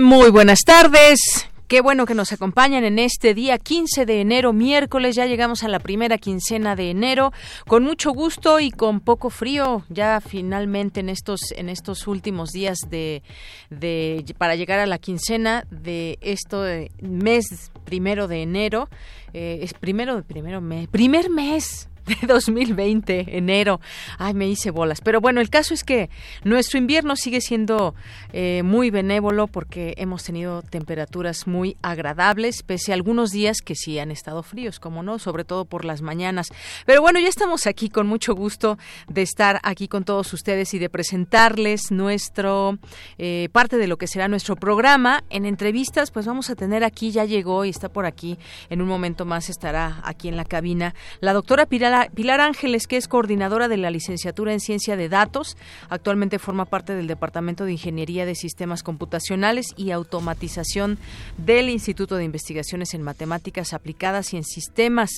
Muy buenas tardes. Qué bueno que nos acompañan en este día 15 de enero, miércoles. Ya llegamos a la primera quincena de enero. Con mucho gusto y con poco frío. Ya finalmente en estos, en estos últimos días de, de para llegar a la quincena de este mes primero de enero. Eh, es primero, primero mes, primer mes de 2020, enero. Ay, me hice bolas. Pero bueno, el caso es que nuestro invierno sigue siendo eh, muy benévolo porque hemos tenido temperaturas muy agradables, pese a algunos días que sí han estado fríos, como no, sobre todo por las mañanas. Pero bueno, ya estamos aquí con mucho gusto de estar aquí con todos ustedes y de presentarles nuestro eh, parte de lo que será nuestro programa. En entrevistas, pues vamos a tener aquí, ya llegó y está por aquí, en un momento más estará aquí en la cabina, la doctora Pilar Pilar Ángeles, que es coordinadora de la licenciatura en Ciencia de Datos, actualmente forma parte del Departamento de Ingeniería de Sistemas Computacionales y Automatización del Instituto de Investigaciones en Matemáticas Aplicadas y en Sistemas.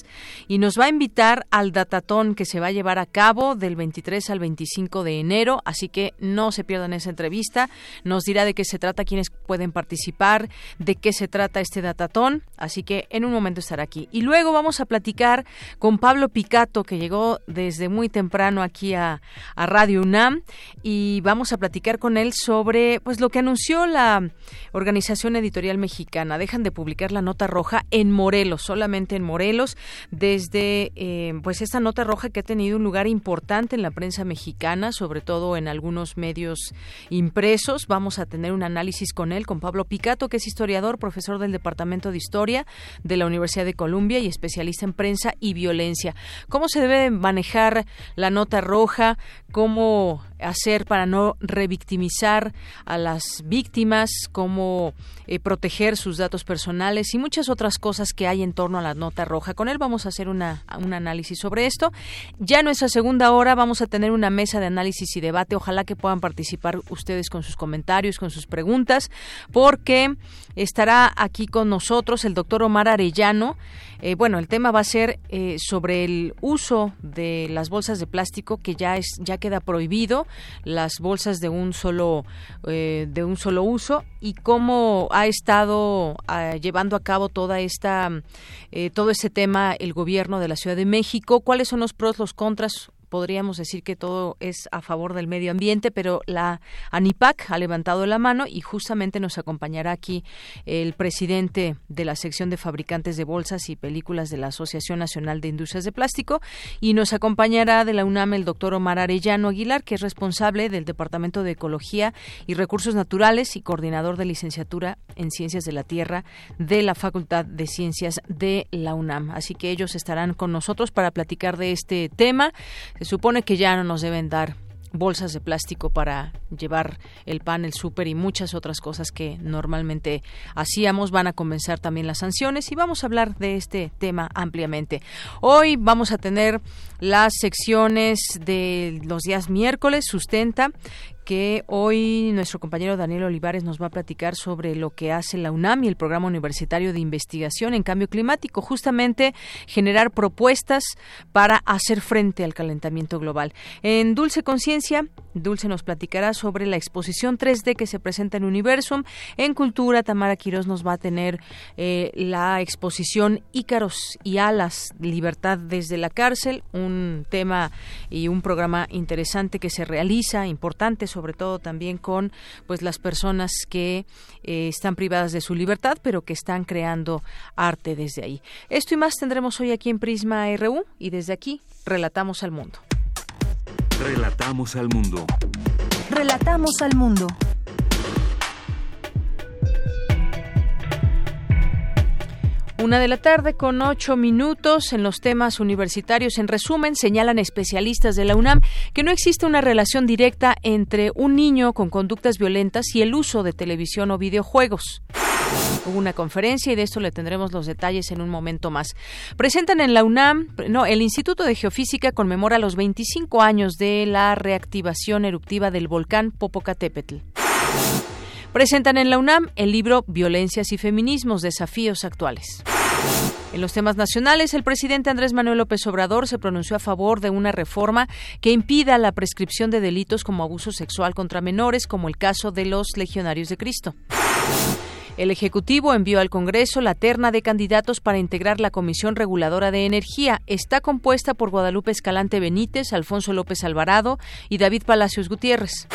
Y nos va a invitar al datatón que se va a llevar a cabo del 23 al 25 de enero, así que no se pierdan esa entrevista. Nos dirá de qué se trata, quiénes pueden participar, de qué se trata este datatón, así que en un momento estará aquí. Y luego vamos a platicar con Pablo Picato, que llegó desde muy temprano aquí a, Radio UNAM y vamos a platicar con él sobre pues lo que anunció la Organización Editorial Mexicana. Dejan de publicar la nota roja en Morelos, solamente en Morelos, desde eh, pues esta nota roja que ha tenido un lugar importante en la prensa mexicana, sobre todo en algunos medios impresos. Vamos a tener un análisis con él, con Pablo Picato, que es historiador, profesor del Departamento de Historia de la Universidad de Columbia y especialista en prensa y violencia cómo se debe manejar la nota roja, cómo hacer para no revictimizar a las víctimas, cómo eh, proteger sus datos personales y muchas otras cosas que hay en torno a la nota roja. Con él vamos a hacer una, un análisis sobre esto. Ya en nuestra segunda hora vamos a tener una mesa de análisis y debate. Ojalá que puedan participar ustedes con sus comentarios, con sus preguntas, porque estará aquí con nosotros el doctor Omar Arellano. Eh, bueno, el tema va a ser eh, sobre el uso de las bolsas de plástico que ya es ya queda prohibido, las bolsas de un solo eh, de un solo uso y cómo ha estado ah, llevando a cabo toda esta todo ese tema el gobierno de la Ciudad de México, cuáles son los pros, los contras podríamos decir que todo es a favor del medio ambiente, pero la ANIPAC ha levantado la mano y justamente nos acompañará aquí el presidente de la sección de fabricantes de bolsas y películas de la Asociación Nacional de Industrias de Plástico y nos acompañará de la UNAM el doctor Omar Arellano Aguilar, que es responsable del Departamento de Ecología y Recursos Naturales y coordinador de licenciatura en Ciencias de la Tierra de la Facultad de Ciencias de la UNAM. Así que ellos estarán con nosotros para platicar de este tema. Se supone que ya no nos deben dar bolsas de plástico para llevar el pan, el súper y muchas otras cosas que normalmente hacíamos. Van a comenzar también las sanciones y vamos a hablar de este tema ampliamente. Hoy vamos a tener las secciones de los días miércoles, sustenta, que hoy nuestro compañero Daniel Olivares nos va a platicar sobre lo que hace la UNAM y el Programa Universitario de Investigación en Cambio Climático, justamente generar propuestas para hacer frente al calentamiento global. En Dulce Conciencia, Dulce nos platicará sobre la exposición 3D que se presenta en Universum. En Cultura, Tamara Quirós nos va a tener eh, la exposición Ícaros y Alas, Libertad desde la cárcel, un tema y un programa interesante que se realiza, importante sobre todo también con pues las personas que eh, están privadas de su libertad, pero que están creando arte desde ahí. Esto y más tendremos hoy aquí en Prisma RU y desde aquí relatamos al mundo. Relatamos al mundo. Relatamos al mundo. Una de la tarde con ocho minutos en los temas universitarios. En resumen, señalan especialistas de la UNAM que no existe una relación directa entre un niño con conductas violentas y el uso de televisión o videojuegos. Hubo una conferencia y de esto le tendremos los detalles en un momento más. Presentan en la UNAM, no, el Instituto de Geofísica conmemora los 25 años de la reactivación eruptiva del volcán Popocatépetl. Presentan en la UNAM el libro Violencias y Feminismos, Desafíos Actuales. En los temas nacionales, el presidente Andrés Manuel López Obrador se pronunció a favor de una reforma que impida la prescripción de delitos como abuso sexual contra menores, como el caso de los legionarios de Cristo. El Ejecutivo envió al Congreso la terna de candidatos para integrar la Comisión Reguladora de Energía. Está compuesta por Guadalupe Escalante Benítez, Alfonso López Alvarado y David Palacios Gutiérrez.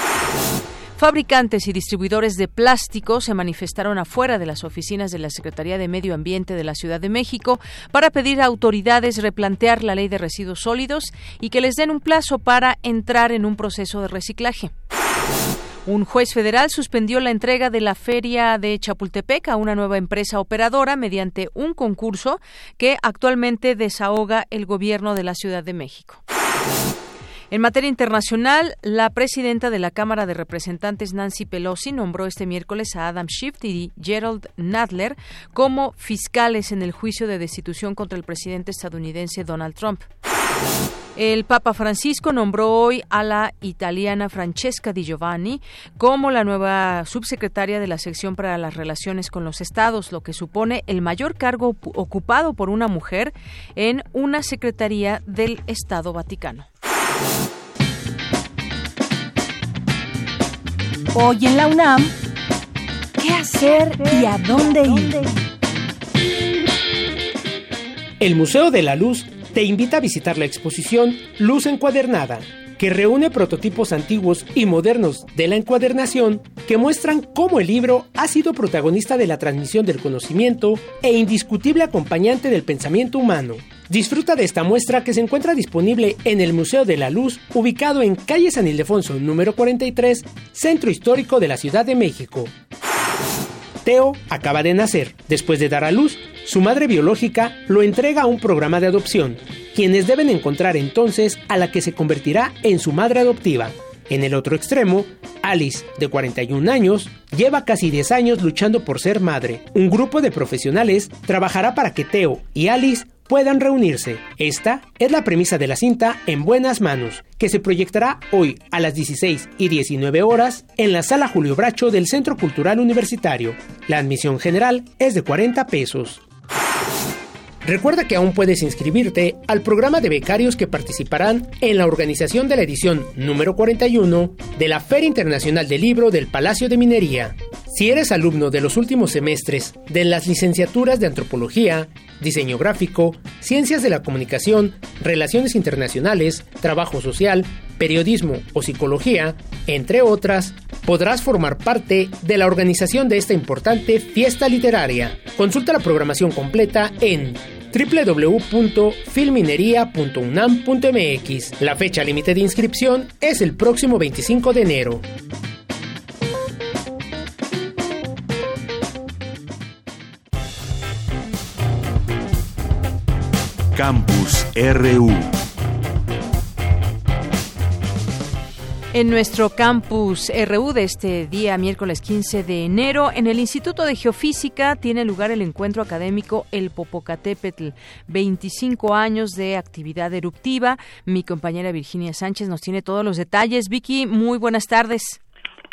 Fabricantes y distribuidores de plástico se manifestaron afuera de las oficinas de la Secretaría de Medio Ambiente de la Ciudad de México para pedir a autoridades replantear la ley de residuos sólidos y que les den un plazo para entrar en un proceso de reciclaje. Un juez federal suspendió la entrega de la feria de Chapultepec a una nueva empresa operadora mediante un concurso que actualmente desahoga el gobierno de la Ciudad de México. En materia internacional, la presidenta de la Cámara de Representantes, Nancy Pelosi, nombró este miércoles a Adam Schiff y Gerald Nadler como fiscales en el juicio de destitución contra el presidente estadounidense Donald Trump. El Papa Francisco nombró hoy a la italiana Francesca Di Giovanni como la nueva subsecretaria de la sección para las relaciones con los estados, lo que supone el mayor cargo ocupado por una mujer en una secretaría del Estado Vaticano. Hoy en la UNAM, ¿qué hacer y a dónde ir? El Museo de la Luz te invita a visitar la exposición Luz Encuadernada, que reúne prototipos antiguos y modernos de la encuadernación que muestran cómo el libro ha sido protagonista de la transmisión del conocimiento e indiscutible acompañante del pensamiento humano. Disfruta de esta muestra que se encuentra disponible en el Museo de la Luz, ubicado en calle San Ildefonso número 43, Centro Histórico de la Ciudad de México. Teo acaba de nacer. Después de dar a luz, su madre biológica lo entrega a un programa de adopción, quienes deben encontrar entonces a la que se convertirá en su madre adoptiva. En el otro extremo, Alice, de 41 años, lleva casi 10 años luchando por ser madre. Un grupo de profesionales trabajará para que Teo y Alice puedan reunirse. Esta es la premisa de la cinta En Buenas Manos, que se proyectará hoy a las 16 y 19 horas en la Sala Julio Bracho del Centro Cultural Universitario. La admisión general es de 40 pesos. Recuerda que aún puedes inscribirte al programa de becarios que participarán en la organización de la edición número 41 de la Feria Internacional del Libro del Palacio de Minería. Si eres alumno de los últimos semestres de las licenciaturas de Antropología, Diseño Gráfico, Ciencias de la Comunicación, Relaciones Internacionales, Trabajo Social, Periodismo o Psicología, entre otras, podrás formar parte de la organización de esta importante fiesta literaria. Consulta la programación completa en www.filminería.unam.mx. La fecha límite de inscripción es el próximo 25 de enero. Campus RU En nuestro campus RU de este día, miércoles 15 de enero, en el Instituto de Geofísica tiene lugar el encuentro académico El Popocatépetl, 25 años de actividad eruptiva. Mi compañera Virginia Sánchez nos tiene todos los detalles. Vicky, muy buenas tardes.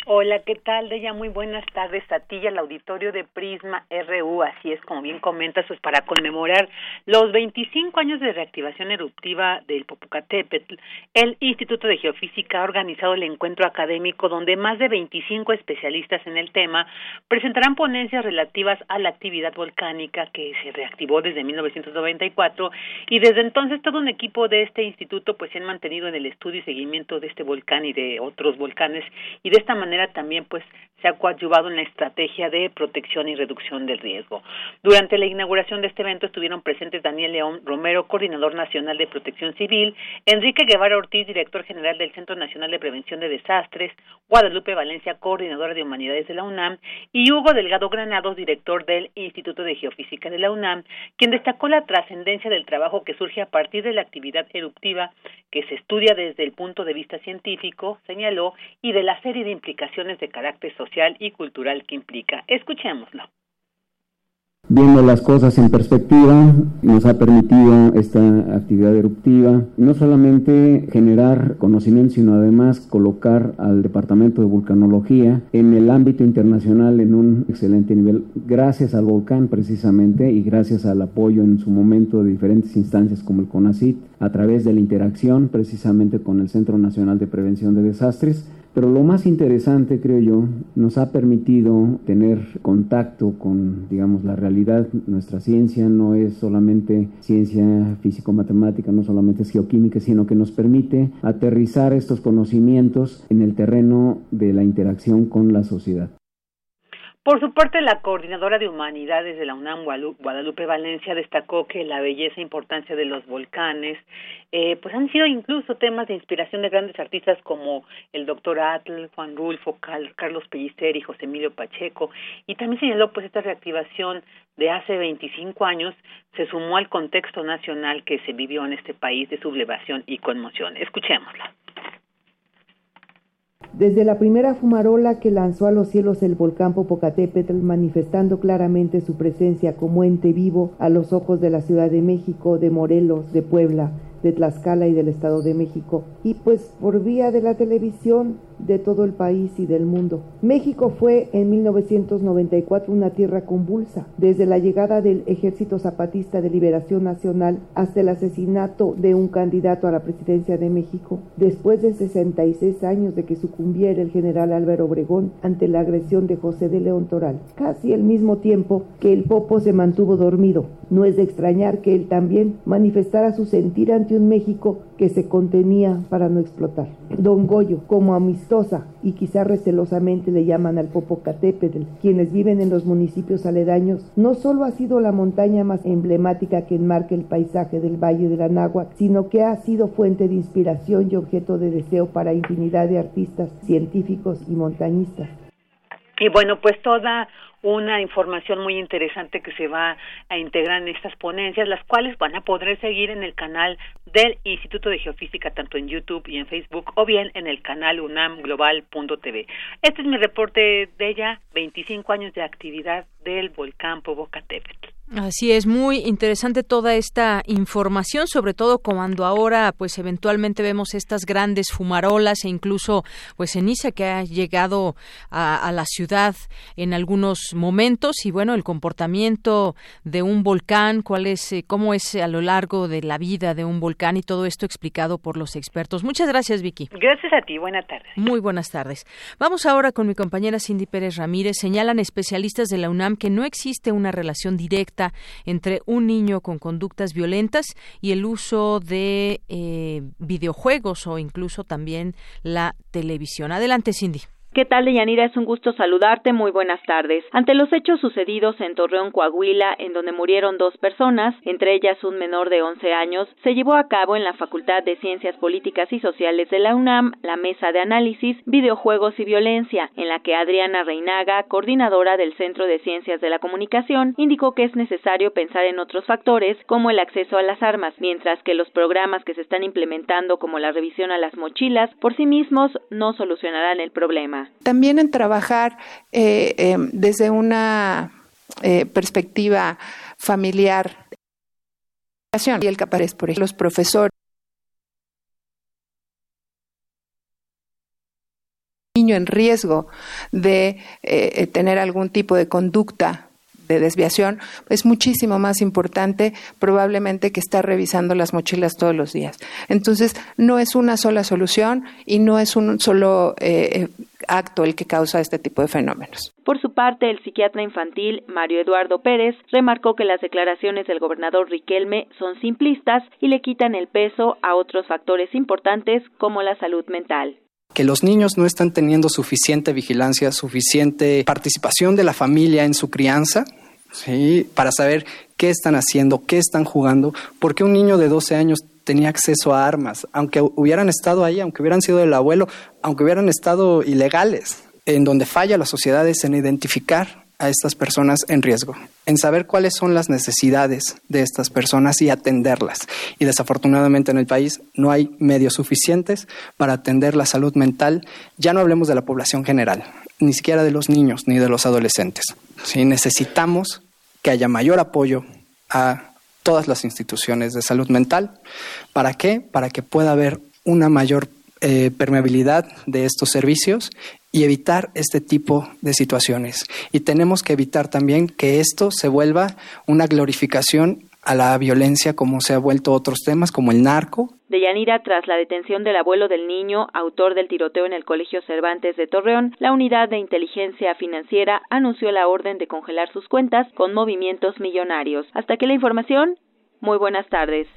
Hola, ¿qué tal, Deya? Muy buenas tardes a ti al auditorio de Prisma RU. Así es, como bien comentas, pues para conmemorar los 25 años de reactivación eruptiva del Popocatépetl, el Instituto de Geofísica ha organizado el encuentro académico donde más de 25 especialistas en el tema presentarán ponencias relativas a la actividad volcánica que se reactivó desde 1994 y desde entonces todo un equipo de este instituto pues se han mantenido en el estudio y seguimiento de este volcán y de otros volcanes y de esta manera también pues se ha coadyuvado en la estrategia de protección y reducción del riesgo. Durante la inauguración de este evento estuvieron presentes Daniel León Romero, coordinador nacional de protección civil, Enrique Guevara Ortiz, director general del Centro Nacional de Prevención de Desastres, Guadalupe Valencia, coordinadora de humanidades de la UNAM, y Hugo Delgado Granados, director del Instituto de Geofísica de la UNAM, quien destacó la trascendencia del trabajo que surge a partir de la actividad eruptiva que se estudia desde el punto de vista científico, señaló, y de la serie de implicaciones de carácter social y cultural que implica. Escuchémoslo. Viendo las cosas en perspectiva, nos ha permitido esta actividad eruptiva no solamente generar conocimiento, sino además colocar al Departamento de Vulcanología en el ámbito internacional en un excelente nivel, gracias al volcán precisamente y gracias al apoyo en su momento de diferentes instancias como el CONACIT, a través de la interacción precisamente con el Centro Nacional de Prevención de Desastres pero lo más interesante, creo yo, nos ha permitido tener contacto con, digamos, la realidad. Nuestra ciencia no es solamente ciencia físico-matemática, no solamente es geoquímica, sino que nos permite aterrizar estos conocimientos en el terreno de la interacción con la sociedad. Por su parte, la coordinadora de humanidades de la UNAM, Guadalupe Valencia, destacó que la belleza e importancia de los volcanes, eh, pues han sido incluso temas de inspiración de grandes artistas como el doctor Atl, Juan Rulfo, Carlos Pellicer y José Emilio Pacheco, y también señaló pues esta reactivación de hace 25 años se sumó al contexto nacional que se vivió en este país de sublevación y conmoción. Escuchémosla. Desde la primera fumarola que lanzó a los cielos el volcán Popocatépetl, manifestando claramente su presencia como ente vivo a los ojos de la Ciudad de México, de Morelos, de Puebla, de Tlaxcala y del Estado de México, y pues por vía de la televisión de todo el país y del mundo. México fue en 1994 una tierra convulsa, desde la llegada del Ejército Zapatista de Liberación Nacional hasta el asesinato de un candidato a la presidencia de México, después de 66 años de que sucumbiera el general Álvaro Obregón ante la agresión de José de León Toral, casi al mismo tiempo que el Popo se mantuvo dormido. No es de extrañar que él también manifestara su sentir ante un México que se contenía para no explotar. Don Goyo, como y quizá recelosamente le llaman al Popocatépetl, quienes viven en los municipios aledaños, no solo ha sido la montaña más emblemática que enmarca el paisaje del Valle de la Náhuac, sino que ha sido fuente de inspiración y objeto de deseo para infinidad de artistas, científicos y montañistas. Y bueno, pues toda una información muy interesante que se va a integrar en estas ponencias, las cuales van a poder seguir en el canal del Instituto de Geofísica, tanto en YouTube y en Facebook, o bien en el canal unamglobal.tv. Este es mi reporte de ella, 25 años de actividad del volcán Popocatépetl. Así es, muy interesante toda esta información, sobre todo cuando ahora, pues eventualmente vemos estas grandes fumarolas e incluso, pues ceniza que ha llegado a, la ciudad en algunos momentos y bueno, el comportamiento de un volcán, cuál es, eh, cómo es a lo largo de la vida de un volcán y todo esto explicado por los expertos. Muchas gracias, Vicky. Gracias a ti. Buenas tardes. Muy buenas tardes. Vamos ahora con mi compañera Cindy Pérez Ramírez. Señalan especialistas de la UNAM que no existe una relación directa entre un niño con conductas violentas y el uso de eh, videojuegos o incluso también la televisión. Adelante, Cindy. ¿Qué tal, Deyanira? Es un gusto saludarte. Muy buenas tardes. Ante los hechos sucedidos en Torreón, Coahuila, en donde murieron dos personas, entre ellas un menor de 11 años, se llevó a cabo en la Facultad de Ciencias Políticas y Sociales de la UNAM la mesa de análisis Videojuegos y Violencia, en la que Adriana Reinaga, coordinadora del Centro de Ciencias de la Comunicación, indicó que es necesario pensar en otros factores como el acceso a las armas, mientras que los programas que se están implementando como la revisión a las mochilas por sí mismos no solucionarán el problema. También en trabajar eh, em, desde una eh, perspectiva familiar y el caparés, por ejemplo, los profesores. niño en riesgo de eh, tener algún tipo de conducta de desviación es muchísimo más importante probablemente que estar revisando las mochilas todos los días. Entonces, no es una sola solución y no es un solo eh, acto el que causa este tipo de fenómenos. Por su parte, el psiquiatra infantil Mario Eduardo Pérez remarcó que las declaraciones del gobernador Riquelme son simplistas y le quitan el peso a otros factores importantes como la salud mental. Que los niños no están teniendo suficiente vigilancia, suficiente participación de la familia en su crianza, ¿sí? para saber qué están haciendo, qué están jugando, porque un niño de 12 años tenía acceso a armas, aunque hubieran estado ahí, aunque hubieran sido del abuelo, aunque hubieran estado ilegales. En donde falla la sociedad es en identificar a estas personas en riesgo, en saber cuáles son las necesidades de estas personas y atenderlas. Y desafortunadamente en el país no hay medios suficientes para atender la salud mental. Ya no hablemos de la población general, ni siquiera de los niños ni de los adolescentes. ¿Sí? Necesitamos que haya mayor apoyo a todas las instituciones de salud mental. ¿Para qué? Para que pueda haber una mayor eh, permeabilidad de estos servicios y evitar este tipo de situaciones. Y tenemos que evitar también que esto se vuelva una glorificación a la violencia como se ha vuelto otros temas como el narco. De Yanira, tras la detención del abuelo del niño, autor del tiroteo en el Colegio Cervantes de Torreón, la unidad de inteligencia financiera anunció la orden de congelar sus cuentas con movimientos millonarios. Hasta que la información. Muy buenas tardes.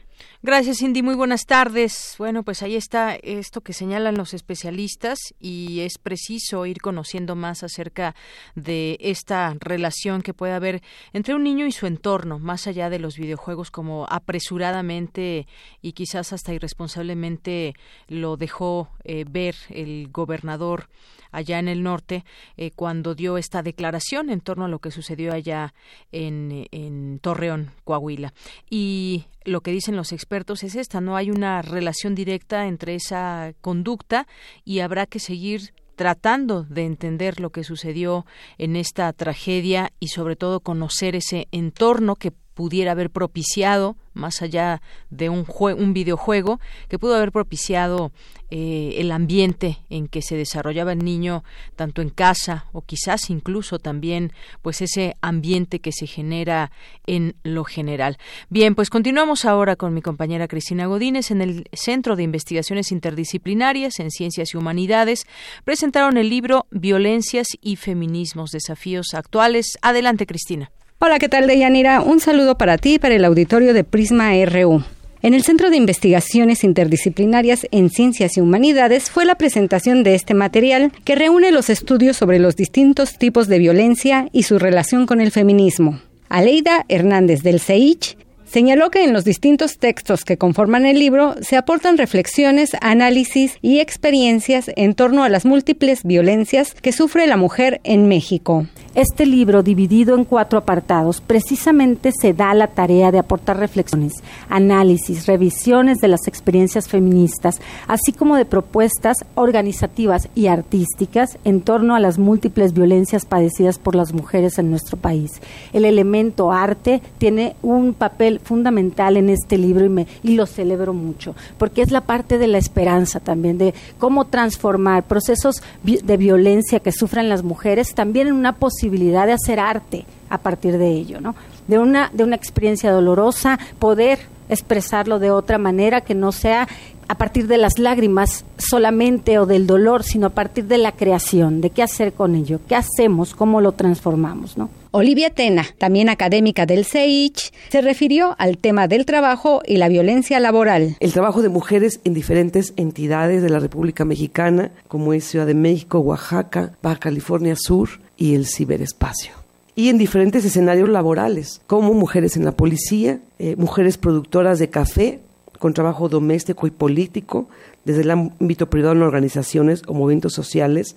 Gracias, Cindy. Muy buenas tardes. Bueno, pues ahí está esto que señalan los especialistas y es preciso ir conociendo más acerca de esta relación que puede haber entre un niño y su entorno, más allá de los videojuegos como apresuradamente y quizás hasta irresponsablemente lo dejó eh, ver el gobernador allá en el norte eh, cuando dio esta declaración en torno a lo que sucedió allá en, en Torreón, Coahuila. Y lo que dicen los expertos es esta, no hay una relación directa entre esa conducta y habrá que seguir tratando de entender lo que sucedió en esta tragedia y sobre todo conocer ese entorno que pudiera haber propiciado, más allá de un, un videojuego, que pudo haber propiciado eh, el ambiente en que se desarrollaba el niño, tanto en casa o quizás incluso también, pues ese ambiente que se genera en lo general. Bien, pues continuamos ahora con mi compañera Cristina Godínez en el Centro de Investigaciones Interdisciplinarias en Ciencias y Humanidades. Presentaron el libro Violencias y Feminismos, Desafíos Actuales. Adelante, Cristina. Hola, ¿qué tal, Deyanira? Un saludo para ti y para el auditorio de Prisma RU. En el Centro de Investigaciones Interdisciplinarias en Ciencias y Humanidades fue la presentación de este material que reúne los estudios sobre los distintos tipos de violencia y su relación con el feminismo. Aleida Hernández del CEICH Señaló que en los distintos textos que conforman el libro se aportan reflexiones, análisis y experiencias en torno a las múltiples violencias que sufre la mujer en México. Este libro, dividido en cuatro apartados, precisamente se da la tarea de aportar reflexiones, análisis, revisiones de las experiencias feministas, así como de propuestas organizativas y artísticas en torno a las múltiples violencias padecidas por las mujeres en nuestro país. El elemento arte tiene un papel fundamental en este libro y, lo celebro mucho, porque es la parte de la esperanza también, de cómo transformar procesos de violencia que sufren las mujeres también en una posibilidad de hacer arte a partir de ello, ¿no? De una, de una experiencia dolorosa, poder expresarlo de otra manera que no sea a partir de las lágrimas solamente o del dolor, sino a partir de la creación, de qué hacer con ello, qué hacemos, cómo lo transformamos, ¿no? Olivia Tena, también académica del CEICH, se refirió al tema del trabajo y la violencia laboral. El trabajo de mujeres en diferentes entidades de la República Mexicana, como es Ciudad de México, Oaxaca, Baja California Sur y el ciberespacio y en diferentes escenarios laborales, como mujeres en la policía, eh, mujeres productoras de café con trabajo doméstico y político, desde el ámbito privado en organizaciones o movimientos sociales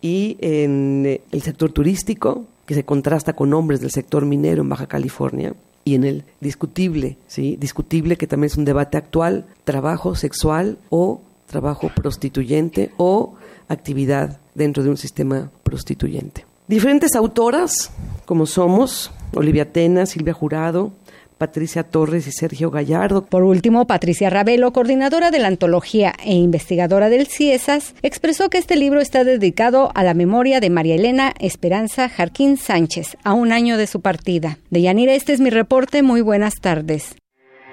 y en eh, el sector turístico, que se contrasta con hombres del sector minero en Baja California, y en el discutible, ¿sí? discutible que también es un debate actual, trabajo sexual o trabajo prostituyente o actividad dentro de un sistema prostituyente. Diferentes autoras, como somos, Olivia Tena, Silvia Jurado, Patricia Torres y Sergio Gallardo. Por último, Patricia Ravelo, coordinadora de la antología e investigadora del CIESAS, expresó que este libro está dedicado a la memoria de María Elena Esperanza Jarquín Sánchez, a un año de su partida. De Yanira, este es mi reporte. Muy buenas tardes.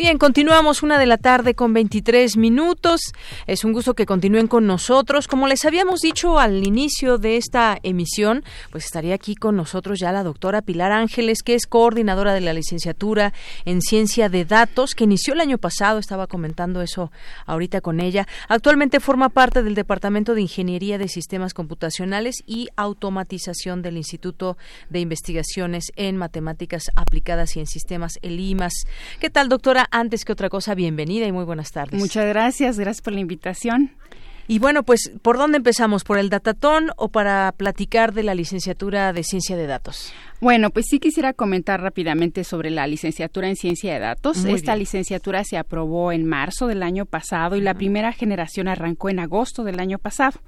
Bien, continuamos una de la tarde con 23 minutos. Es un gusto que continúen con nosotros. Como les habíamos dicho al inicio de esta emisión, pues estaría aquí con nosotros ya la doctora Pilar Ángeles, que es coordinadora de la licenciatura en Ciencia de Datos, que inició el año pasado, estaba comentando eso ahorita con ella. Actualmente forma parte del Departamento de Ingeniería de Sistemas Computacionales y Automatización del Instituto de Investigaciones en Matemáticas Aplicadas y en Sistemas, el IMAS. ¿Qué tal, doctora? Antes que otra cosa, bienvenida y muy buenas tardes. Muchas gracias, gracias por la invitación. Y bueno, pues, ¿por dónde empezamos? ¿Por el datatón o para platicar de la licenciatura de Ciencia de Datos? Bueno, pues sí quisiera comentar rápidamente sobre la licenciatura en Ciencia de Datos. Esta licenciatura se aprobó en marzo del año pasado y la primera generación arrancó en agosto del año pasado.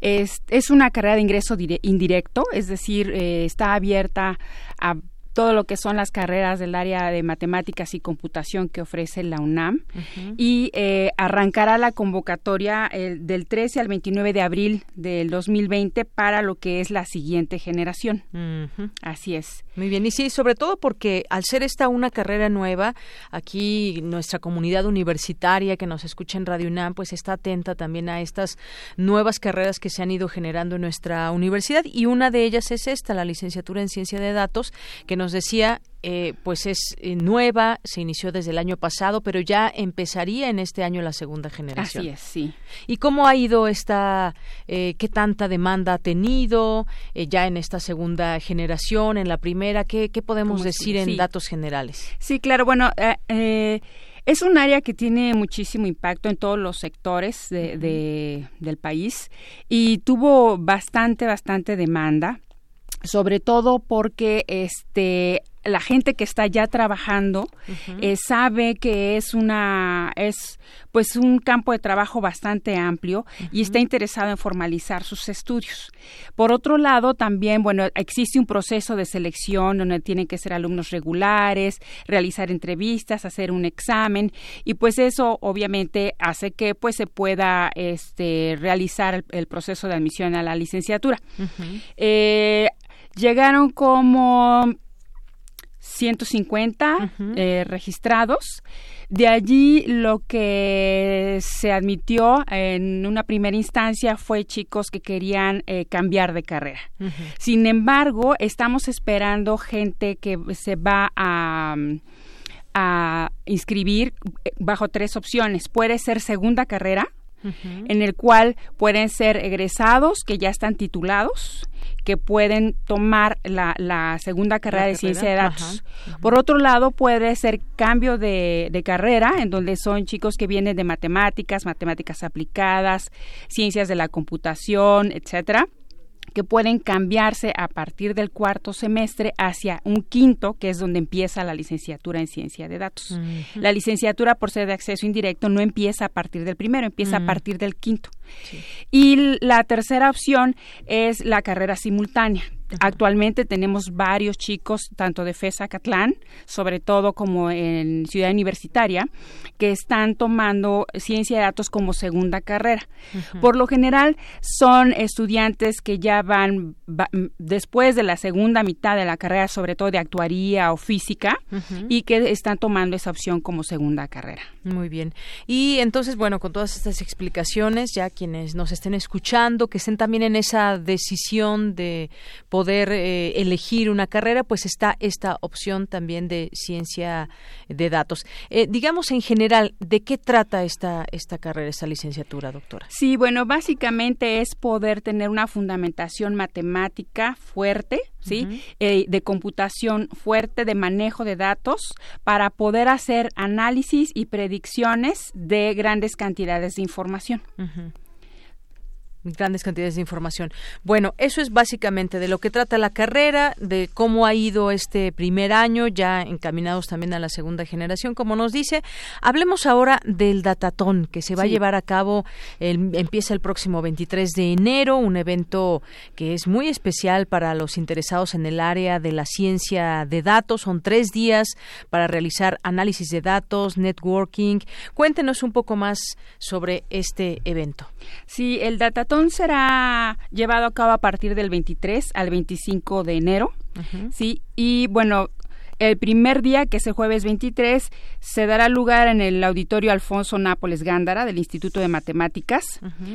Es, es una carrera de ingreso indirecto, es decir, eh, está abierta a todo lo que son las carreras del área de matemáticas y computación que ofrece la UNAM y eh, arrancará la convocatoria del 13 al 29 de abril del 2020 para lo que es la siguiente generación. Así es. Muy bien, y sí, sobre todo porque al ser esta una carrera nueva, aquí nuestra comunidad universitaria que nos escucha en Radio UNAM, pues está atenta también a estas nuevas carreras que se han ido generando en nuestra universidad y una de ellas es esta, la licenciatura en Ciencia de Datos, que nos decía eh, pues es eh, nueva, se inició desde el año pasado, pero ya empezaría en este año la segunda generación. Así es, sí. ¿Y cómo ha ido esta, eh, qué tanta demanda ha tenido ya en esta segunda generación, en la primera? ¿Qué, qué podemos decir en datos generales? Sí, claro, bueno, es un área que tiene muchísimo impacto en todos los sectores de, del país y tuvo bastante, bastante demanda sobre todo porque este la gente que está ya trabajando eh, sabe que es una es pues un campo de trabajo bastante amplio y está interesado en formalizar sus estudios. Por otro lado, también bueno existe un proceso de selección donde tienen que ser alumnos regulares, realizar entrevistas, hacer un examen y pues eso obviamente hace que pues se pueda este realizar el, proceso de admisión a la licenciatura. Llegaron como 150 eh, registrados. De allí lo que se admitió en una primera instancia fue chicos que querían eh, cambiar de carrera. Sin embargo, estamos esperando gente que se va a, a inscribir eh, bajo tres opciones. Puede ser segunda carrera, en el cual pueden ser egresados que ya están titulados, que pueden tomar la, la segunda carrera de ciencia de datos. Por otro lado, puede ser cambio de, de, carrera, en donde son chicos que vienen de matemáticas, matemáticas aplicadas, ciencias de la computación, etcétera que pueden cambiarse a partir del cuarto semestre hacia un quinto, que es donde empieza la licenciatura en ciencia de datos. La licenciatura por ser de acceso indirecto no empieza a partir del primero, empieza a partir del quinto. Y la tercera opción es la carrera simultánea. Actualmente tenemos varios chicos, tanto de FESA Catlán, sobre todo como en Ciudad Universitaria, que están tomando ciencia de datos como segunda carrera. Por lo general, son estudiantes que ya van después de la segunda mitad de la carrera, sobre todo de actuaría o física, y que están tomando esa opción como segunda carrera. Muy bien. Y entonces, bueno, con todas estas explicaciones, ya quienes nos estén escuchando, que estén también en esa decisión de poder eh, elegir una carrera, pues está esta opción también de ciencia de datos. Eh, digamos en general, ¿de qué trata esta, esta carrera, esta licenciatura, doctora? Sí, bueno, básicamente es poder tener una fundamentación matemática fuerte, ¿sí? Eh, de computación fuerte, de manejo de datos, para poder hacer análisis y predicciones de grandes cantidades de información grandes cantidades de información. Bueno, eso es básicamente de lo que trata la carrera, de cómo ha ido este primer año, ya encaminados también a la segunda generación, como nos dice. Hablemos ahora del datatón que se va a llevar a cabo, empieza el próximo 23 de enero, un evento que es muy especial para los interesados en el área de la ciencia de datos. Son tres días para realizar análisis de datos, networking. Cuéntenos un poco más sobre este evento. Sí, el datatón será llevado a cabo a partir del 23 al 25 de enero, ¿sí? Y bueno, El primer día, que es el jueves 23, se dará lugar en el auditorio Alfonso Nápoles Gándara del Instituto de Matemáticas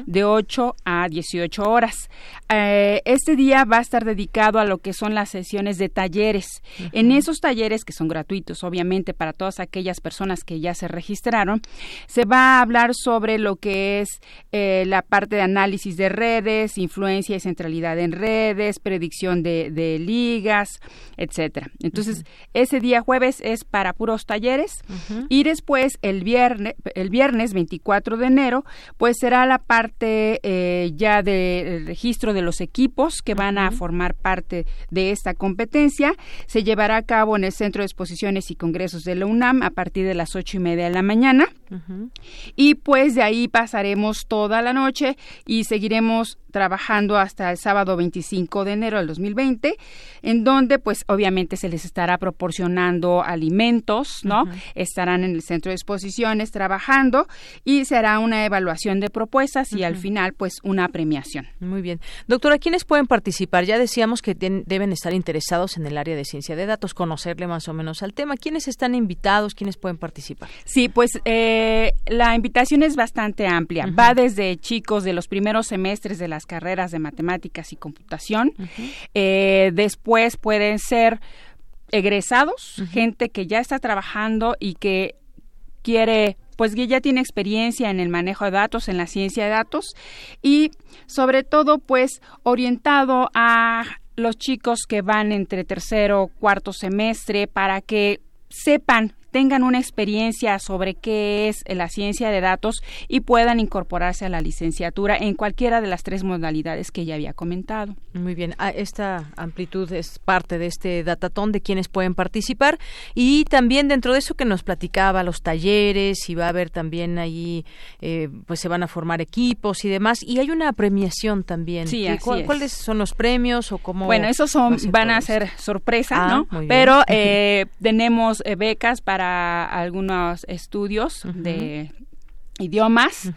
de 8 a 18 horas. Eh, este día va a estar dedicado a lo que son las sesiones de talleres. En esos talleres, que son gratuitos, obviamente, para todas aquellas personas que ya se registraron, se va a hablar sobre lo que es eh, la parte de análisis de redes, influencia y centralidad en redes, predicción de, ligas, etcétera. Entonces, ese día jueves es para puros talleres y después el viernes, el viernes 24 de enero, pues será la parte eh, ya del registro de los equipos que van a formar parte de esta competencia. Se llevará a cabo en el Centro de Exposiciones y Congresos de la UNAM a partir de las ocho y media de la mañana. Y pues de ahí pasaremos toda la noche y seguiremos trabajando hasta el sábado 25 de enero del 2020, en donde pues obviamente se les estará proporcionando alimentos, ¿no? Estarán en el centro de exposiciones trabajando y se hará una evaluación de propuestas y al final pues una premiación. Muy bien. Doctora, ¿quiénes pueden participar? Ya decíamos que deben estar interesados en el área de ciencia de datos, conocerle más o menos al tema. ¿Quiénes están invitados? ¿Quiénes pueden participar? Sí, pues eh, la invitación es bastante amplia. Va desde chicos de los primeros semestres de las carreras de matemáticas y computación. Eh, después pueden ser egresados, gente que ya está trabajando y que quiere pues que ya tiene experiencia en el manejo de datos, en la ciencia de datos y sobre todo pues orientado a los chicos que van entre tercero cuarto semestre para que sepan tengan una experiencia sobre qué es la ciencia de datos y puedan incorporarse a la licenciatura en cualquiera de las tres modalidades que ya había comentado. Muy bien, ah, esta amplitud es parte de este datatón de quienes pueden participar y también dentro de eso que nos platicaba los talleres y va a haber también ahí eh, pues se van a formar equipos y demás y hay una premiación también. Sí, ¿Cuáles son los premios o cómo? Bueno, esos son van a ser sorpresa, ah, ¿no? Pero eh, tenemos eh, becas para algunos estudios de idiomas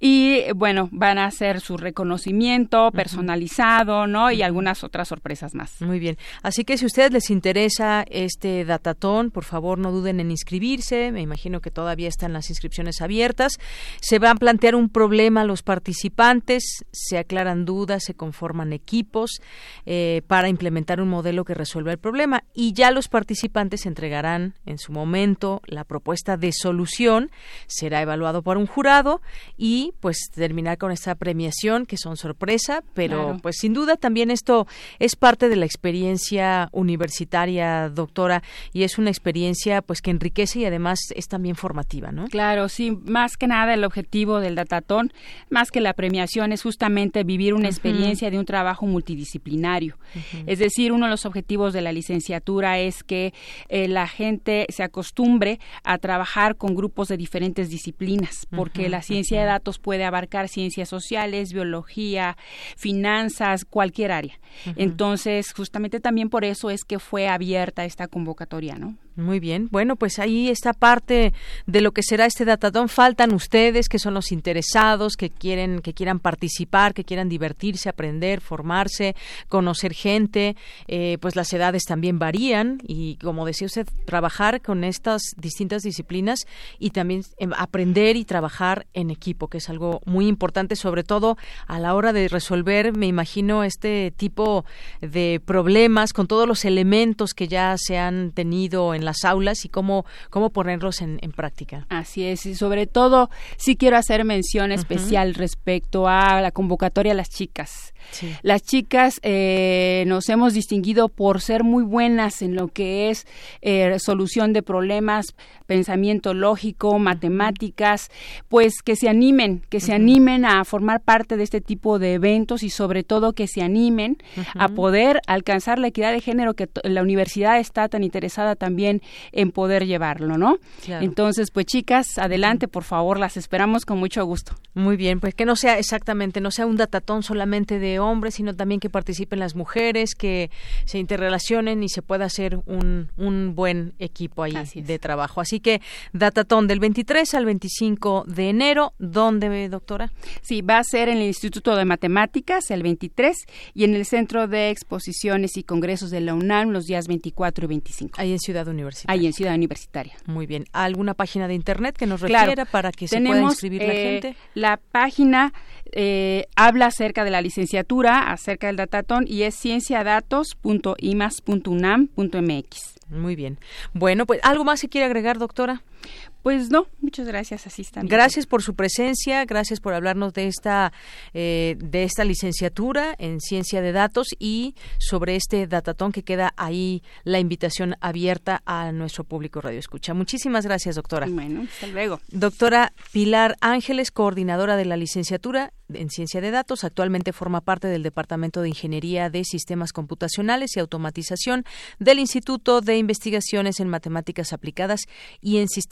y bueno van a hacer su reconocimiento personalizado no y algunas otras sorpresas más. Muy bien. Así que si a ustedes les interesa este datatón por favor no duden en inscribirse. Me imagino que todavía están las inscripciones abiertas. Se van a plantear un problema a los participantes se aclaran dudas se conforman equipos eh, para implementar un modelo que resuelva el problema. Y ya los participantes entregarán en su momento la propuesta de solución. Será evaluado por un jurado y pues terminar con esta premiación que son sorpresa, pero pues sin duda también esto es parte de la experiencia universitaria, doctora, y es una experiencia pues que enriquece y además es también formativa, ¿no? Claro, sí, más que nada el objetivo del datatón, más que la premiación es justamente vivir una experiencia de un trabajo multidisciplinario. Es decir, uno de los objetivos de la licenciatura es que eh, la gente se acostumbre a trabajar con grupos de diferentes disciplinas porque la ciencia de datos puede abarcar ciencias sociales, biología, finanzas, cualquier área. Entonces, justamente también por eso es que fue abierta esta convocatoria, ¿no? Muy bien. Bueno, pues ahí está parte de lo que será este datatón. Faltan ustedes, que son los interesados, que quieren, que quieran participar, que quieran divertirse, aprender, formarse, conocer gente. Eh, pues las edades también varían y, como decía usted, trabajar con estas distintas disciplinas y también em, aprender y trabajar en equipo, que es algo muy importante, sobre todo a la hora de resolver, me imagino, este tipo de problemas con todos los elementos que ya se han tenido en las aulas y cómo, cómo ponerlos en, práctica. Así es, y sobre todo sí quiero hacer mención especial respecto a la convocatoria a las chicas. Las chicas eh, nos hemos distinguido por ser muy buenas en lo que es eh, solución de problemas, pensamiento lógico, matemáticas, pues que se animen, que se animen a formar parte de este tipo de eventos y sobre todo que se animen a poder alcanzar la equidad de género que la universidad está tan interesada también en poder llevarlo, ¿no? Entonces, pues chicas, adelante, por favor, las esperamos con mucho gusto. Muy bien, pues que no sea exactamente, no sea un datatón solamente de hombres, sino también que participen las mujeres, que se interrelacionen y se pueda hacer un, un buen equipo ahí de trabajo. Así que datatón del 23 al 25 25 de enero. ¿Dónde, doctora? Sí, va a ser en el Instituto de Matemáticas el 23 y en el Centro de Exposiciones y Congresos de la UNAM los días 24 y 25. Ahí en Ciudad Universitaria. Ahí en Ciudad Universitaria. Muy bien. ¿Alguna página de internet que nos refiera para que se pueda inscribir la eh, gente? La página eh, habla acerca de la licenciatura, acerca del datatón y es cienciadatos.imas.unam.mx. Muy bien. Bueno, pues algo más se quiere agregar, doctora. Pues no, muchas gracias, así están. Gracias por su presencia, gracias por hablarnos de esta eh, de esta licenciatura en ciencia de datos y sobre este datatón que queda ahí la invitación abierta a nuestro público radio escucha. Muchísimas gracias, doctora. Bueno, hasta luego. Doctora Pilar Ángeles, coordinadora de la licenciatura en ciencia de datos, actualmente forma parte del Departamento de Ingeniería de Sistemas Computacionales y Automatización del Instituto de Investigaciones en Matemáticas Aplicadas y en Sistemas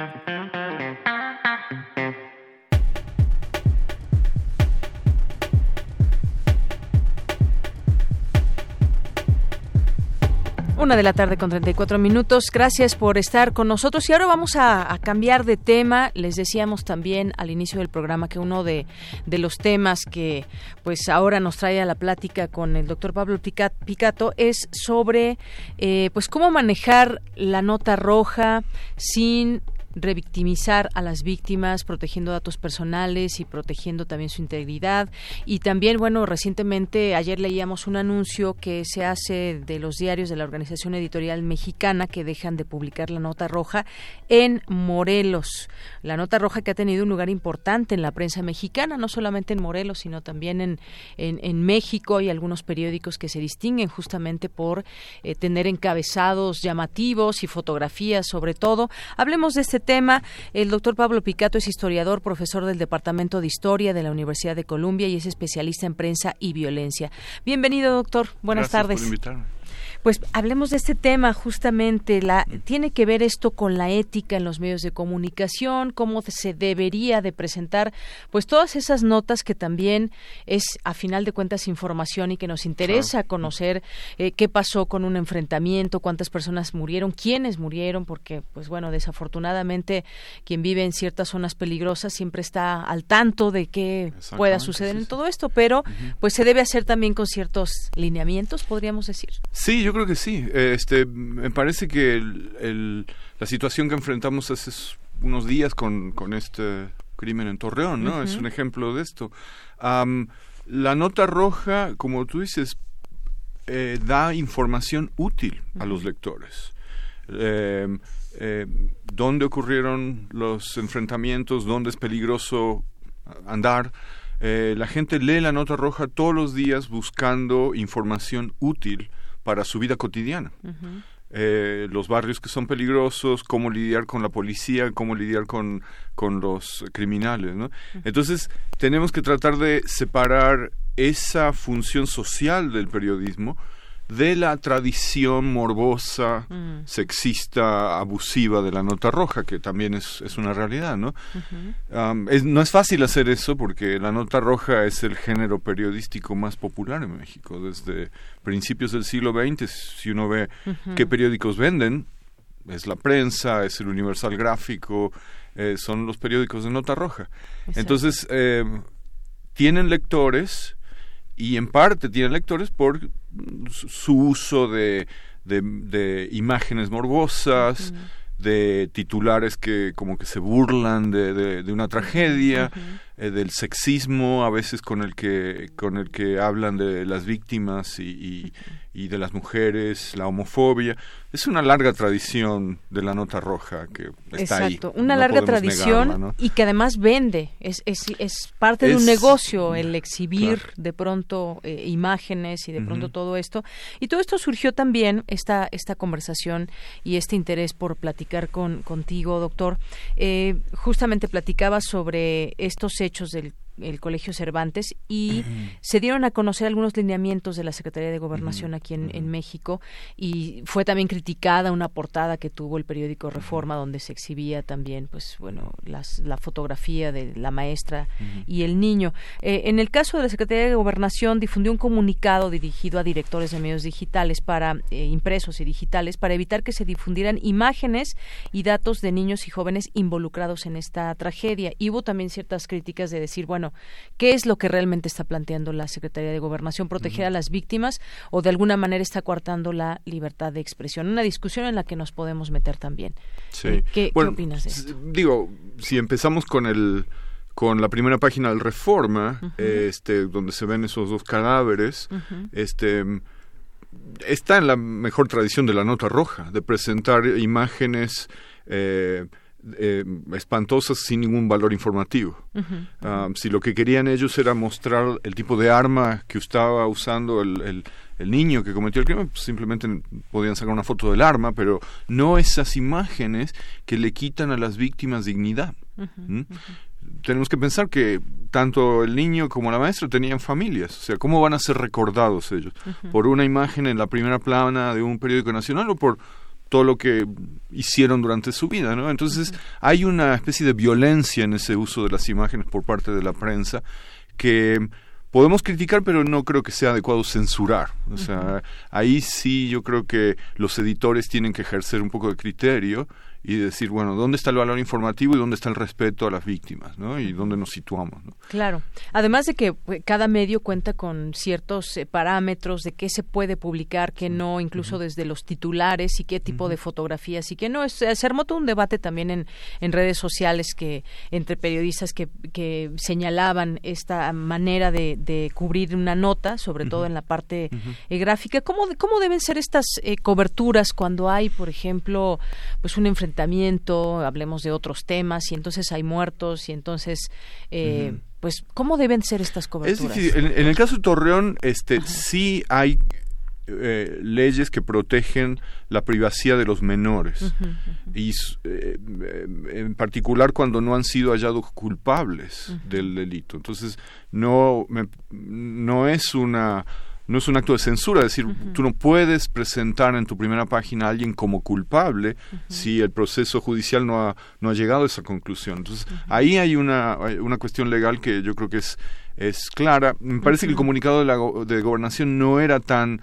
Una de la tarde con 34 minutos. Gracias por estar con nosotros. Y ahora vamos a, cambiar de tema. Les decíamos también al inicio del programa que uno de, los temas que pues ahora nos trae a la plática con el doctor Pablo Picato es sobre eh, pues cómo manejar la nota roja sin revictimizar a las víctimas, protegiendo datos personales y protegiendo también su integridad. Y también, bueno, recientemente, ayer leíamos un anuncio que se hace de los diarios de la Organización Editorial Mexicana que dejan de publicar la nota roja en Morelos. La nota roja que ha tenido un lugar importante en la prensa mexicana, no solamente en Morelos, sino también en, en, México y algunos periódicos que se distinguen justamente por eh, tener encabezados llamativos y fotografías sobre todo. Hablemos de este tema. El doctor Pablo Picato es historiador, profesor del Departamento de Historia de la Universidad de Columbia y es especialista en prensa y violencia. Bienvenido, doctor. Buenas tardes. Pues hablemos de este tema justamente. La, tiene que ver esto con la ética en los medios de comunicación, cómo se debería de presentar, pues todas esas notas que también es a final de cuentas información y que nos interesa conocer eh, qué pasó con un enfrentamiento, cuántas personas murieron, quiénes murieron, porque pues bueno desafortunadamente quien vive en ciertas zonas peligrosas siempre está al tanto de qué pueda suceder en todo esto, pero pues se debe hacer también con ciertos lineamientos, podríamos decir. Sí, yo creo que sí. Este, me parece que el, la situación que enfrentamos hace unos días con, con este crimen en Torreón, ¿no? Es un ejemplo de esto. la nota roja, como tú dices, eh, da información útil a los lectores. Em, eh, dónde ocurrieron los enfrentamientos, dónde es peligroso andar. Eh, la gente lee la nota roja todos los días buscando información útil para su vida cotidiana. Eh, los barrios que son peligrosos, cómo lidiar con la policía, cómo lidiar con, con los criminales. ¿no? Entonces, tenemos que tratar de separar esa función social del periodismo de la tradición morbosa, mm. sexista, abusiva de la nota roja, que también es, es una realidad, ¿no? no es fácil hacer eso porque la nota roja es el género periodístico más popular en México desde principios del siglo XX. Si uno ve qué periódicos venden, es la prensa, es el Universal Gráfico, eh, son los periódicos de nota roja. Entonces, eh, tienen lectores y en parte tienen lectores por su uso de, de, imágenes morbosas, de titulares que como que se burlan de, de, una tragedia, eh, del sexismo a veces con el que con el que hablan de las víctimas y, y, de las mujeres, la homofobia. Es una larga tradición de la nota roja que está Exacto, una larga tradición y que además vende. Es, es, es parte de un negocio el exhibir de pronto eh, imágenes y de pronto todo esto. Y todo esto surgió también, esta, esta conversación y este interés por platicar con, contigo, doctor. Eh, justamente platicaba sobre estos hechos hechos del el Colegio Cervantes y se dieron a conocer algunos lineamientos de la Secretaría de Gobernación aquí en, México y fue también criticada una portada que tuvo el periódico Reforma donde se exhibía también pues bueno las, la fotografía de la maestra y el niño. Eh, en el caso de la Secretaría de Gobernación difundió un comunicado dirigido a directores de medios digitales para eh, impresos y digitales para evitar que se difundieran imágenes y datos de niños y jóvenes involucrados en esta tragedia. Y hubo también ciertas críticas de decir, bueno, ¿qué es lo que realmente está planteando la Secretaría de Gobernación? ¿Proteger a las víctimas o de alguna manera está coartando la libertad de expresión? Una discusión en la que nos podemos meter también. Sí. Eh, ¿Qué, opinas de esto? Digo, si empezamos con el con la primera página del Reforma, este, donde se ven esos dos cadáveres, este está en la mejor tradición de la nota roja, de presentar imágenes eh, eh, espantosas sin ningún valor informativo. Ah, si lo que querían ellos era mostrar el tipo de arma que estaba usando el, el, niño que cometió el crimen, pues simplemente podían sacar una foto del arma, pero no esas imágenes que le quitan a las víctimas dignidad. ¿Mm? Tenemos que pensar que tanto el niño como la maestra tenían familias, o sea, ¿cómo van a ser recordados ellos? ¿Por una imagen en la primera plana de un periódico nacional o por todo lo que hicieron durante su vida, ¿no? Entonces hay una especie de violencia en ese uso de las imágenes por parte de la prensa que podemos criticar, pero no creo que sea adecuado censurar. O sea, ahí sí yo creo que los editores tienen que ejercer un poco de criterio y decir, bueno, ¿dónde está el valor informativo y dónde está el respeto a las víctimas, ¿no? Y dónde nos situamos, ¿no? Claro. Además de que pues, cada medio cuenta con ciertos eh, parámetros de qué se puede publicar, qué no, incluso desde los titulares y qué tipo de fotografías y qué no. Es, se armó todo un debate también en, en redes sociales que entre periodistas que, que señalaban esta manera de, de cubrir una nota, sobre todo en la parte eh, gráfica. ¿Cómo, ¿Cómo deben ser estas eh, coberturas cuando hay, por ejemplo, pues un enfrentamiento hablemos de otros temas y entonces hay muertos y entonces eh, pues cómo deben ser estas coberturas. En, el caso de Torreón, este sí hay eh, leyes que protegen la privacidad de los menores. Y eh, en particular cuando no han sido hallados culpables del delito. Entonces no no es una no es un acto de censura, es decir, tú no puedes presentar en tu primera página a alguien como culpable si el proceso judicial no ha, no ha llegado a esa conclusión. Entonces, ahí hay una, una cuestión legal que yo creo que es, es clara. Me parece que el comunicado de, la, de gobernación no era tan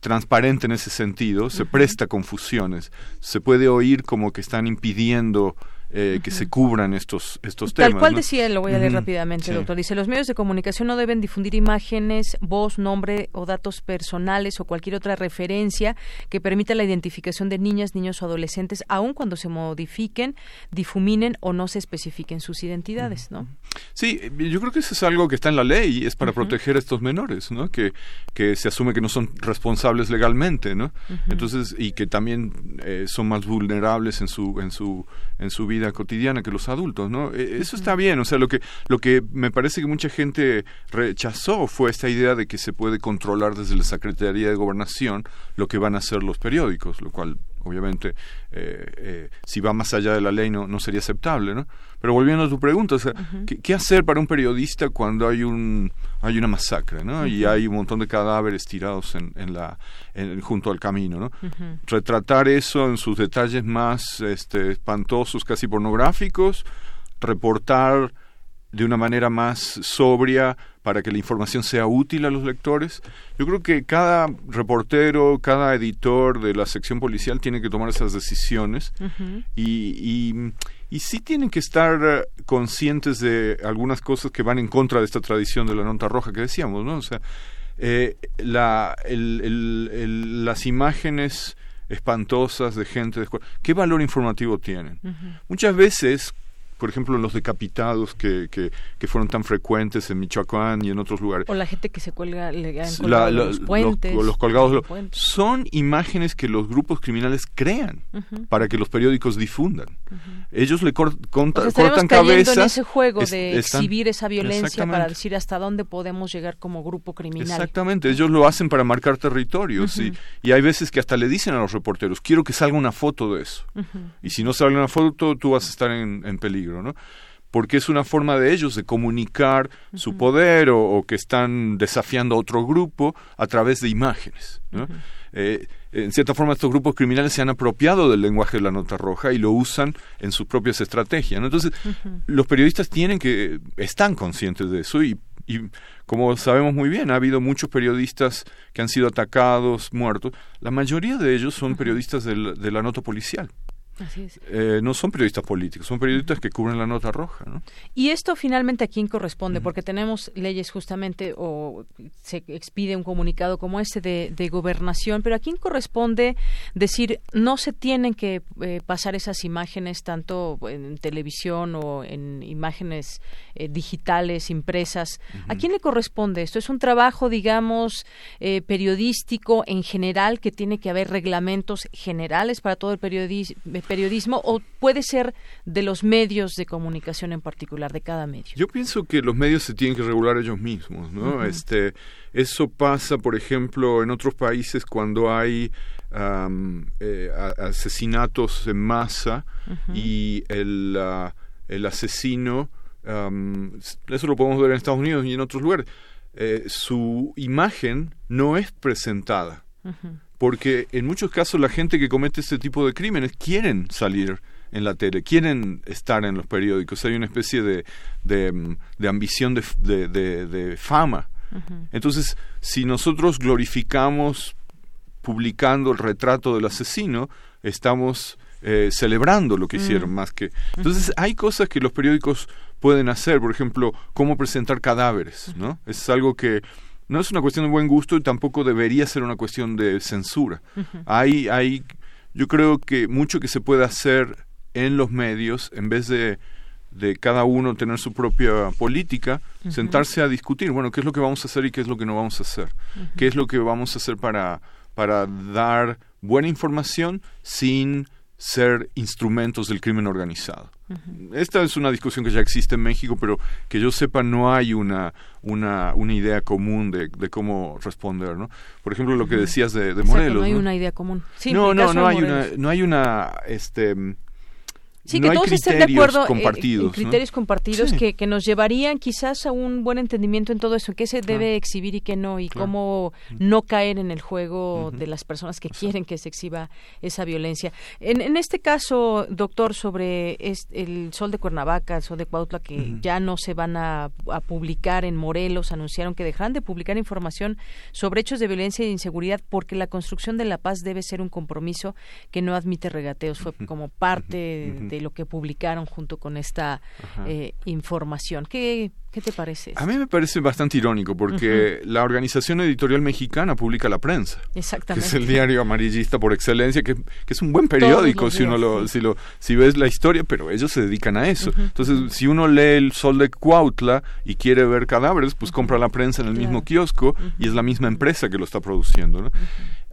transparente en ese sentido, se presta confusiones, se puede oír como que están impidiendo eh, que se cubran estos, estos temas. Tal cual decía, lo voy a leer rápidamente, doctor. Dice, los medios de comunicación no deben difundir imágenes, voz, nombre o datos personales o cualquier otra referencia que permita la identificación de niñas, niños o adolescentes, aun cuando se modifiquen, difuminen o no se especifiquen sus identidades, ¿no? Sí, yo creo que eso es algo que está en la ley y es para proteger a estos menores, ¿no? Que, que se asume que no son responsables legalmente, ¿no? Entonces, y que también eh, son más vulnerables en su, en su, en su vida vida cotidiana que los adultos, ¿no? E, eso está bien, o sea, lo que lo que me parece que mucha gente rechazó fue esta idea de que se puede controlar desde la Secretaría de Gobernación lo que van a hacer los periódicos, lo cual obviamente eh, eh, si va más allá de la ley no, no sería aceptable, ¿no? Pero volviendo a tu pregunta, o sea, ¿qué, hacer para un periodista cuando hay un hay una masacre, ¿no? Y hay un montón de cadáveres tirados en, en la junto al camino, ¿no? Retratar eso en sus detalles más este, espantosos, casi pornográficos, reportar de una manera más sobria para que la información sea útil a los lectores. Yo creo que cada reportero, cada editor de la sección policial tiene que tomar esas decisiones y, y, sí tienen que estar eh, conscientes de algunas cosas que van en contra de esta tradición de la nota roja que decíamos, ¿no? O sea, eh, la, las imágenes espantosas de gente de ¿qué valor informativo tienen? Muchas veces por ejemplo, los decapitados que, que, que, fueron tan frecuentes en Michoacán y en otros lugares. O la gente que se cuelga, le los puentes. Los, colgados. son imágenes que los grupos criminales crean para que los periódicos difundan. Ellos le cortan cabezas. en ese juego de exhibir esa violencia para decir hasta dónde podemos llegar como grupo criminal. Exactamente, ellos lo hacen para marcar territorios y, y, hay veces que hasta le dicen a los reporteros, quiero que salga una foto de eso. Y si no sale una foto, tú vas a estar en, en peligro. Porque es una forma de ellos de comunicar su poder o, que están desafiando a otro grupo a través de imágenes. Eh, en cierta forma estos grupos criminales se han apropiado del lenguaje de la nota roja y lo usan en sus propias estrategias. Entonces, los periodistas tienen que, están conscientes de eso y, como sabemos muy bien, ha habido muchos periodistas que han sido atacados, muertos. La mayoría de ellos son periodistas de la nota policial. Eh, no son periodistas políticos, son periodistas que cubren la nota roja. ¿no? ¿Y esto finalmente a quién corresponde? Porque tenemos leyes justamente, o se expide un comunicado como este de, gobernación, pero ¿a quién corresponde decir no se tienen que eh, pasar esas imágenes tanto en televisión o en imágenes eh, digitales, impresas? ¿A quién le corresponde esto? ¿Es un trabajo, digamos, periodístico en general que tiene que haber reglamentos generales para todo el periodismo? Periodismo o puede ser de los medios de comunicación en particular, de cada medio? Yo pienso que los medios se tienen que regular ellos mismos, ¿no? Este, eso pasa, por ejemplo, en otros países cuando hay eh, asesinatos en masa y el, ah, el asesino, eso lo podemos ver en Estados Unidos y en otros lugares, eh, su imagen no es presentada porque en muchos casos la gente que comete este tipo de crímenes quieren salir en la tele, quieren estar en los periódicos, hay una especie de, de, mm, ambición de, de, fama. Entonces, si nosotros glorificamos publicando el retrato del asesino, estamos eh, celebrando lo que hicieron mm. más que... Entonces, hay cosas que los periódicos pueden hacer, por ejemplo, cómo presentar cadáveres, ¿no? Es algo que no es una cuestión de buen gusto y tampoco debería ser una cuestión de censura. Hay, hay, yo creo que mucho que se puede hacer en los medios en vez de de cada uno tener su propia política, sentarse a discutir, bueno, qué es lo que vamos a hacer y qué es lo que no vamos a hacer, qué es lo que vamos a hacer para, para dar buena información sin ser instrumentos del crimen organizado. Esta es una discusión que ya existe en México, pero que yo sepa no hay una, una, una idea común de, de cómo responder, ¿no? Por ejemplo, lo que decías de, de Morelos. no hay una idea común. no, no, no hay, una, no hay una, este, Sí, que todos estén de acuerdo eh, compartidos, criterios compartidos que, que, nos llevarían quizás a un buen entendimiento en todo eso, qué se debe exhibir y qué no, y cómo no caer en el juego de las personas que quieren que se exhiba esa violencia. En, en este caso, doctor, sobre el Sol de Cuernavaca, el Sol de Cuautla, que ya no se van a, a, publicar en Morelos, anunciaron que dejarán de publicar información sobre hechos de violencia e inseguridad porque la construcción de la paz debe ser un compromiso que no admite regateos. Fue como parte de lo que publicaron junto con esta eh, información. ¿Qué, ¿Qué te parece? A mí me parece bastante irónico porque la Organización Editorial Mexicana publica La Prensa. Exactamente. Que es el diario amarillista por excelencia, que, es un buen periódico si uno lo, si lo, si ves la historia, pero ellos se dedican a eso. Entonces, si uno lee El Sol de Cuautla y quiere ver cadáveres, pues compra La Prensa en el mismo kiosco y es la misma empresa que lo está produciendo. ¿no?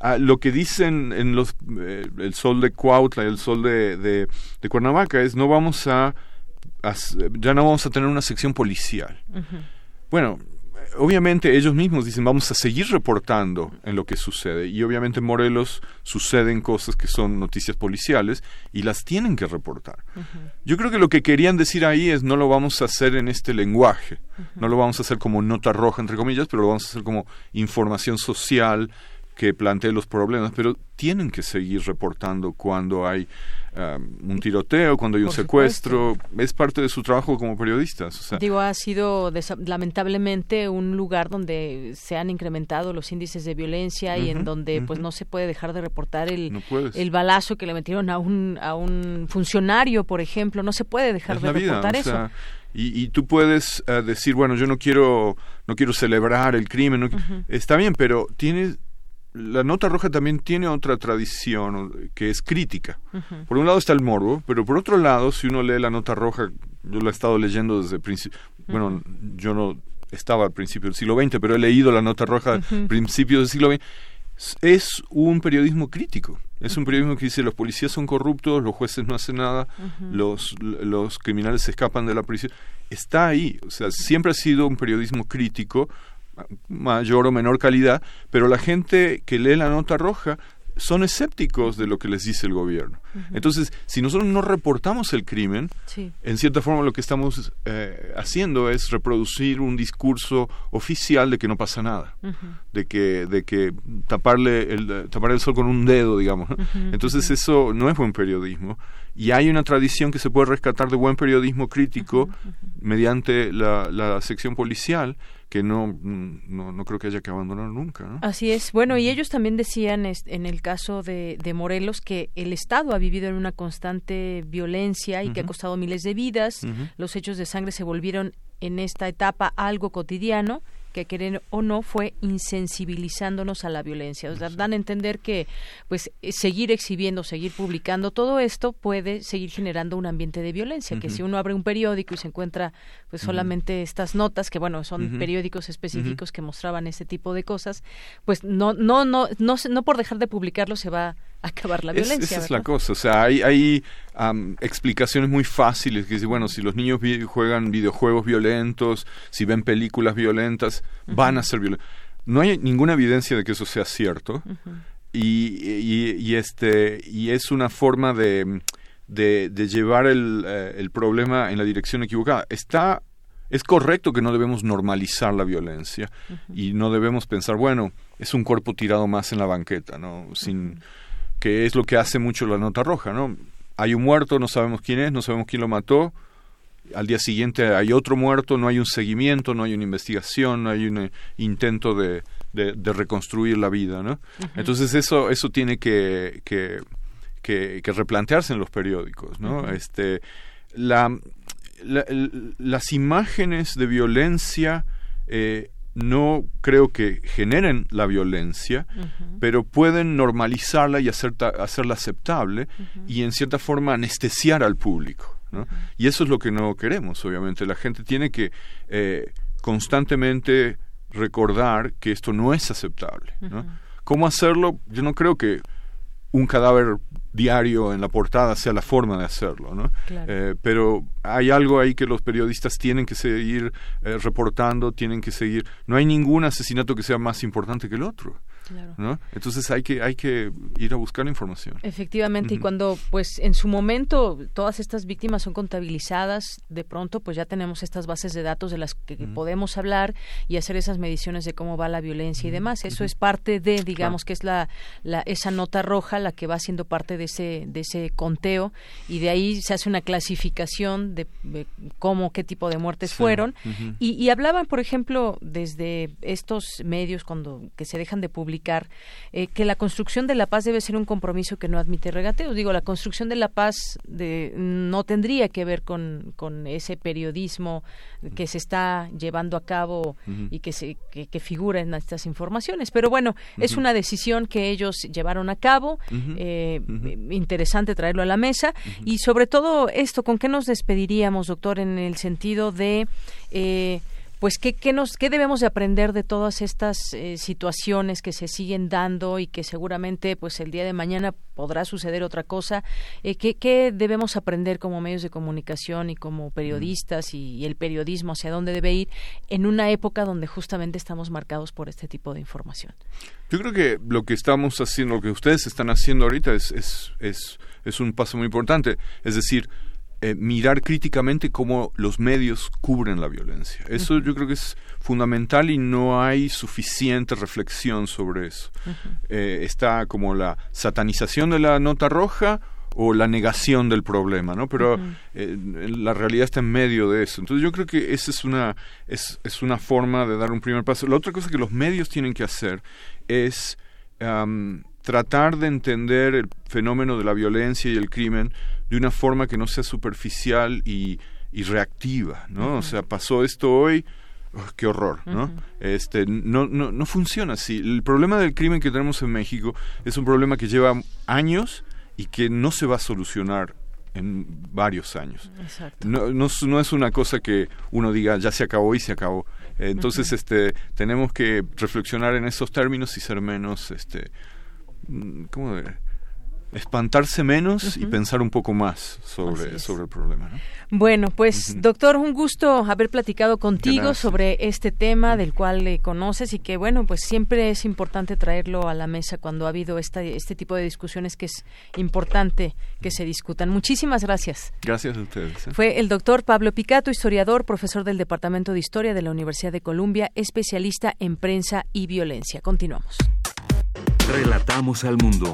Ah, lo que dicen en los eh, el sol de Cuautla y el sol de, de, Cuernavaca es no vamos a, ya no vamos a tener una sección policial. Bueno, obviamente ellos mismos dicen vamos a seguir reportando en lo que sucede. Y obviamente en Morelos suceden cosas que son noticias policiales y las tienen que reportar. Yo creo que lo que querían decir ahí es no lo vamos a hacer en este lenguaje, no lo vamos a hacer como nota roja entre comillas, pero lo vamos a hacer como información social que plantee los problemas, pero tienen que seguir reportando cuando hay um, un tiroteo, cuando hay un secuestro. Es parte de su trabajo como periodistas. Digo, ha sido lamentablemente un lugar donde se han incrementado los índices de violencia y en donde pues no se puede dejar de reportar el, el balazo que le metieron a un, a un funcionario, por ejemplo. No se puede dejar de reportar eso. y, y, tú puedes eh, decir, bueno, yo no quiero, no quiero celebrar el crimen. Está bien, pero tienes la nota roja también tiene otra tradición que es crítica. Por un lado está el morbo, pero por otro lado, si uno lee la nota roja, yo la he estado leyendo desde el principio, bueno, yo no estaba al principio del siglo XX, pero he leído la nota roja al principio del siglo XX, es un periodismo crítico. Es un periodismo que dice los policías son corruptos, los jueces no hacen nada, los, los criminales se escapan de la prisión. Está ahí, o sea, siempre ha sido un periodismo crítico mayor o menor calidad, pero la gente que lee la nota roja son escépticos de lo que les dice el gobierno. Entonces, si nosotros no reportamos el crimen, en cierta forma lo que estamos eh, haciendo es reproducir un discurso oficial de que no pasa nada, de que de que taparle el tapar el sol con un dedo, digamos. Entonces eso no es buen periodismo. Y hay una tradición que se puede rescatar de buen periodismo crítico mediante la, la sección policial que no, no, no, creo que haya que abandonar nunca. ¿no? Así es. Bueno, y ellos también decían en el caso de, de Morelos que el Estado ha vivido en una constante violencia y que ha costado miles de vidas. Los hechos de sangre se volvieron en esta etapa algo cotidiano que querer o no fue insensibilizándonos a la violencia. O sea, dan a entender que pues eh, seguir exhibiendo, seguir publicando todo esto puede seguir generando un ambiente de violencia, que si uno abre un periódico y se encuentra pues solamente estas notas que bueno, son periódicos específicos que mostraban ese tipo de cosas, pues no no no no no por dejar de publicarlo se va acabar la violencia. esa es la cosa, o sea, hay, hay explicaciones muy fáciles que dicen, bueno, si los niños juegan videojuegos violentos, si ven películas violentas, van a ser violentos. No hay ninguna evidencia de que eso sea cierto y, y, este, y es una forma de, de, llevar el, eh, el problema en la dirección equivocada. Está es correcto que no debemos normalizar la violencia y no debemos pensar, bueno, es un cuerpo tirado más en la banqueta, ¿no? Sin, que es lo que hace mucho la nota roja, ¿no? Hay un muerto, no sabemos quién es, no sabemos quién lo mató, al día siguiente hay otro muerto, no hay un seguimiento, no hay una investigación, no hay un eh, intento de, de, reconstruir la vida, ¿no? Entonces eso, eso tiene que, que, que, replantearse en los periódicos, ¿no? este, la, las imágenes de violencia eh, no creo que generen la violencia, pero pueden normalizarla y hacerla aceptable y en cierta forma anestesiar al público. Y eso es lo que no queremos, obviamente. La gente tiene que eh, constantemente recordar que esto no es aceptable. ¿Cómo hacerlo? Yo no creo que un cadáver diario en la portada sea la forma de hacerlo, ¿no? Eh, pero hay algo ahí que los periodistas tienen que seguir eh, reportando, tienen que seguir. No hay ningún asesinato que sea más importante que el otro. ¿No? Entonces hay que hay que ir a buscar información. Efectivamente, y cuando pues en su momento todas estas víctimas son contabilizadas, de pronto pues ya tenemos estas bases de datos de las que, podemos hablar y hacer esas mediciones de cómo va la violencia y demás. Eso es parte de, digamos que es la, la, esa nota roja la que va siendo parte de ese de ese conteo y de ahí se hace una clasificación de, cómo qué tipo de muertes fueron. Y, y hablaban, por ejemplo, desde estos medios cuando que se dejan de publicar eh, que la construcción de la paz debe ser un compromiso que no admite regateos. Digo, la construcción de la paz de, no tendría que ver con, con ese periodismo que se está llevando a cabo y que, se, que, figura en estas informaciones. Pero bueno, es una decisión que ellos llevaron a cabo. Eh, interesante traerlo a la mesa. Y sobre todo esto, ¿con qué nos despediríamos, doctor, en el sentido de... Eh, pues qué, qué, nos, qué debemos de aprender de todas estas eh, situaciones que se siguen dando y que seguramente pues el día de mañana podrá suceder otra cosa. Eh, ¿qué, ¿qué, debemos aprender como medios de comunicación y como periodistas y, el periodismo hacia dónde debe ir en una época donde justamente estamos marcados por este tipo de información? Yo creo que lo que estamos haciendo, lo que ustedes están haciendo ahorita es, es, es, es un paso muy importante. Es decir, eh, mirar críticamente cómo los medios cubren la violencia. Eso yo creo que es fundamental y no hay suficiente reflexión sobre eso. Eh, está como la satanización de la nota roja o la negación del problema, ¿no? Pero eh, la realidad está en medio de eso. Entonces yo creo que esa es una, es, es una forma de dar un primer paso. La otra cosa que los medios tienen que hacer es tratar de entender el fenómeno de la violencia y el crimen de una forma que no sea superficial y, reactiva, ¿no? O sea, pasó esto hoy, oh, qué horror, ¿no? Este no, no no funciona así. El problema del crimen que tenemos en México es un problema que lleva años y que no se va a solucionar en varios años. No, no, es una cosa que uno diga ya se acabó y se acabó. Entonces, este, tenemos que reflexionar en esos términos y ser menos, este, mm, ¿cómo espantarse menos y pensar un poco más sobre, sobre el problema. Bueno, pues doctor, un gusto haber platicado contigo sobre este tema del cual le conoces y que bueno, pues siempre es importante traerlo a la mesa cuando ha habido esta, este tipo de discusiones que es importante que se discutan. Muchísimas gracias. Gracias a ustedes. ¿eh? Fue el doctor Pablo Picato, historiador, profesor del Departamento de Historia de la Universidad de Columbia, especialista en prensa y violencia. Continuamos. Relatamos al mundo.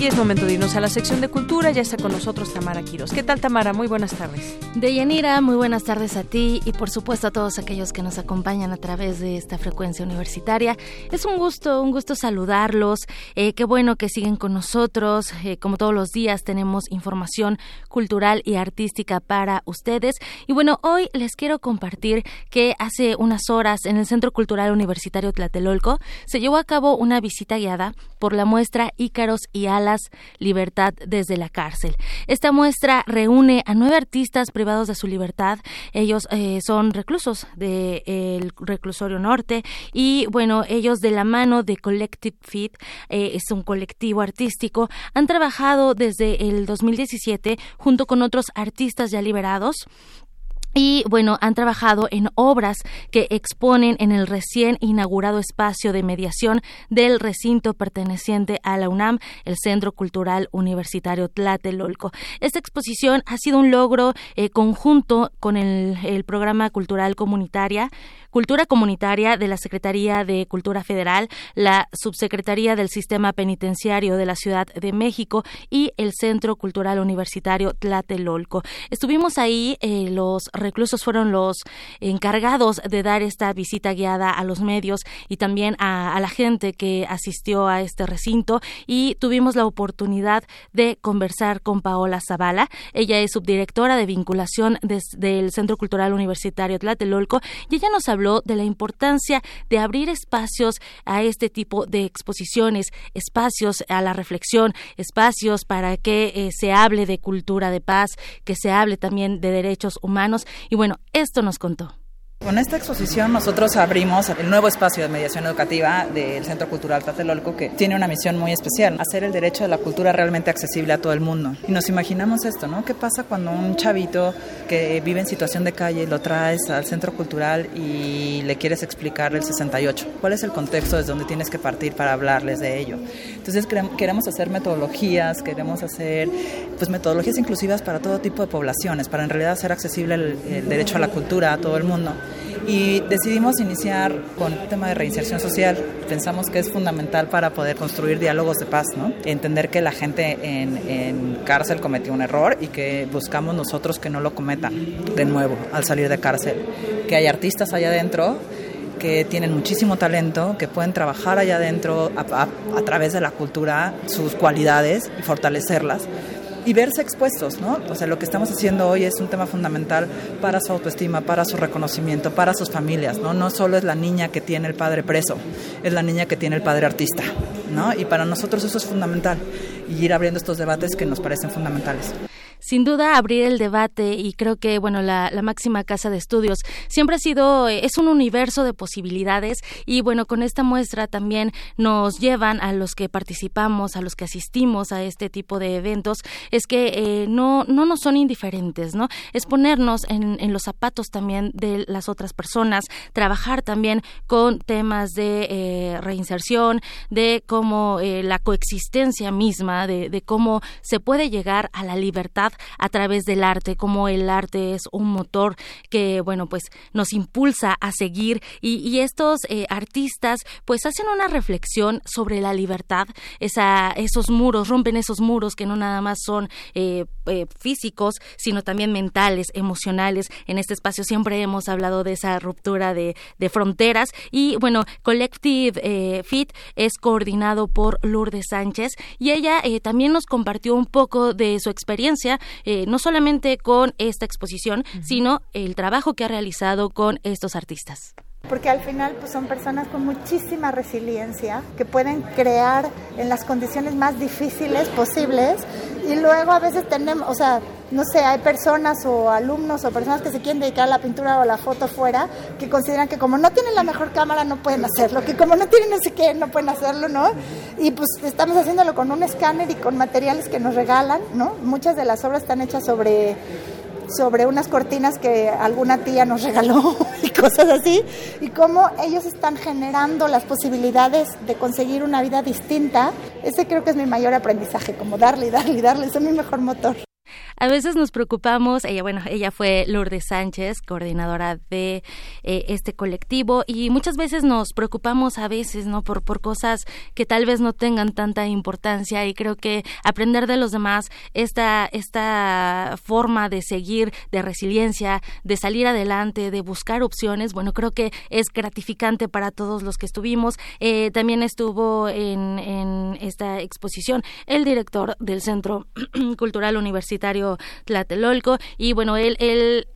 Y es momento de irnos a la sección de cultura. Ya está con nosotros Tamara Quiros. ¿Qué tal, Tamara? Muy buenas tardes. Deyanira, muy buenas tardes a ti y por supuesto a todos aquellos que nos acompañan a través de esta frecuencia universitaria. Es un gusto, un gusto saludarlos. Eh, qué bueno que siguen con nosotros. Eh, como todos los días tenemos información cultural y artística para ustedes. Y bueno, hoy les quiero compartir que hace unas horas en el Centro Cultural Universitario Tlatelolco se llevó a cabo una visita guiada por la muestra Ícaros y Libertad desde la cárcel. Esta muestra reúne a nueve artistas privados de su libertad. Ellos eh, son reclusos del reclusorio norte y bueno, ellos de la mano de Collective Fit, eh, es un colectivo artístico, han trabajado desde el 2017 junto con otros artistas ya liberados y bueno, han trabajado en obras que exponen en el recién inaugurado espacio de mediación del recinto perteneciente a la UNAM, el Centro Cultural Universitario Tlatelolco. Esta exposición ha sido un logro eh, conjunto con el, el programa cultural comunitaria Cultura Comunitaria de la Secretaría de Cultura Federal, la Subsecretaría del Sistema Penitenciario de la Ciudad de México y el Centro Cultural Universitario Tlatelolco. Estuvimos ahí, eh, los reclusos fueron los encargados de dar esta visita guiada a los medios y también a, la gente que asistió a este recinto y tuvimos la oportunidad de conversar con Paola Zavala. Ella es subdirectora de vinculación del Centro Cultural Universitario Tlatelolco y ella nos habló habló de la importancia de abrir espacios a este tipo de exposiciones, espacios a la reflexión, espacios para que eh, se hable de cultura de paz, que se hable también de derechos humanos. Y bueno, esto nos contó. Con esta exposición nosotros abrimos el nuevo espacio de mediación educativa del Centro Cultural Tlatelolco que tiene una misión muy especial, hacer el derecho de la cultura realmente accesible a todo el mundo. Y nos imaginamos esto, ¿no? ¿Qué pasa cuando un chavito que vive en situación de calle lo traes al Centro Cultural y le quieres explicar el 68? ¿Cuál es el contexto desde donde tienes que partir para hablarles de ello? Entonces queremos hacer metodologías, queremos hacer pues metodologías inclusivas para todo tipo de poblaciones, para en realidad hacer accesible el derecho a la cultura a todo el mundo y decidimos iniciar con el tema de reinserción social. Pensamos que es fundamental para poder construir diálogos de paz, ¿no? Entender que la gente en, cárcel cometió un error y que buscamos nosotros que no lo cometan de nuevo al salir de cárcel. Que hay artistas allá adentro que tienen muchísimo talento, que pueden trabajar allá adentro a través de la cultura sus cualidades y fortalecerlas y verse expuestos, ¿no? O sea, lo que estamos haciendo hoy es un tema fundamental para su autoestima, para su reconocimiento, para sus familias, ¿no? No solo es la niña que tiene el padre preso, es la niña que tiene el padre artista, ¿no? Y para nosotros eso es fundamental y ir abriendo estos debates que nos parecen fundamentales sin duda abrir el debate y creo que bueno la, máxima casa de estudios siempre ha sido eh, es un universo de posibilidades y bueno con esta muestra también nos llevan a los que participamos a los que asistimos a este tipo de eventos es que eh, no no nos son indiferentes no es ponernos en, en, los zapatos también de las otras personas trabajar también con temas de eh, reinserción de cómo la coexistencia misma de, de cómo se puede llegar a la libertad a través del arte, como el arte es un motor que, bueno, pues nos impulsa a seguir y, estos eh, artistas pues hacen una reflexión sobre la libertad, esa, esos muros, rompen esos muros que no nada más son eh, eh, físicos, sino también mentales, emocionales. En este espacio siempre hemos hablado de esa ruptura de, de fronteras y bueno, Collective Fit es coordinado por Lourdes Sánchez y ella también nos compartió un poco de su experiencia eh, no solamente con esta exposición, sino el trabajo que ha realizado con estos artistas porque al final pues, son personas con muchísima resiliencia que pueden crear en las condiciones más difíciles posibles y luego a veces tenemos, o sea, no sé, hay personas o alumnos o personas que se quieren dedicar a la pintura o la foto fuera que consideran que como no tienen la mejor cámara no pueden hacerlo, que como no tienen no sé qué no pueden hacerlo, ¿no? Y pues estamos haciéndolo con un escáner y con materiales que nos regalan, ¿no? Muchas de las obras están hechas sobre sobre unas cortinas que alguna tía nos regaló y cosas así, y cómo ellos están generando las posibilidades de conseguir una vida distinta. Ese creo que es mi mayor aprendizaje, como darle darle darle, es mi mejor motor. A veces nos preocupamos, ella, bueno, ella fue Lourdes Sánchez, coordinadora de eh, este colectivo, y muchas veces nos preocupamos a veces, ¿no? Por, por cosas que tal vez no tengan tanta importancia, y creo que aprender de los demás, esta, esta forma de seguir, de resiliencia, de salir adelante, de buscar opciones, bueno, creo que es gratificante para todos los que estuvimos. Eh, también estuvo en, en esta exposición el director del Centro Cultural Universitario Tlatelolco y bueno, él, él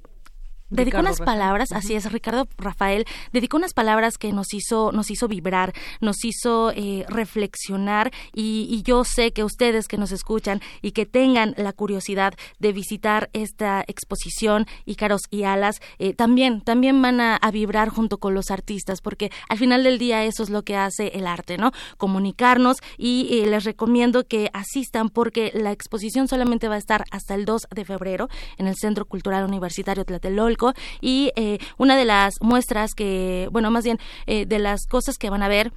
dedicó unas palabras, así es, Ricardo Rafael, dedicó unas palabras que nos hizo, nos hizo vibrar, nos hizo eh, reflexionar y, yo sé que ustedes que nos escuchan y que tengan la curiosidad de visitar esta exposición Ícaros y Alas, eh, también, también van a, vibrar junto con los artistas, porque al final del día eso es lo que hace el arte, ¿no? Comunicarnos y eh, les recomiendo que asistan porque la exposición solamente va a estar hasta el 2 de febrero en el Centro Cultural Universitario Tlatelolco y eh, una de las muestras que, bueno, más bien eh, de las cosas que van a ver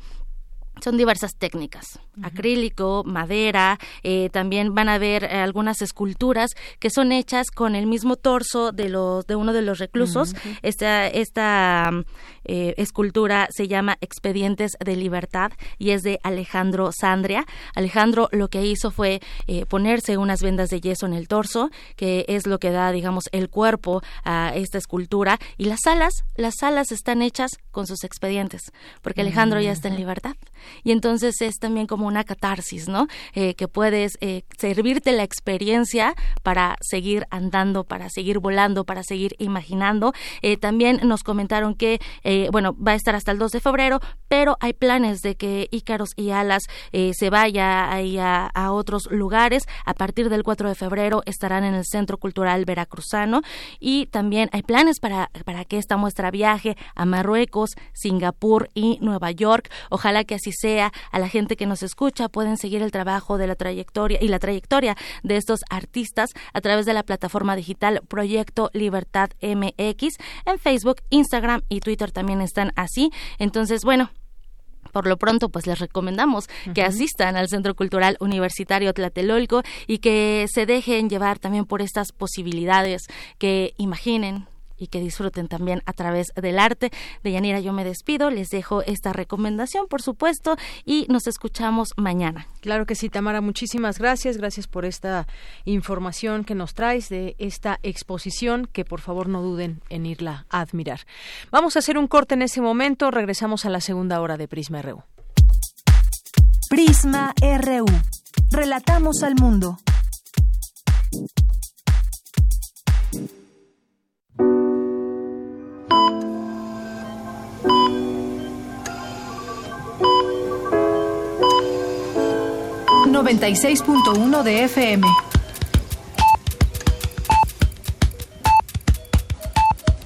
son diversas técnicas, acrílico, madera, eh, también van a ver eh, algunas esculturas que son hechas con el mismo torso de los de uno de los reclusos. Esta esta eh, escultura se llama Expedientes de Libertad y es de Alejandro Sandria. Alejandro lo que hizo fue ponerse unas vendas de yeso en el torso, que es lo que da, digamos, el cuerpo a esta escultura. Y las alas, las alas están hechas con sus expedientes, porque Alejandro ya está en libertad. Y entonces es también como una catarsis, ¿no? Eh, que puedes eh, servirte la experiencia para seguir andando, para seguir volando, para seguir imaginando. Eh, también nos comentaron que, bueno, va a estar hasta el 2 de febrero, pero hay planes de que Ícaros y Alas se vaya ahí a, otros lugares. A partir del 4 de febrero estarán en el Centro Cultural Veracruzano y también hay planes para, para que esta muestra viaje a Marruecos, Singapur y Nueva York. Ojalá que así sea, a la gente que nos escucha, pueden seguir el trabajo de la trayectoria y la trayectoria de estos artistas a través de la plataforma digital Proyecto Libertad MX en Facebook, Instagram y Twitter también están así. Entonces, bueno, por lo pronto, pues les recomendamos que asistan al Centro Cultural Universitario Tlatelolco y que se dejen llevar también por estas posibilidades, que imaginen, y que disfruten también a través del arte. De Yanira yo me despido, les dejo esta recomendación, por supuesto, y nos escuchamos mañana. Claro que sí, Tamara, muchísimas gracias. Gracias por esta información que nos traes de esta exposición, que por favor no duden en irla a admirar. Vamos a hacer un corte en ese momento, regresamos a la segunda hora de Prisma RU. Prisma RU. Relatamos al mundo. 96.1 de FM.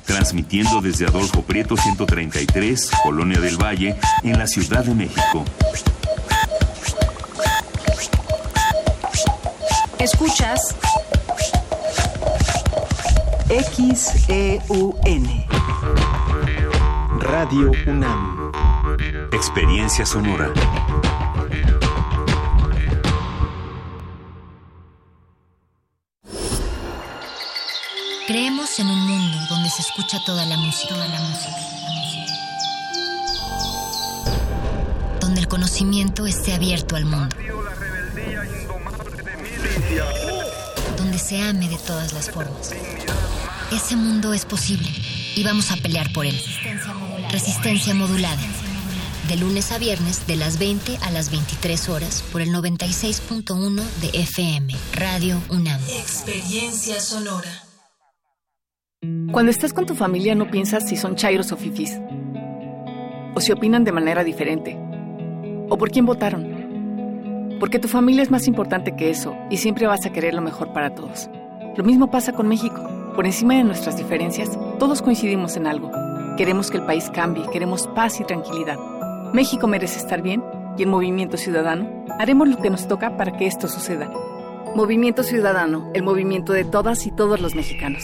Transmitiendo desde Adolfo Prieto 133, Colonia del Valle, en la Ciudad de México. Escuchas XEUN. Radio UNAM. Experiencia sonora. Creemos en un mundo donde se escucha toda la música, toda la música, donde el conocimiento esté abierto al mundo, donde se ame de todas las formas. Ese mundo es posible y vamos a pelear por él. Resistencia modulada. de lunes a viernes de las 20 a las 23 horas por el 96.1 de FM, Radio UNAM. Experiencia sonora. Cuando estás con tu familia no piensas si son chairos o fifis, o si opinan de manera diferente, o por quién votaron. Porque tu familia es más importante que eso y siempre vas a querer lo mejor para todos. Lo mismo pasa con México. Por encima de nuestras diferencias, todos coincidimos en algo. Queremos que el país cambie, queremos paz y tranquilidad. México merece estar bien y en Movimiento Ciudadano haremos lo que nos toca para que esto suceda. Movimiento Ciudadano, el movimiento de todas y todos los mexicanos.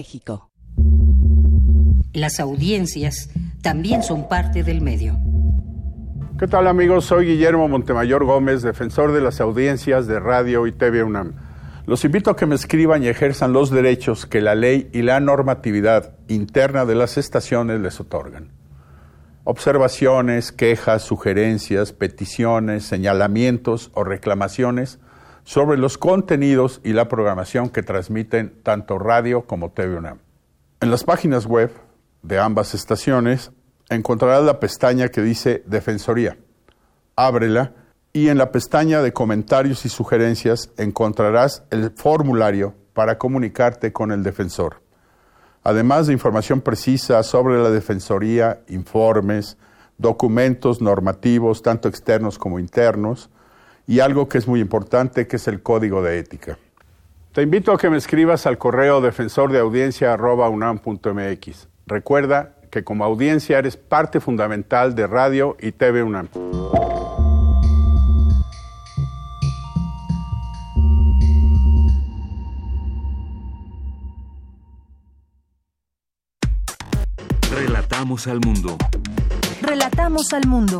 Las audiencias también son parte del medio. ¿Qué tal amigos? Soy Guillermo Montemayor Gómez, defensor de las audiencias de Radio y TV UNAM. Los invito a que me escriban y ejerzan los derechos que la ley y la normatividad interna de las estaciones les otorgan. Observaciones, quejas, sugerencias, peticiones, señalamientos o reclamaciones sobre los contenidos y la programación que transmiten tanto radio como TV UNAM. En las páginas web de ambas estaciones encontrarás la pestaña que dice Defensoría. Ábrela y en la pestaña de comentarios y sugerencias encontrarás el formulario para comunicarte con el defensor. Además de información precisa sobre la Defensoría, informes, documentos normativos, tanto externos como internos, y algo que es muy importante, que es el código de ética. Te invito a que me escribas al correo defensordeaudiencia.unam.mx. Recuerda que como audiencia eres parte fundamental de Radio y TV UNAM. Relatamos al mundo. Relatamos al mundo.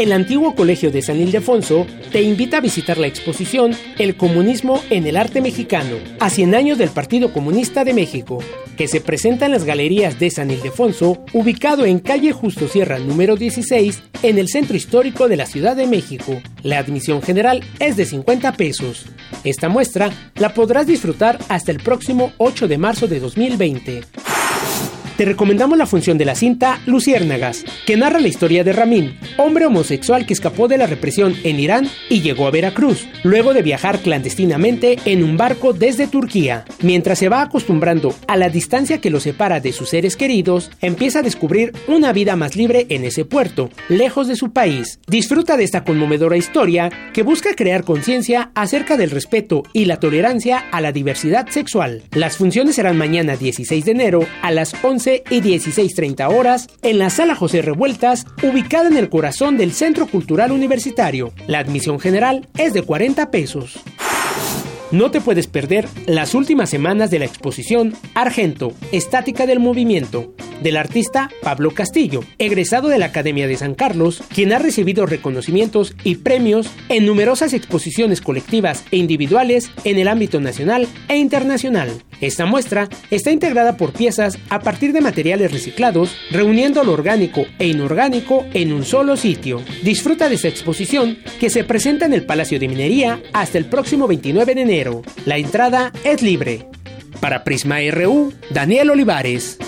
El antiguo Colegio de San Ildefonso te invita a visitar la exposición El comunismo en el arte mexicano, a 100 años del Partido Comunista de México, que se presenta en las galerías de San Ildefonso, ubicado en calle Justo Sierra número 16, en el centro histórico de la Ciudad de México. La admisión general es de 50 pesos. Esta muestra la podrás disfrutar hasta el próximo 8 de marzo de 2020 te recomendamos la función de la cinta Luciérnagas, que narra la historia de Ramin, hombre homosexual que escapó de la represión en Irán y llegó a Veracruz, luego de viajar clandestinamente en un barco desde Turquía. Mientras se va acostumbrando a la distancia que lo separa de sus seres queridos, empieza a descubrir una vida más libre en ese puerto, lejos de su país. Disfruta de esta conmovedora historia que busca crear conciencia acerca del respeto y la tolerancia a la diversidad sexual. Las funciones serán mañana 16 de enero a las 11 y 16.30 horas en la Sala José Revueltas, ubicada en el corazón del Centro Cultural Universitario. La admisión general es de 40 pesos. No te puedes perder las últimas semanas de la exposición Argento, Estática del Movimiento, del artista Pablo Castillo, egresado de la Academia de San Carlos, quien ha recibido reconocimientos y premios en numerosas exposiciones colectivas e individuales en el ámbito nacional e internacional. Esta muestra está integrada por piezas a partir de materiales reciclados, reuniendo lo orgánico e inorgánico en un solo sitio. Disfruta de esta exposición que se presenta en el Palacio de Minería hasta el próximo 29 de enero. La entrada es libre. Para Prisma RU, Daniel Olivares.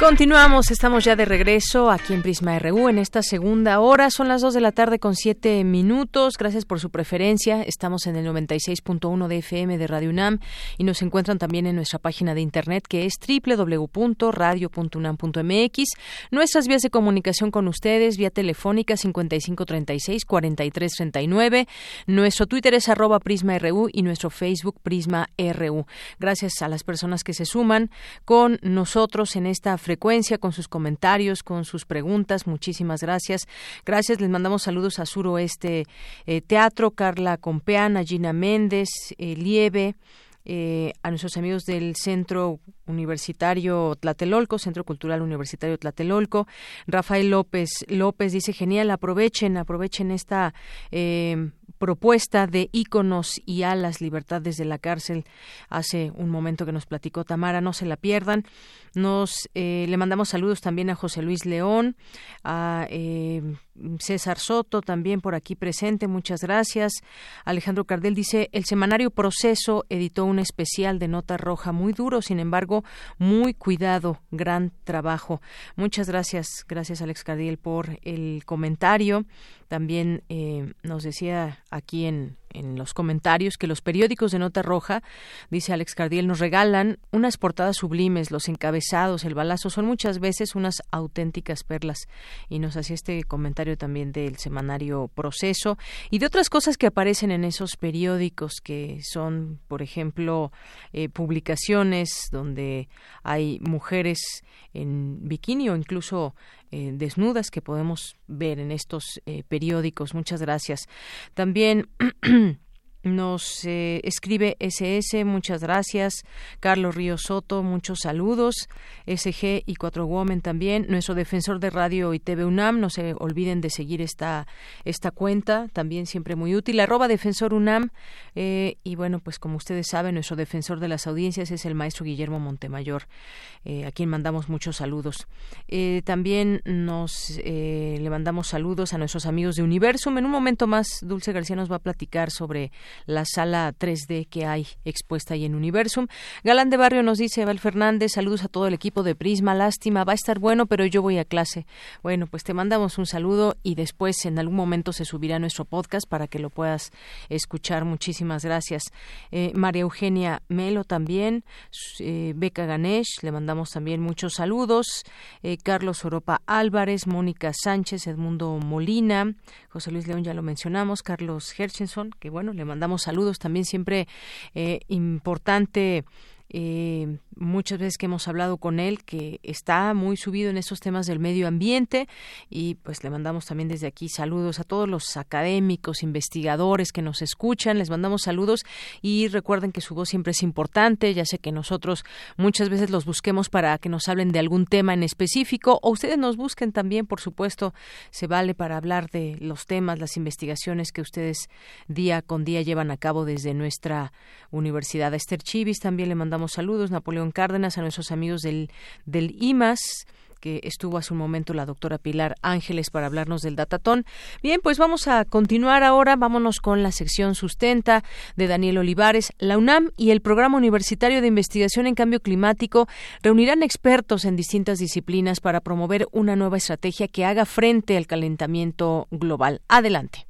Continuamos, estamos ya de regreso aquí en Prisma RU en esta segunda hora. Son las 2 de la tarde con 7 minutos. Gracias por su preferencia. Estamos en el 96.1 de FM de Radio UNAM y nos encuentran también en nuestra página de internet que es www.radio.unam.mx. Nuestras vías de comunicación con ustedes, vía telefónica 5536-4339. Nuestro Twitter es arroba Prisma RU y nuestro Facebook Prisma RU. Gracias a las personas que se suman con nosotros en esta frecuencia frecuencia, con sus comentarios, con sus preguntas. Muchísimas gracias. Gracias. Les mandamos saludos a Suroeste eh, Teatro, Carla Compeán, a Gina Méndez, eh, Lieve. Eh, a nuestros amigos del Centro Universitario Tlatelolco, Centro Cultural Universitario Tlatelolco. Rafael López López dice, genial, aprovechen, aprovechen esta eh, propuesta de íconos y alas, libertad desde la cárcel. Hace un momento que nos platicó Tamara, no se la pierdan. Nos eh, le mandamos saludos también a José Luis León, a eh, César Soto también por aquí presente, muchas gracias. Alejandro Cardel dice el semanario Proceso editó un especial de nota roja muy duro, sin embargo muy cuidado, gran trabajo. Muchas gracias, gracias Alex Cardel por el comentario. También eh, nos decía aquí en, en los comentarios que los periódicos de nota roja, dice Alex Cardiel, nos regalan unas portadas sublimes, los encabezados, el balazo, son muchas veces unas auténticas perlas. Y nos hacía este comentario también del semanario Proceso y de otras cosas que aparecen en esos periódicos que son, por ejemplo, eh, publicaciones donde hay mujeres en bikini o incluso eh, desnudas que podemos ver en estos eh, periódicos. Muchas gracias. También Nos eh, escribe SS, muchas gracias. Carlos Ríos Soto, muchos saludos. SG y Cuatro Women también. Nuestro defensor de radio y TV UNAM, no se olviden de seguir esta, esta cuenta, también siempre muy útil. Arroba defensor UNAM. Eh, y bueno, pues como ustedes saben, nuestro defensor de las audiencias es el maestro Guillermo Montemayor, eh, a quien mandamos muchos saludos. también nos le mandamos saludos a nuestros amigos de Universum. En un momento más, Dulce García nos va a platicar sobre la sala 3D que hay expuesta ahí en Universum. Galán de Barrio nos dice, Val Fernández, saludos a todo el equipo de Prisma, lástima, va a estar bueno, pero yo voy a clase. Bueno, pues te mandamos un saludo y después en algún momento se subirá nuestro podcast para que lo puedas escuchar. Muchísimas gracias. Eh, María Eugenia Melo también, eh, Beca Ganesh, le mandamos también muchos saludos. Eh, Carlos Oropa Álvarez, Mónica Sánchez, Edmundo Molina, José Luis León ya lo mencionamos, Carlos Hershenson, que bueno, le mandamos saludos. También siempre eh, importante eh, muchas veces que hemos hablado con él, que está muy subido en esos temas del medio ambiente y pues le mandamos también desde aquí saludos a todos los académicos, investigadores que nos escuchan, les mandamos saludos y recuerden que su voz siempre es importante, ya sé que nosotros muchas veces los busquemos para que nos hablen de algún tema en específico o ustedes nos busquen también, por supuesto, se vale para hablar de los temas, las investigaciones que ustedes día con día llevan a cabo desde nuestra universidad. A Esther Chivis también le mandamos saludos, Napoleón Cárdenas, a nuestros amigos del, del IMAS, que estuvo hace un momento la doctora Pilar Ángeles para hablarnos del datatón. Bien, pues vamos a continuar ahora, vámonos con la sección sustenta de Daniel Olivares. La UNAM y el Programa Universitario de Investigación en Cambio Climático reunirán expertos en distintas disciplinas para promover una nueva estrategia que haga frente al calentamiento global. Adelante.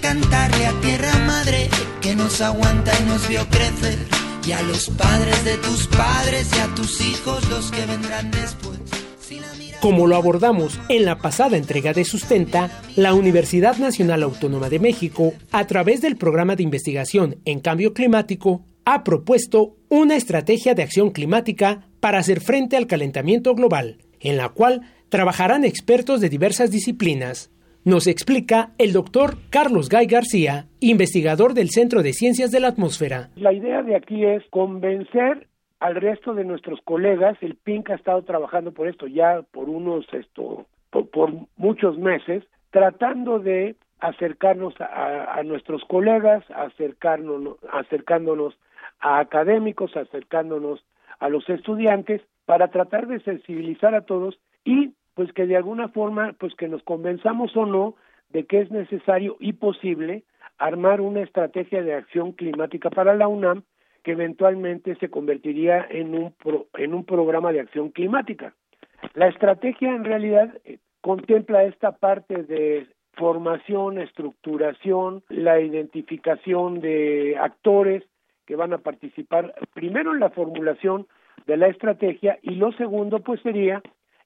Cantarle a tierra madre que nos aguanta y nos vio crecer. Y a los padres de tus padres y a tus hijos los que vendrán después. Como lo abordamos en la pasada entrega de Sustenta, la Universidad Nacional Autónoma de México, a través del programa de investigación en cambio climático, ha propuesto una estrategia de acción climática para hacer frente al calentamiento global, en la cual trabajarán expertos de diversas disciplinas. Nos explica el doctor Carlos Gay García, investigador del Centro de Ciencias de la Atmósfera. La idea de aquí es convencer al resto de nuestros colegas. El PINC ha estado trabajando por esto ya por unos, esto, por, muchos meses, tratando de acercarnos a, a nuestros colegas, acercarnos, acercándonos a académicos, acercándonos a los estudiantes para tratar de sensibilizar a todos y pues que de alguna forma pues que nos convenzamos o no de que es necesario y posible armar una estrategia de acción climática para la UNAM que eventualmente se convertiría en un en un programa de acción climática. La estrategia en realidad eh, contempla esta parte de formación, estructuración, la identificación de actores que van a participar primero en la formulación de la estrategia y lo segundo pues sería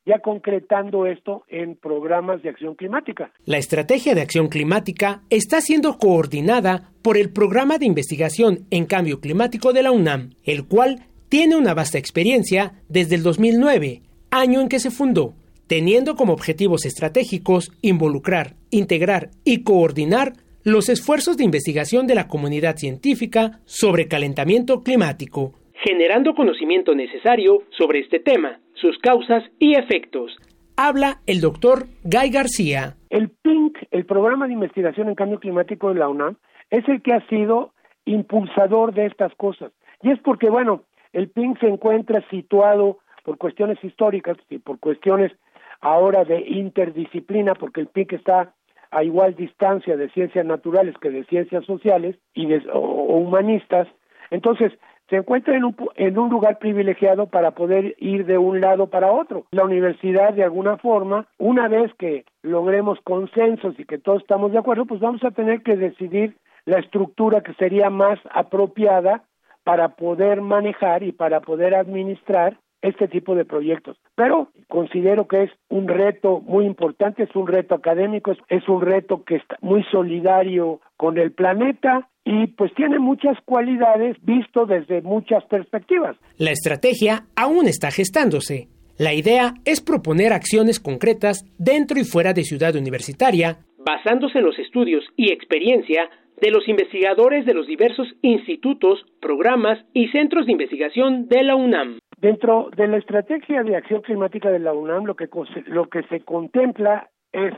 ya concretando esto en programas de acción climática. La estrategia de acción climática está siendo coordinada por el Programa de Investigación en Cambio Climático de la UNAM, el cual tiene una vasta experiencia desde el 2009, año en que se fundó, teniendo como objetivos estratégicos involucrar, integrar y coordinar los esfuerzos de investigación de la comunidad científica sobre calentamiento climático, generando conocimiento necesario sobre este tema, sus causas y efectos. Habla el doctor Guy García. El PINC, el Programa de Investigación en Cambio Climático de la UNAM, es el que ha sido impulsador de estas cosas. Y es porque, bueno, el PINC se encuentra situado por cuestiones históricas y por cuestiones ahora de interdisciplina, porque el PINC está a igual distancia de ciencias naturales que de ciencias sociales y de, o humanistas. Entonces, se encuentra en un, en un lugar privilegiado para poder ir de un lado para otro. La universidad, de alguna forma, una vez que logremos consensos y que todos estamos de acuerdo, pues vamos a tener que decidir la estructura que sería más apropiada para poder manejar y para poder administrar este tipo de proyectos. Pero considero que es un reto muy importante, es un reto académico, es, un reto que está muy solidario con el planeta y pues tiene muchas cualidades visto desde muchas perspectivas. La estrategia aún está gestándose. La idea es proponer acciones concretas dentro y fuera de Ciudad Universitaria, basándose en los estudios y experiencia de los investigadores de los diversos institutos, programas y centros de investigación de la UNAM. Dentro de la estrategia de acción climática de la UNAM, lo que, lo que se contempla es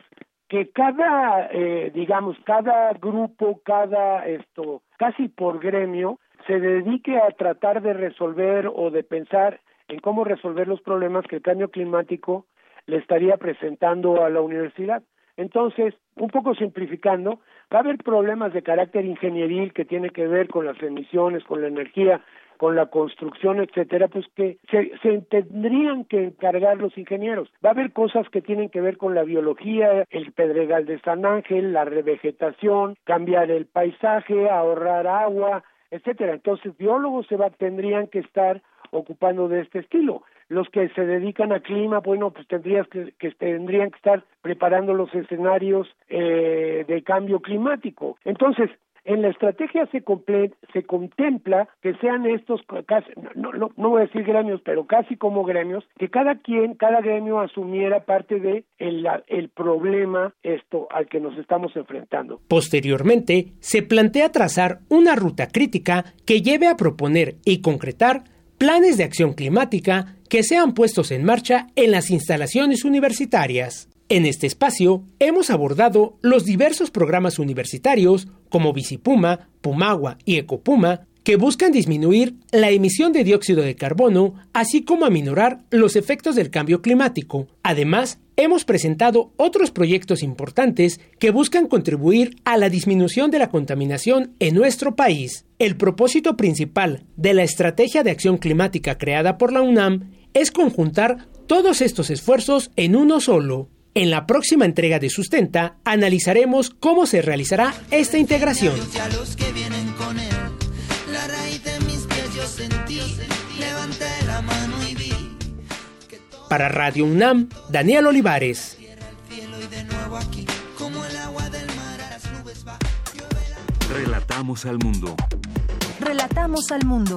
que cada, eh, digamos, cada grupo, cada esto, casi por gremio, se dedique a tratar de resolver o de pensar en cómo resolver los problemas que el cambio climático le estaría presentando a la universidad. Entonces, un poco simplificando, va a haber problemas de carácter ingenieril que tiene que ver con las emisiones, con la energía, con la construcción, etcétera, pues que se, tendrían que encargar los ingenieros. Va a haber cosas que tienen que ver con la biología, el pedregal de San Ángel, la revegetación, cambiar el paisaje, ahorrar agua, etcétera. Entonces, biólogos se va, tendrían que estar ocupando de este estilo. Los que se dedican a clima, bueno, pues que, que tendrían que estar preparando los escenarios eh, de cambio climático. Entonces, en la estrategia se, se contempla que sean estos, casi, no, voy a decir gremios, pero casi como gremios, que cada quien, cada gremio asumiera parte de el problema esto al que nos estamos enfrentando. Posteriormente, se plantea trazar una ruta crítica que lleve a proponer y concretar planes de acción climática que sean puestos en marcha en las instalaciones universitarias. En este espacio hemos abordado los diversos programas universitarios como Bicipuma, Pumagua y Ecopuma que buscan disminuir la emisión de dióxido de carbono, así como aminorar los efectos del cambio climático. Además, hemos presentado otros proyectos importantes que buscan contribuir a la disminución de la contaminación en nuestro país. El propósito principal de la Estrategia de Acción Climática creada por la UNAM es conjuntar todos estos esfuerzos en uno solo. En la próxima entrega de Sustenta analizaremos cómo se realizará esta integración. Para Radio UNAM, Daniel Olivares. Relatamos al mundo. Relatamos al mundo.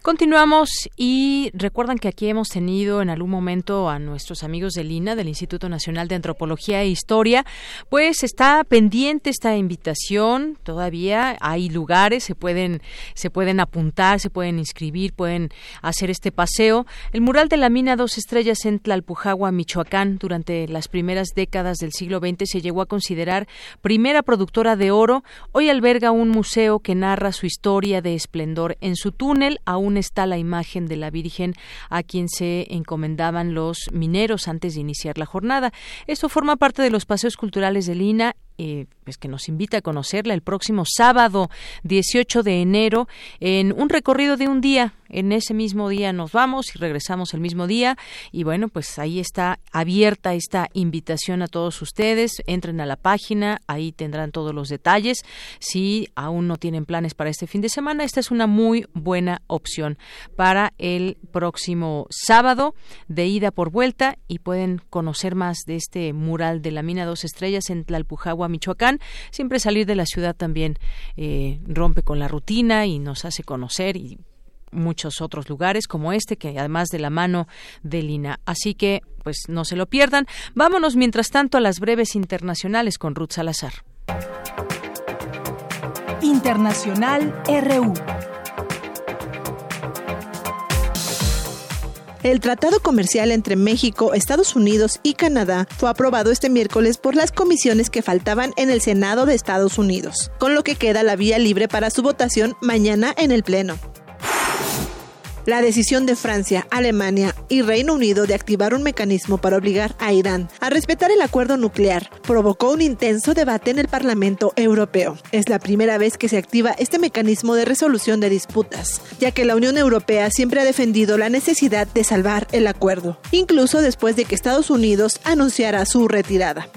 Continuamos y recuerdan que aquí hemos tenido en algún momento a nuestros amigos del INA, del Instituto Nacional de Antropología e Historia, pues está pendiente esta invitación, todavía hay lugares, se pueden, se pueden apuntar, se pueden inscribir, pueden hacer este paseo. El mural de la mina Dos Estrellas en Tlalpujagua, Michoacán, durante las primeras décadas del siglo XX se llegó a considerar primera productora de oro. Hoy alberga un museo que narra su historia de esplendor. En su túnel aún está la imagen de la Virgen a quien se encomendaban los mineros antes de iniciar la jornada. Esto forma parte de los paseos culturales de Lina pues que nos invita a conocerla el próximo sábado 18 de enero en un recorrido de un día. En ese mismo día nos vamos y regresamos el mismo día. Y bueno, pues ahí está abierta esta invitación a todos ustedes. Entren a la página, ahí tendrán todos los detalles. Si aún no tienen planes para este fin de semana, esta es una muy buena opción para el próximo sábado de ida por vuelta y pueden conocer más de este mural de la mina dos estrellas en Michoacán. Siempre salir de la ciudad también eh, rompe con la rutina y nos hace conocer y muchos otros lugares como este que además de la mano de Lina. Así que pues no se lo pierdan. Vámonos mientras tanto a las breves internacionales con Ruth Salazar. Internacional RU. El Tratado Comercial entre México, Estados Unidos y Canadá fue aprobado este miércoles por las comisiones que faltaban en el Senado de Estados Unidos, con lo que queda la vía libre para su votación mañana en el Pleno. La decisión de Francia, Alemania y Reino Unido de activar un mecanismo para obligar a Irán a respetar el acuerdo nuclear provocó un intenso debate en el Parlamento Europeo. Es la primera vez que se activa este mecanismo de resolución de disputas, ya que la Unión Europea siempre ha defendido la necesidad de salvar el acuerdo, incluso después de que Estados Unidos anunciara su retirada.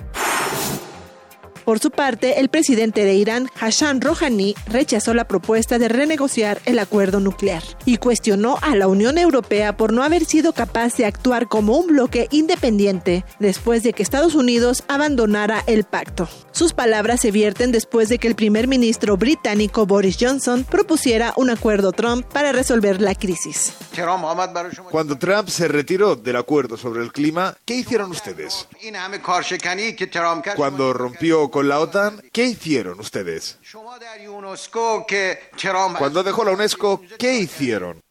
Por su parte, el presidente de Irán, Hassan Rouhani, rechazó la propuesta de renegociar el acuerdo nuclear y cuestionó a la Unión Europea por no haber sido capaz de actuar como un bloque independiente después de que Estados Unidos abandonara el pacto. Sus palabras se vierten después de que el primer ministro británico Boris Johnson propusiera un acuerdo Trump para resolver la crisis. Cuando Trump se retiró del acuerdo sobre el clima, ¿qué hicieron ustedes? Cuando rompió con la OTAN, ¿qué hicieron ustedes? Cuando dejó la UNESCO, ¿qué hicieron?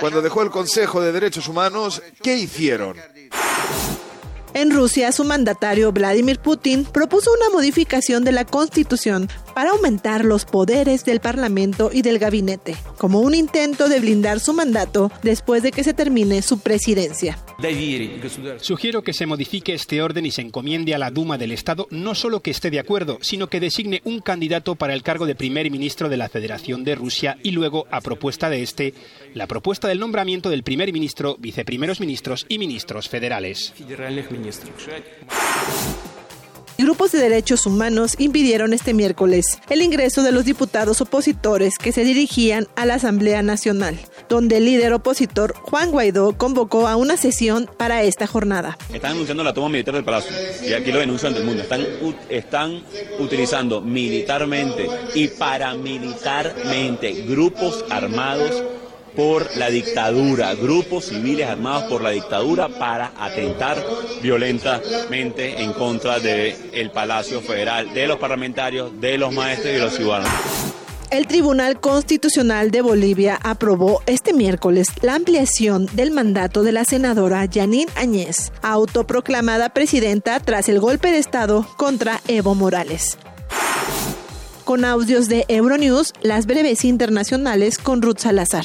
Cuando dejó el Consejo de Derechos Humanos, ¿qué hicieron? En Rusia, su mandatario Vladimir Putin propuso una modificación de la constitución para aumentar los poderes del Parlamento y del gabinete, como un intento de blindar su mandato después de que se termine su presidencia. Sugiero que se modifique este orden y se encomiende a la Duma del Estado no solo que esté de acuerdo, sino que designe un candidato para el cargo de primer ministro de la Federación de Rusia y luego, a propuesta de este, la propuesta del nombramiento del primer ministro, viceprimeros ministros y ministros federales. Grupos de derechos humanos impidieron este miércoles el ingreso de los diputados opositores que se dirigían a la Asamblea Nacional, donde el líder opositor Juan Guaidó convocó a una sesión para esta jornada. Están anunciando la toma militar del palacio y aquí lo denuncian del mundo. Están, están utilizando militarmente y paramilitarmente grupos armados por la dictadura, grupos civiles armados por la dictadura para atentar violentamente en contra del el Palacio Federal, de los parlamentarios, de los maestros y de los ciudadanos. El Tribunal Constitucional de Bolivia aprobó este miércoles la ampliación del mandato de la senadora Janine Añez, autoproclamada presidenta tras el golpe de Estado contra Evo Morales. Con audios de Euronews, las breves internacionales con Ruth Salazar.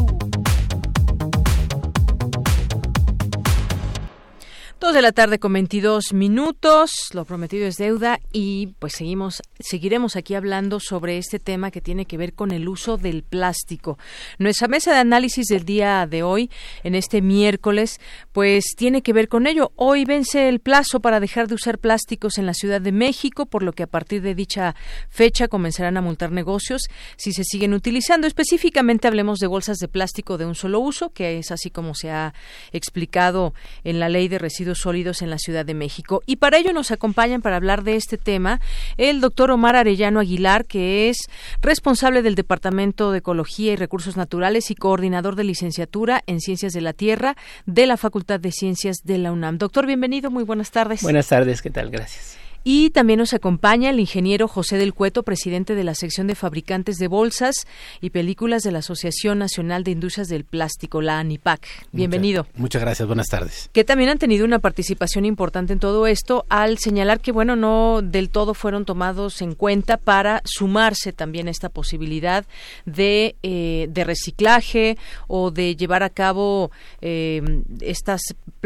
Dos de la tarde con 22 minutos, lo prometido es deuda y pues seguimos, seguiremos aquí hablando sobre este tema que tiene que ver con el uso del plástico. Nuestra mesa de análisis del día de hoy, en este miércoles, pues tiene que ver con ello. Hoy vence el plazo para dejar de usar plásticos en la Ciudad de México, por lo que a partir de dicha fecha comenzarán a multar negocios si se siguen utilizando. Específicamente hablemos de bolsas de plástico de un solo uso, que es así como se ha explicado en la ley de residuos sólidos en la Ciudad de México. Y para ello nos acompañan para hablar de este tema el doctor Omar Arellano Aguilar, que es responsable del Departamento de Ecología y Recursos Naturales y coordinador de licenciatura en Ciencias de la Tierra de la Facultad de Ciencias de la UNAM. Doctor, bienvenido, muy buenas tardes. Buenas tardes, ¿qué tal? Gracias. Y también nos acompaña el ingeniero José del Cueto, presidente de la sección de fabricantes de bolsas y películas de la Asociación Nacional de Industrias del Plástico, la ANIPAC. Bienvenido. Muchas, muchas, gracias, buenas tardes. Que también han tenido una participación importante en todo esto al señalar que, bueno, no del todo fueron tomados en cuenta para sumarse también a esta posibilidad de, eh, de reciclaje o de llevar a cabo eh, estas,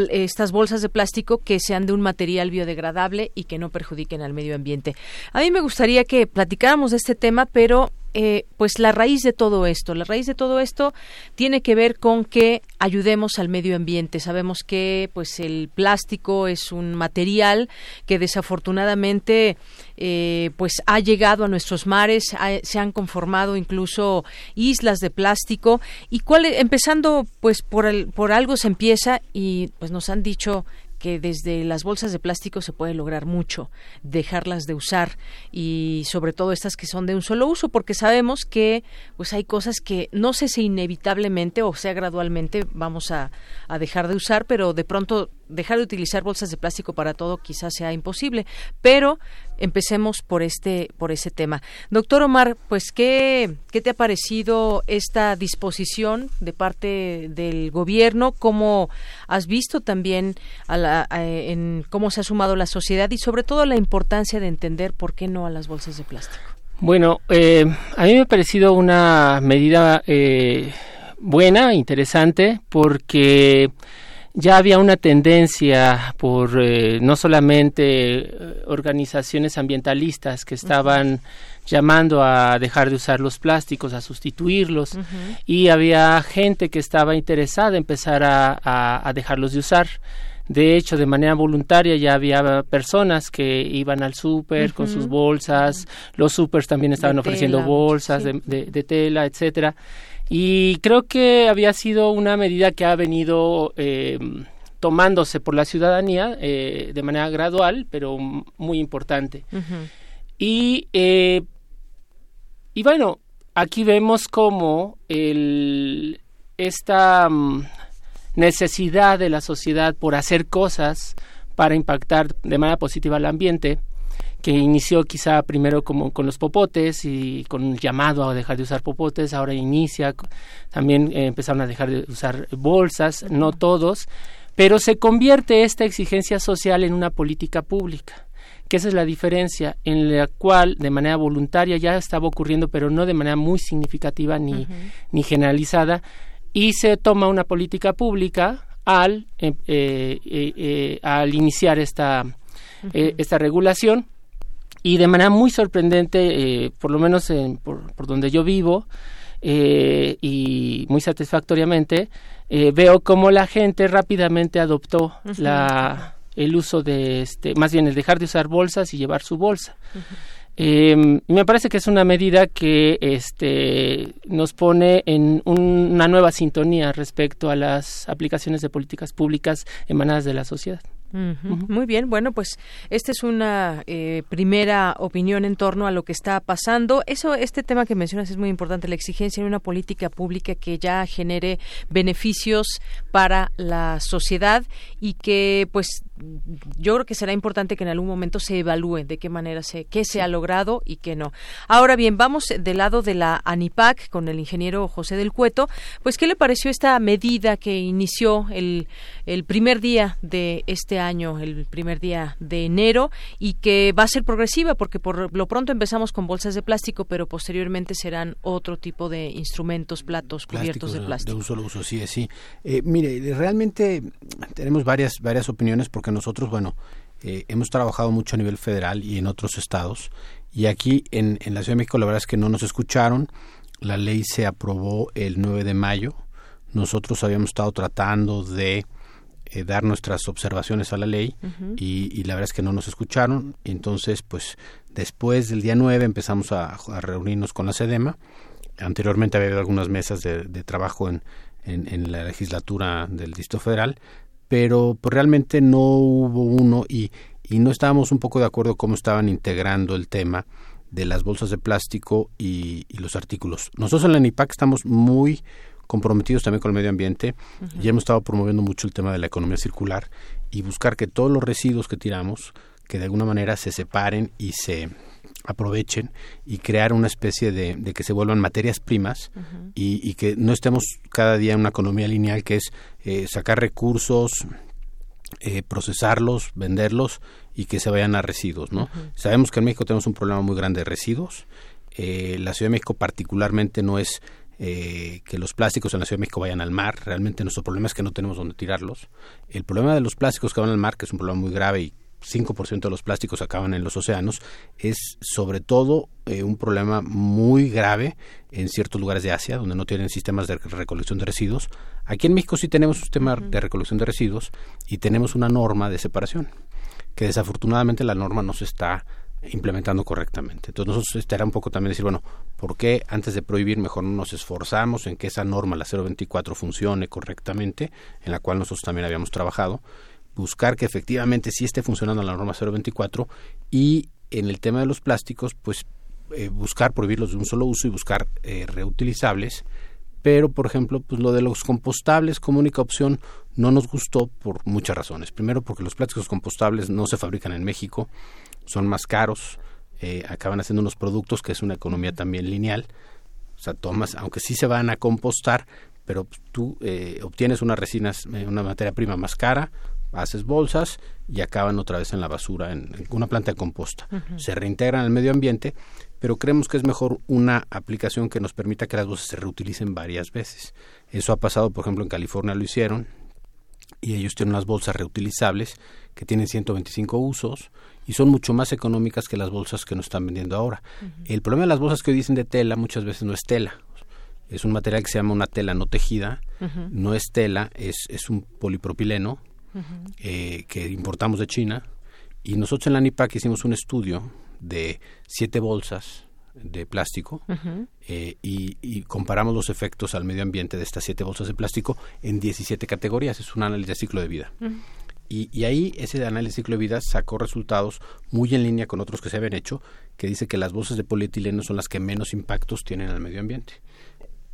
estas bolsas de plástico que sean de un material biodegradable y que no perjudiquen al medio ambiente. A mí me gustaría que platicáramos de este tema, pero eh, pues la raíz de todo esto, la raíz de todo esto tiene que ver con que ayudemos al medio ambiente. Sabemos que pues el plástico es un material que desafortunadamente eh, pues ha llegado a nuestros mares, se han conformado incluso islas de plástico y cuál, empezando pues por el, por algo se empieza y pues nos han dicho que desde las bolsas de plástico se puede lograr mucho, dejarlas de usar y sobre todo estas que son de un solo uso, porque sabemos que pues hay cosas que no sé si inevitablemente o sea gradualmente vamos a, a dejar de usar, pero de pronto dejar de utilizar bolsas de plástico para todo quizás sea imposible, pero empecemos por este por ese tema. Doctor Omar, pues qué qué te ha parecido esta disposición de parte del gobierno, cómo has visto también a la, en cómo se ha sumado la sociedad y sobre todo la importancia de entender por qué no a las bolsas de plástico. Bueno, eh, a mí me ha parecido una medida eh, buena, interesante, porque ya había una tendencia por eh, no solamente organizaciones ambientalistas que estaban uh -huh. llamando a dejar de usar los plásticos, a sustituirlos, uh -huh. y había gente que estaba interesada en empezar a, a, a dejarlos de usar. De hecho, de manera voluntaria ya había personas que iban al súper uh -huh. con sus bolsas, los supers también estaban de ofreciendo tela, bolsas sí. de, de, de, tela, etcétera. Y creo que había sido una medida que ha venido eh, tomándose por la ciudadanía eh, de manera gradual, pero muy importante. Uh -huh. Y, eh, y bueno, aquí vemos cómo el, esta um, necesidad de la sociedad por hacer cosas para impactar de manera positiva al ambiente, que inició quizá primero como con los popotes y con un llamado a dejar de usar popotes, ahora inicia, también eh, empezaron a dejar de usar bolsas, no todos, pero se convierte esta exigencia social en una política pública que esa es la diferencia en la cual de manera voluntaria ya estaba ocurriendo pero no de manera muy significativa ni, uh -huh. ni generalizada y se toma una política pública al, eh, eh, eh, al iniciar esta, uh -huh. esta regulación y de manera muy sorprendente, por lo menos en, por, por, donde yo vivo, y muy satisfactoriamente, veo cómo la gente rápidamente adoptó uh -huh. la, el uso de, este, más bien el dejar de usar bolsas y llevar su bolsa. Uh -huh. Eh, me parece que es una medida que este, nos pone en un, una nueva sintonía respecto a las aplicaciones de políticas públicas emanadas de la sociedad. Muy bien, bueno, pues esta es una eh, primera opinión en torno a lo que está pasando. Eso, este tema que mencionas es muy importante, la exigencia de una política pública que ya genere beneficios para la sociedad y que, pues, yo creo que será importante que en algún momento se evalúe de qué manera se, qué se ha logrado y qué no. Ahora bien, vamos del lado de la ANIPAC con el ingeniero José del Cueto. Pues, ¿qué le pareció esta medida que inició el, el primer día de este año, el primer día de enero, y que va a ser progresiva porque por lo pronto empezamos con bolsas de plástico, pero posteriormente serán otro tipo de instrumentos, platos, cubiertos de plástico. De un solo uso, sí, sí. Eh, mire, realmente tenemos varias, varias opiniones porque porque nosotros, bueno, eh, hemos trabajado mucho a nivel federal y en otros estados. Y aquí en, en la Ciudad de México la verdad es que no nos escucharon. La ley se aprobó el 9 de mayo. Nosotros habíamos estado tratando de eh, dar nuestras observaciones a la ley y, la verdad es que no nos escucharon. Entonces, pues después del día 9 empezamos a, reunirnos con la SEDEMA. Anteriormente había habido algunas mesas de, trabajo en, en, la legislatura del Distrito Federal, pero pues, realmente no hubo uno y, y no estábamos un poco de acuerdo cómo estaban integrando el tema de las bolsas de plástico y, y los artículos. Nosotros en la NIPAC estamos muy comprometidos también con el medio ambiente y hemos estado promoviendo mucho el tema de la economía circular y buscar que todos los residuos que tiramos que de alguna manera se separen y se aprovechen y crear una especie de, de que se vuelvan materias primas y, y, que no estemos cada día en una economía lineal que es eh, sacar recursos, eh, procesarlos, venderlos y que se vayan a residuos, ¿no? Sabemos que en México tenemos un problema muy grande de residuos. Eh, la Ciudad de México particularmente no es eh, que los plásticos en la Ciudad de México vayan al mar. Realmente nuestro problema es que no tenemos dónde tirarlos. El problema de los plásticos que van al mar, que es un problema muy grave y 5% de los plásticos acaban en los océanos, es sobre todo eh, un problema muy grave en ciertos lugares de Asia, donde no tienen sistemas de recolección de residuos. Aquí en México sí tenemos un sistema de recolección de residuos y tenemos una norma de separación, que desafortunadamente la norma no se está implementando correctamente. Entonces nosotros estará un poco también decir, bueno, ¿por qué antes de prohibir mejor no nos esforzamos en que esa norma, la 024, funcione correctamente, en la cual nosotros también habíamos trabajado, buscar que efectivamente sí esté funcionando la norma 024 y en el tema de los plásticos, pues eh, buscar prohibirlos de un solo uso y buscar eh, reutilizables, pero por ejemplo, pues lo de los compostables como única opción no nos gustó por muchas razones. Primero porque los plásticos compostables no se fabrican en México, son más caros, eh, acaban haciendo unos productos que es una economía también lineal. O sea, tomas, aunque sí se van a compostar, pero tú obtienes unas resinas, una materia prima más cara, haces bolsas y acaban otra vez en la basura, en, una planta de composta. Se reintegran al medio ambiente, pero creemos que es mejor una aplicación que nos permita que las bolsas se reutilicen varias veces. Eso ha pasado, por ejemplo, en California lo hicieron, y ellos tienen unas bolsas reutilizables que tienen 125 usos y son mucho más económicas que las bolsas que nos están vendiendo ahora. El problema de las bolsas que hoy dicen de tela muchas veces no es tela. Es un material que se llama una tela no tejida, no es tela, es, es un polipropileno eh, que importamos de China. Y nosotros en la NIPAC hicimos un estudio de siete bolsas de plástico eh, y, comparamos los efectos al medio ambiente de estas siete bolsas de plástico en 17 categorías. Es un análisis de ciclo de vida. y, y, ahí ese análisis de ciclo de vida sacó resultados muy en línea con otros que se habían hecho, que dice que las bolsas de polietileno son las que menos impactos tienen al medio ambiente.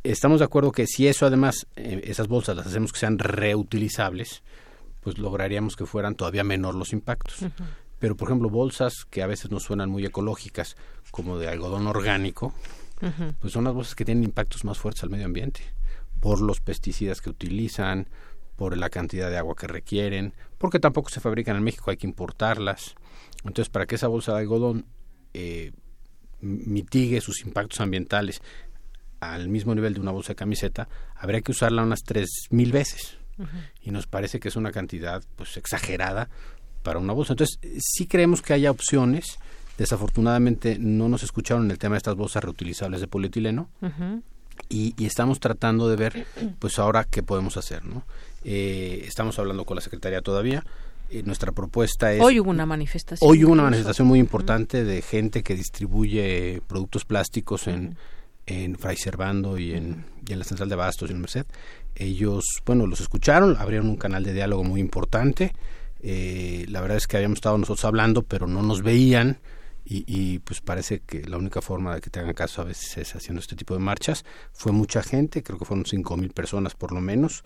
Estamos de acuerdo que si eso además, eh, esas bolsas las hacemos que sean reutilizables, pues lograríamos que fueran todavía menor los impactos. Pero, por ejemplo, bolsas que a veces nos suenan muy ecológicas, como de algodón orgánico, pues son las bolsas que tienen impactos más fuertes al medio ambiente, por los pesticidas que utilizan, por la cantidad de agua que requieren, porque tampoco se fabrican en México, hay que importarlas. Entonces, para que esa bolsa de algodón eh, mitigue sus impactos ambientales al mismo nivel de una bolsa de camiseta, habría que usarla unas tres Y nos parece que es una cantidad pues exagerada para una bolsa. Entonces, sí creemos que haya opciones. Desafortunadamente no nos escucharon en el tema de estas bolsas reutilizables de polietileno. y, estamos tratando de ver, pues ahora qué podemos hacer, ¿no? Eh, estamos hablando con la Secretaría todavía. Eh, nuestra propuesta es... Hoy hubo una manifestación. Hoy hubo una manifestación muy importante de gente que distribuye productos plásticos en, en Fray Servando y en, y en la central de Bastos y en Merced. Ellos, bueno, los escucharon, abrieron un canal de diálogo muy importante eh, la verdad es que habíamos estado nosotros hablando, pero no nos veían. Y, pues parece que la única forma de que te hagan caso a veces es haciendo este tipo de marchas. Fue mucha gente, creo que fueron cinco mil personas por lo menos,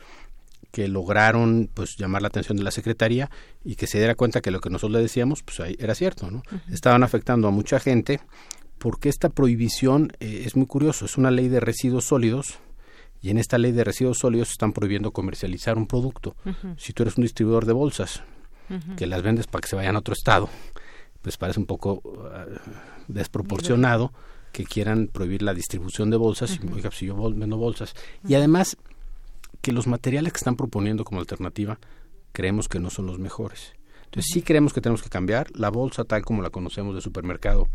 que lograron pues llamar la atención de la secretaría y que se diera cuenta que lo que nosotros le decíamos pues ahí era cierto, ¿no? Estaban afectando a mucha gente porque esta prohibición eh, es muy curioso, es una ley de residuos sólidos y en esta ley de residuos sólidos están prohibiendo comercializar un producto. Si tú eres un distribuidor de bolsas que las vendes para que se vayan a otro estado, pues parece un poco uh, desproporcionado que quieran prohibir la distribución de bolsas y oiga, si yo vendo bolsas. Y además que los materiales que están proponiendo como alternativa creemos que no son los mejores. Entonces sí creemos que tenemos que cambiar la bolsa tal como la conocemos de supermercado.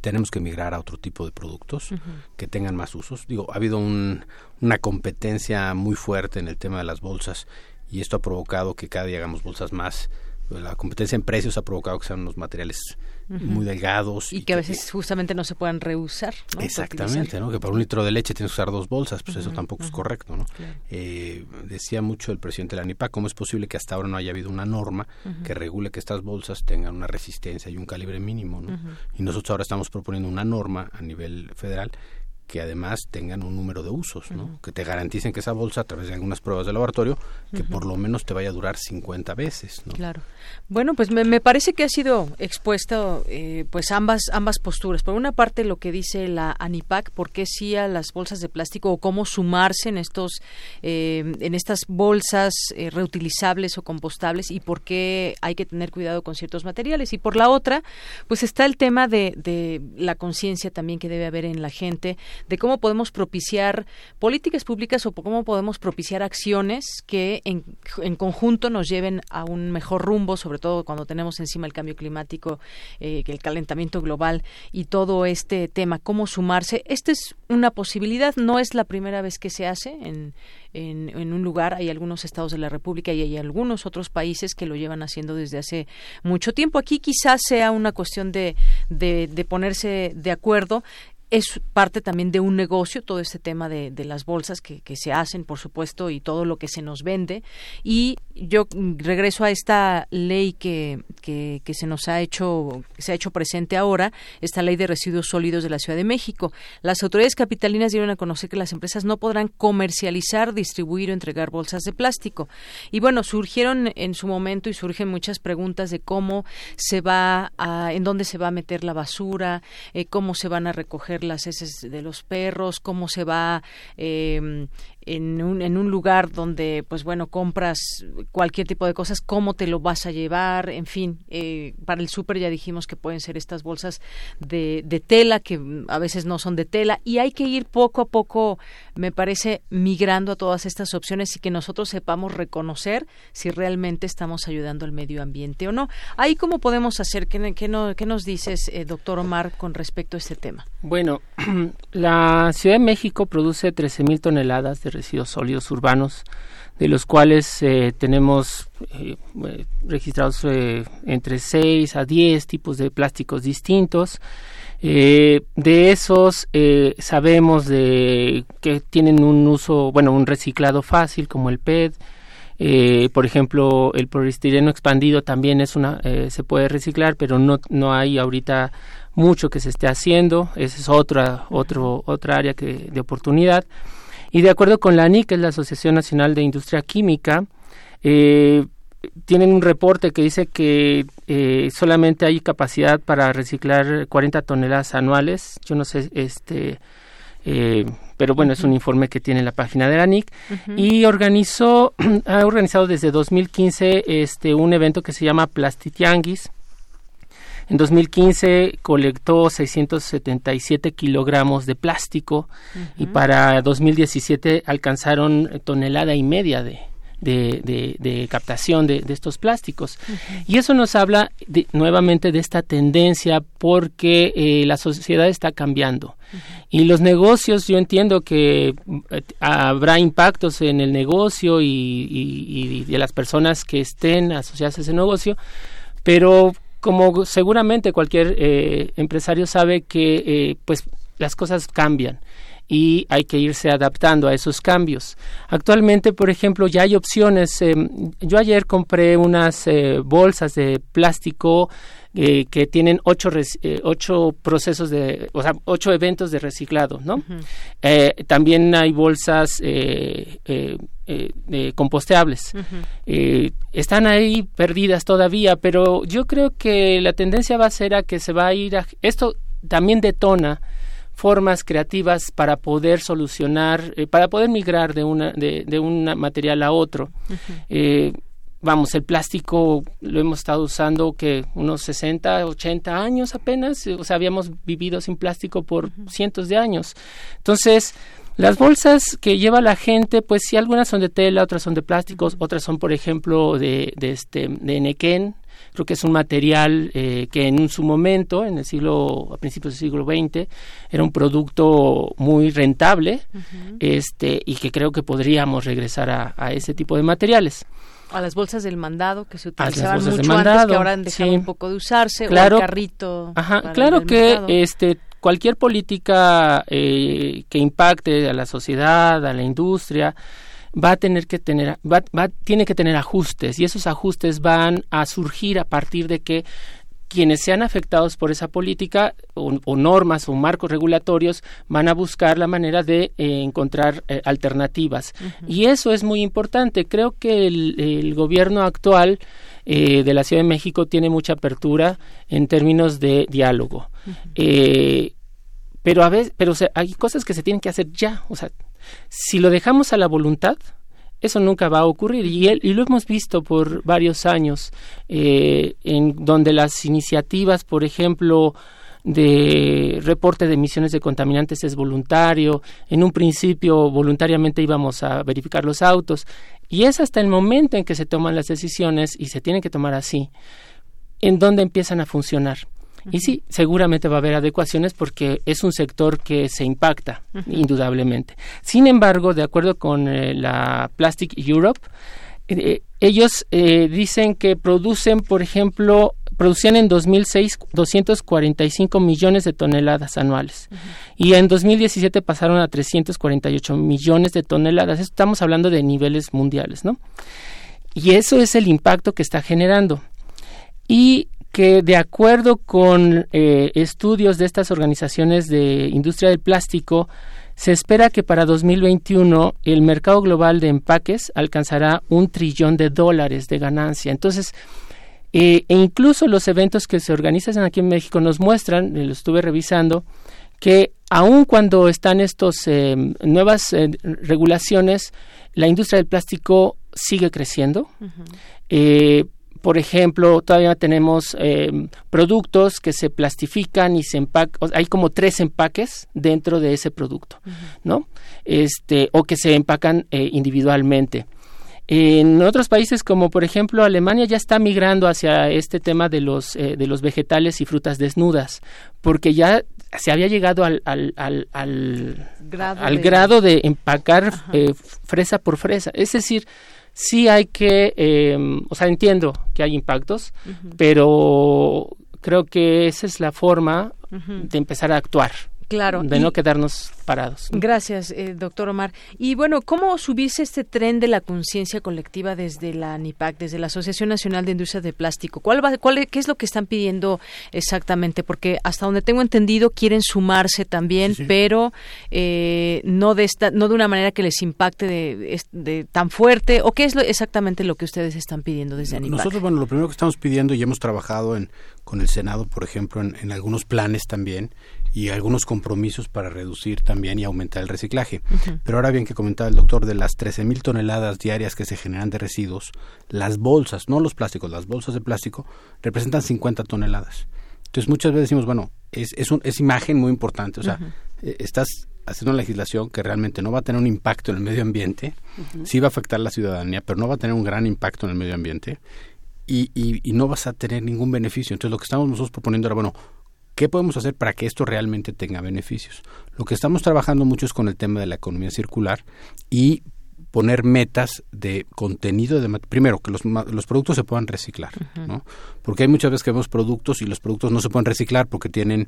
Tenemos que migrar a otro tipo de productos que tengan más usos. Digo, ha habido una competencia muy fuerte en el tema de las bolsas y esto ha provocado que cada día hagamos bolsas más la competencia en precios ha provocado que sean unos materiales muy delgados. Y, que, a veces justamente no se puedan reusar. Exactamente, ¿no? que para un litro de leche tienes que usar dos bolsas, pues eso tampoco es correcto. ¿no? Eh, decía mucho el presidente de la ANIPA, ¿cómo es posible que hasta ahora no haya habido una norma que regule que estas bolsas tengan una resistencia y un calibre mínimo? ¿no? Y nosotros ahora estamos proponiendo una norma a nivel federal que además tengan un número de usos, ¿no? Que te garanticen que esa bolsa, a través de algunas pruebas de laboratorio, que por lo menos te vaya a durar 50 veces, ¿no? Claro. Bueno, pues me, parece que ha sido expuesto eh, pues ambas ambas posturas. Por una parte lo que dice la ANIPAC, por qué sí a las bolsas de plástico o cómo sumarse en estos eh, en estas bolsas eh, reutilizables o compostables y por qué hay que tener cuidado con ciertos materiales. Y por la otra, pues está el tema de, de la conciencia también que debe haber en la gente de cómo podemos propiciar políticas públicas o cómo podemos propiciar acciones que en, en conjunto nos lleven a un mejor rumbo, sobre todo cuando tenemos encima el cambio climático, eh, el calentamiento global y todo este tema, cómo sumarse. Esta es una posibilidad, no es la primera vez que se hace en, en, un lugar. Hay algunos estados de la República y hay algunos otros países que lo llevan haciendo desde hace mucho tiempo. Aquí quizás sea una cuestión de, de, de ponerse de acuerdo es parte también de un negocio, todo este tema de, de las bolsas que, que, se hacen, por supuesto, y todo lo que se nos vende. Y yo regreso a esta ley que, que, que, se nos ha hecho, se ha hecho presente ahora, esta ley de residuos sólidos de la Ciudad de México. Las autoridades capitalinas dieron a conocer que las empresas no podrán comercializar, distribuir o entregar bolsas de plástico. Y bueno, surgieron en su momento y surgen muchas preguntas de cómo se va a, en dónde se va a meter la basura, eh, cómo se van a recoger las heces de los perros, cómo se va eh, en un, en un lugar donde, pues bueno, compras cualquier tipo de cosas, cómo te lo vas a llevar, en fin, eh, para el súper ya dijimos que pueden ser estas bolsas de, de tela, que a veces no son de tela, y hay que ir poco a poco, me parece, migrando a todas estas opciones y que nosotros sepamos reconocer si realmente estamos ayudando al medio ambiente o no. Ahí cómo podemos hacer, ¿qué, qué, no, qué nos dices, eh, doctor Omar, con respecto a este tema? Bueno, la Ciudad de México produce 13.000 toneladas de residuos sólidos urbanos, de los cuales eh, tenemos eh, eh, registrados entre 6 a 10 tipos de plásticos distintos. de esos sabemos de que tienen un uso, bueno, un reciclado fácil como el PET. por ejemplo, el poliestireno expandido también es una, se puede reciclar, pero no, no hay ahorita mucho que se esté haciendo. Esa es otra, otro, otra área que, de oportunidad. Y de acuerdo con la ANI, que es la Asociación Nacional de Industria Química, eh, tienen un reporte que dice que eh, solamente hay capacidad para reciclar 40 toneladas anuales. Yo no sé, este, eh, pero bueno, es un informe que tiene la página de la NIC y organizó, ha organizado desde 2015 este un evento que se llama Plastitianguis, en 2015 colectó 677 kilogramos de plástico y para 2017 alcanzaron tonelada y media de, de, captación de, estos plásticos. Y eso nos habla nuevamente de esta tendencia porque eh, la sociedad está cambiando. Y los negocios, yo entiendo que eh, habrá impactos en el negocio y, y, de las personas que estén asociadas a ese negocio, pero como seguramente cualquier eh, empresario sabe que eh, pues las cosas cambian y hay que irse adaptando a esos cambios. Actualmente, por ejemplo, ya hay opciones. Eh, yo ayer compré unas bolsas de plástico que tienen ocho, ocho procesos de, o sea, ocho eventos de reciclado, ¿no? también hay bolsas eh, composteables. Eh, están ahí perdidas todavía, pero yo creo que la tendencia va a ser a que se va a ir a... Esto también detona formas creativas para poder solucionar, eh, para poder migrar de, una, de, de un material a otro. Vamos, el plástico lo hemos estado usando que unos 60, 80 años apenas, o sea, habíamos vivido sin plástico por cientos de años. Entonces, Las bolsas que lleva la gente, pues sí, algunas son de tela, otras son de plásticos, otras son, por ejemplo, de, de este de nequén. Creo que es un material eh, que en su momento, en el siglo, a principios del siglo XX, era un producto muy rentable, este, y que creo que podríamos regresar a, a ese tipo de materiales. A las bolsas del mandado que se utilizaban mucho antes, mandado, que ahora han dejado sí. un poco de usarse, Claro. o el carrito. Ajá, para claro el que mercado. este cualquier política eh, que impacte a la sociedad, a la industria, va a tener que tener, va, va- tiene que tener ajustes y esos ajustes van a surgir a partir de que quienes sean afectados por esa política o, o normas o marcos regulatorios van a buscar la manera de eh, encontrar eh, alternativas. Y eso es muy importante. Creo que el, el gobierno actual eh, de la Ciudad de México tiene mucha apertura en términos de diálogo. Eh, pero a veces, pero o sea, hay cosas que se tienen que hacer ya. O sea, si lo dejamos a la voluntad, eso nunca va a ocurrir. Y, el- y lo hemos visto por varios años eh, en donde las iniciativas por ejemplo de reporte de emisiones de contaminantes es voluntario. En un principio voluntariamente íbamos a verificar los autos. Y es hasta el momento en que se toman las decisiones y se tienen que tomar así en donde empiezan a funcionar y sí, seguramente va a haber adecuaciones porque es un sector que se impacta, indudablemente. Sin embargo, de acuerdo con eh, la Plastic Europe, eh, ellos eh, dicen que producen, por ejemplo, producían en 2006 245 millones de toneladas anuales y en 2017 pasaron a 348 millones de toneladas. Estamos hablando de niveles mundiales, ¿no? Y eso es el impacto que está generando. Y que de acuerdo con eh, estudios de estas organizaciones de industria del plástico, se espera que para 2021 el mercado global de empaques alcanzará un trillón de dólares de ganancia. Entonces, eh, e incluso los eventos que se organizan aquí en México nos muestran, eh, lo estuve revisando, que aun cuando están estas nuevas eh, regulaciones, la industria del plástico sigue creciendo. Eh, por ejemplo, todavía tenemos eh, productos que se plastifican y se empacan, hay como tres empaques dentro de ese producto, ¿no? Este, o que se empacan eh, individualmente. En otros países como por ejemplo Alemania ya está migrando hacia este tema de los, eh, de los vegetales y frutas desnudas, porque ya se había llegado al, al, al, al, Grado de- grado de empacar eh, fresa por fresa. Es decir, sí hay que, eh, o sea, entiendo que hay impactos, pero creo que esa es la forma de empezar a actuar. Claro, De y- no quedarnos parados. Gracias, eh, doctor Omar. Y bueno, ¿cómo subirse este tren de la conciencia colectiva desde la NIPAC, desde la Asociación Nacional de Industrias de Plástico? ¿Cuál va, cuál, ¿Qué es lo que están pidiendo exactamente? Porque hasta donde tengo entendido quieren sumarse también, pero eh, no de esta, no de una manera que les impacte de, tan fuerte. ¿O qué es lo, exactamente lo que ustedes están pidiendo desde ANIPAC? Nosotros, bueno, lo primero que estamos pidiendo y hemos trabajado en, con el Senado, por ejemplo, en, en algunos planes también y algunos compromisos para reducir también y aumentar el reciclaje. Pero ahora bien que comentaba el doctor, de las 13 mil toneladas diarias que se generan de residuos, las bolsas, no los plásticos, las bolsas de plástico, representan 50 toneladas. Entonces muchas veces decimos, bueno, es, es, un, es imagen muy importante, o sea, eh, estás haciendo una legislación que realmente no va a tener un impacto en el medio ambiente, sí va a afectar a la ciudadanía, pero no va a tener un gran impacto en el medio ambiente y, y, y no vas a tener ningún beneficio. Entonces lo que estamos nosotros proponiendo era, bueno, ¿qué podemos hacer para que esto realmente tenga beneficios? Lo que estamos trabajando mucho es con el tema de la economía circular y poner metas de contenido de primero que los, los productos se puedan reciclar, ¿no? Porque hay muchas veces que vemos productos y los productos no se pueden reciclar porque tienen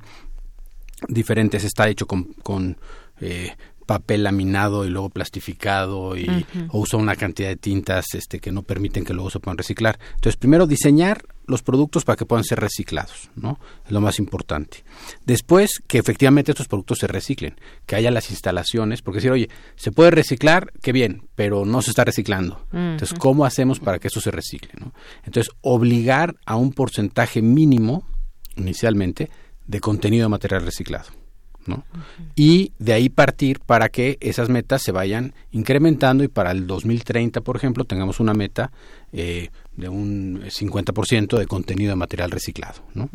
diferentes, está hecho con, con eh, papel laminado y luego plastificado y o usa una cantidad de tintas este que no permiten que luego se puedan reciclar. Entonces, primero diseñar los productos para que puedan ser reciclados, ¿no? Es lo más importante. Después, que efectivamente estos productos se reciclen, que haya las instalaciones, porque decir, oye, se puede reciclar, qué bien, pero no se está reciclando. Entonces. ¿cómo hacemos para que esto se recicle? ¿no? Entonces, obligar a un porcentaje mínimo, inicialmente, de contenido de material reciclado. ¿No? Y de ahí partir para que esas metas se vayan incrementando y para el 2030, por ejemplo, tengamos una meta eh, de un 50% de contenido de material reciclado. ¿no?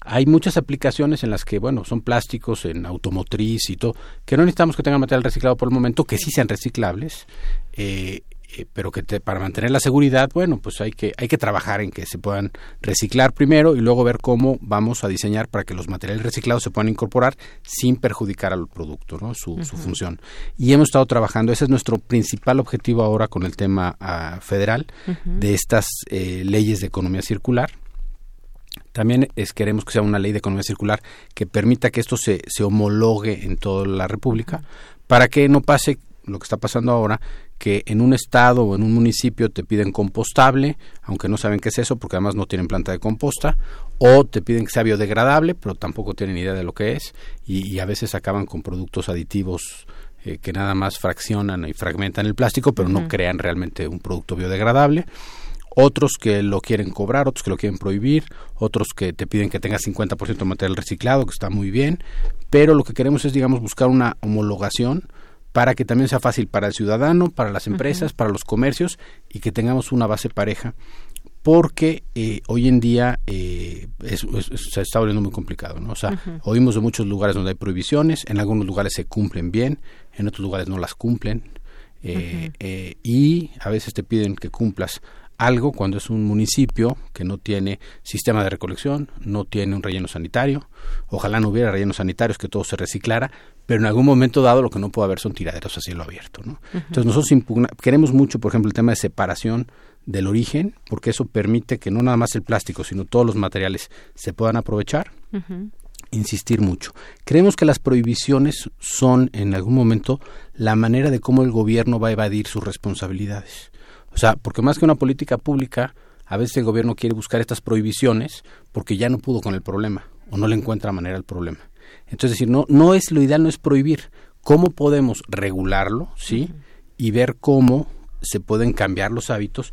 Hay muchas aplicaciones en las que, bueno, son plásticos en automotriz y todo, que no necesitamos que tengan material reciclado por el momento, que sí sean reciclables. Eh, eh, pero que para mantener la seguridad, bueno, pues hay que, hay que trabajar en que se puedan reciclar primero y luego ver cómo vamos a diseñar para que los materiales reciclados se puedan incorporar sin perjudicar al producto, ¿no? Su, función. Y hemos estado trabajando, ese es nuestro principal objetivo ahora con el tema ah, federal de estas eh, leyes de economía circular. También es, queremos que sea una ley de economía circular que permita que esto se, se homologue en toda la República para que no pase lo que está pasando ahora, que en un estado o en un municipio te piden compostable, aunque no saben qué es eso porque además no tienen planta de composta, o te piden que sea biodegradable, pero tampoco tienen idea de lo que es, y, a veces acaban con productos aditivos eh, que nada más fraccionan y fragmentan el plástico, pero no crean realmente un producto biodegradable. Otros que lo quieren cobrar, otros que lo quieren prohibir, otros que te piden que tengas 50% de material reciclado, que está muy bien, pero lo que queremos es, digamos, buscar una homologación para que también sea fácil para el ciudadano, para las empresas, para los comercios y que tengamos una base pareja porque eh, hoy en día eh, se está volviendo muy complicado, ¿no? O sea, oímos de muchos lugares donde hay prohibiciones, en algunos lugares se cumplen bien, en otros lugares no las cumplen, eh, y a veces te piden que cumplas algo cuando es un municipio que no tiene sistema de recolección, no tiene un relleno sanitario, ojalá no hubiera rellenos sanitarios, que todo se reciclara, pero en algún momento dado lo que no puede haber son tiraderos a cielo abierto. ¿no? Entonces nosotros queremos mucho, por ejemplo, el tema de separación del origen, porque eso permite que no nada más el plástico, sino todos los materiales se puedan aprovechar. Insistir mucho. Creemos que las prohibiciones son en algún momento la manera de cómo el gobierno va a evadir sus responsabilidades. O sea, porque más que una política pública, a veces el gobierno quiere buscar estas prohibiciones porque ya no pudo con el problema o no le encuentra manera al problema. Entonces, decir, no, no es lo ideal, no es prohibir. ¿Cómo podemos regularlo, sí? Y ver cómo se pueden cambiar los hábitos,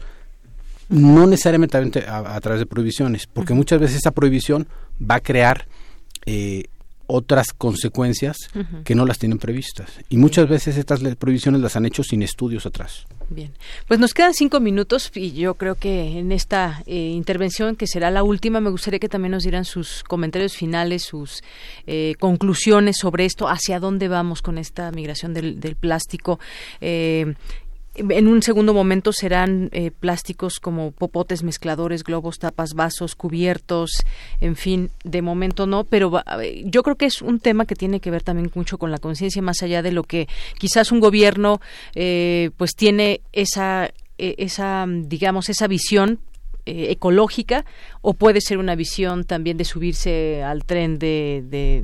no necesariamente a, través de prohibiciones, porque muchas veces esa prohibición va a crear eh, otras consecuencias que no las tienen previstas. Y muchas veces estas prohibiciones las han hecho sin estudios atrás. Bien, pues nos quedan cinco minutos y yo creo que en esta eh, intervención, que será la última, me gustaría que también nos dieran sus comentarios finales, sus eh, conclusiones sobre esto, hacia dónde vamos con esta migración del, plástico. Eh, en un segundo momento serán eh, plásticos como popotes, mezcladores, globos, tapas, vasos, cubiertos, en fin, de momento no, pero yo creo que es un tema que tiene que ver también mucho con la conciencia, más allá de lo que quizás un gobierno eh, pues tiene esa e, esa digamos esa visión eh, ecológica o puede ser una visión también de subirse al tren de, de,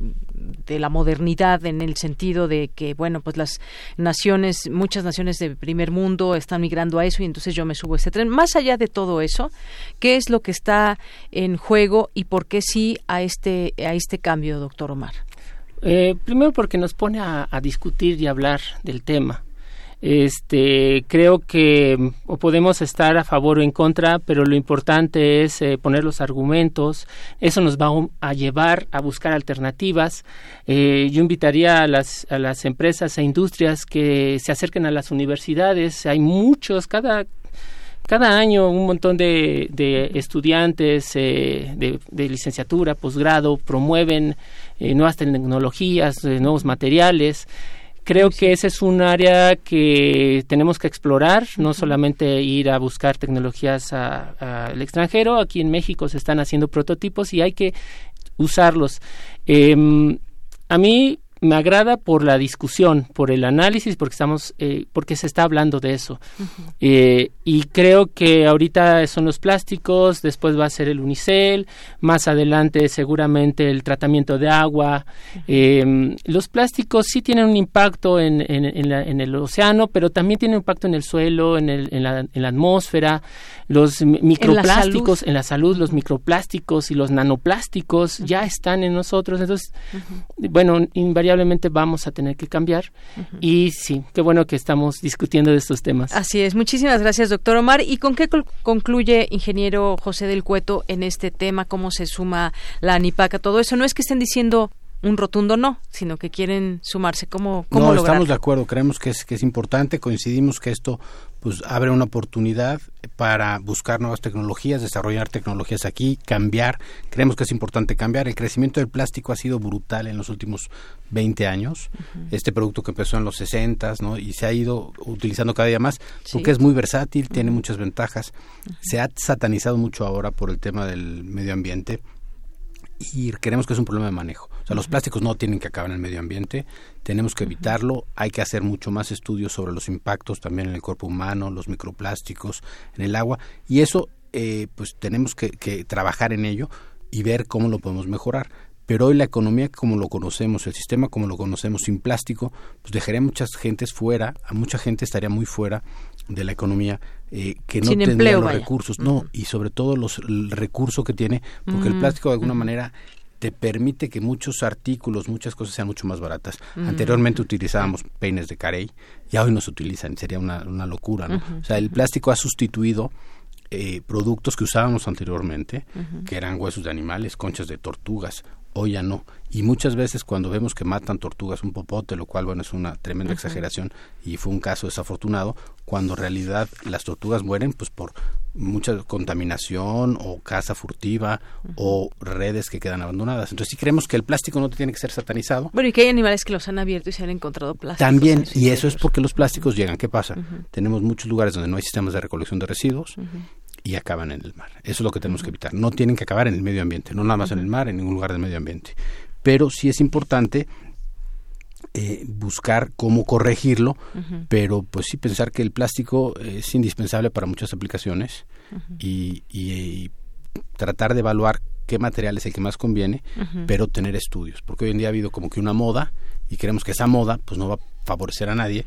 la modernidad en el sentido de que bueno pues las naciones muchas naciones del primer mundo están migrando a eso y entonces yo me subo a este tren. Más allá de todo eso qué es lo que está en juego y por qué sí a este a este cambio doctor Omar eh, primero porque nos pone a discutir y hablar del tema este, creo que mm, podemos estar a favor o en contra, pero lo importante es eh, poner los argumentos. Eso nos va a llevar a buscar alternativas. Eh, yo invitaría a las, a las empresas e industrias que se acerquen a las universidades. Hay muchos, cada, cada año un montón de, de estudiantes eh, de, de, licenciatura, posgrado, promueven nuevas tecnologías, nuevos materiales. Creo que ese es un área que tenemos que explorar, no solamente ir a buscar tecnologías al extranjero. Aquí en México se están haciendo prototipos y hay que usarlos. Em, a mí me agrada por la discusión, por el análisis, porque estamos, eh, porque se está hablando de eso. Eh, y creo que ahorita son los plásticos, después va a ser el unicel, más adelante seguramente el tratamiento de agua. Em, los plásticos sí tienen un impacto en, en, el océano, pero también tienen un impacto en el suelo, en, el, en, la, en la atmósfera. Los microplásticos, en la, salud, los microplásticos y los nanoplásticos ya están en nosotros. Entonces, bueno, invariablemente vamos a tener que cambiar. Y sí, qué bueno que estamos discutiendo de estos temas. Así es. Muchísimas gracias, doctor Omar. ¿Y con qué concluye, ingeniero José del Cueto, en este tema? ¿Cómo se suma la ANIPAC a todo eso? No es que estén diciendo un rotundo no, sino que quieren sumarse. ¿Cómo, cómo no, estamos de acuerdo. Creemos que es, que es importante. Coincidimos que esto pues abre una oportunidad para buscar nuevas tecnologías, desarrollar tecnologías aquí, cambiar. Creemos que es importante cambiar. El crecimiento del plástico ha sido brutal en los últimos 20 años. Este producto que empezó en los 60 ¿no? y se ha ido utilizando cada día más porque es muy versátil, tiene muchas ventajas. Se ha satanizado mucho ahora por el tema del medio ambiente y creemos que es un problema de manejo. O sea, los plásticos no tienen que acabar en el medio ambiente, tenemos que evitarlo, hay que hacer mucho más estudios sobre los impactos también en el cuerpo humano, los microplásticos, en el agua, y eso eh, pues tenemos que, que trabajar en ello y ver cómo lo podemos mejorar. Pero hoy la economía como lo conocemos, el sistema como lo conocemos sin plástico, pues dejaría a muchas gentes fuera, a mucha gente estaría muy fuera de la economía eh, que no tendría los recursos, no, y sobre todo los, el recurso que tiene, porque el plástico de alguna manera te permite que muchos artículos, muchas cosas sean mucho más baratas. Anteriormente utilizábamos peines de carey, ya hoy no se utilizan, sería una, una locura, ¿no? O sea, el plástico ha sustituido eh, productos que usábamos anteriormente, que eran huesos de animales, conchas de tortugas, hoy ya no. Y muchas veces cuando vemos que matan tortugas un popote, lo cual bueno es una tremenda exageración y fue un caso desafortunado, cuando en realidad las tortugas mueren pues por mucha contaminación o caza furtiva o redes que quedan abandonadas. Entonces sí creemos que el plástico no tiene que ser satanizado. Bueno, y que hay animales que los han abierto y se han encontrado plásticos. También, y eso es porque los plásticos llegan. ¿Qué pasa? Tenemos muchos lugares donde no hay sistemas de recolección de residuos y acaban en el mar. Eso es lo que tenemos que evitar. No tienen que acabar en el medio ambiente, no nada más en el mar, en ningún lugar del medio ambiente. Pero sí es importante eh, buscar cómo corregirlo, pero pues sí pensar que el plástico es indispensable para muchas aplicaciones y, y, tratar de evaluar qué material es el que más conviene, pero tener estudios, porque hoy en día ha habido como que una moda y queremos que esa moda pues no va a favorecer a nadie,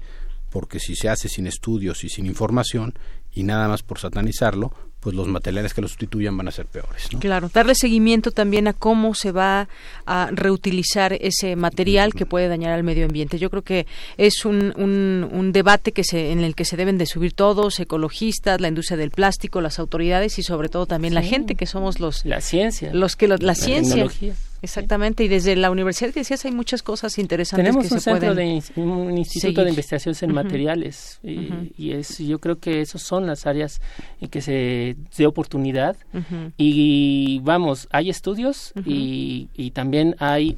porque si se hace sin estudios y sin información y nada más por satanizarlo, pues los materiales que lo sustituyan van a ser peores. Claro, darle seguimiento también a cómo se va a reutilizar ese material que puede dañar al medio ambiente. Yo creo que es un, un, debate que se, en el que se deben de subir todos, ecologistas, la industria del plástico, las autoridades y sobre todo también la gente que somos los... La ciencia. Los que la, ciencia. Exactamente, y desde la universidad que decías hay muchas cosas interesantes Tenemos que un se centro de un instituto de investigaciones en materiales y, es yo creo que esas son las áreas en que se de oportunidad. Y vamos hay estudios y, y también hay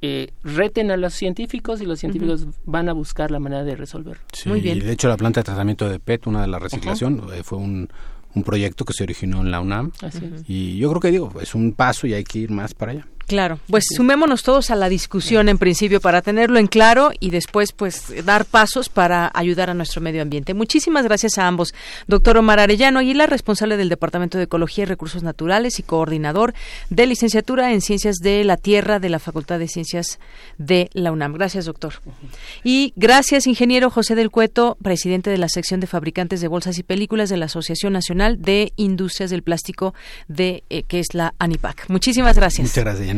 eh, reten a los científicos y los científicos van a buscar la manera de resolverlo. Muy bien. Y de hecho la planta de tratamiento de PET, una de la reciclación, eh, fue un, un proyecto que se originó en la UNAM. Y yo creo que digo, es un paso y hay que ir más para allá. Claro, pues sumémonos todos a la discusión en principio para tenerlo en claro y después pues dar pasos para ayudar a nuestro medio ambiente. Muchísimas gracias a ambos. Doctor Omar Arellano Aguilar, responsable del Departamento de Ecología y Recursos Naturales y coordinador de licenciatura en Ciencias de la Tierra de la Facultad de Ciencias de la UNAM. Gracias, doctor. Y gracias, ingeniero José del Cueto, presidente de la sección de fabricantes de bolsas y películas de la Asociación Nacional de Industrias del Plástico de eh, que es la ANIPAC. Muchísimas gracias. Muchas gracias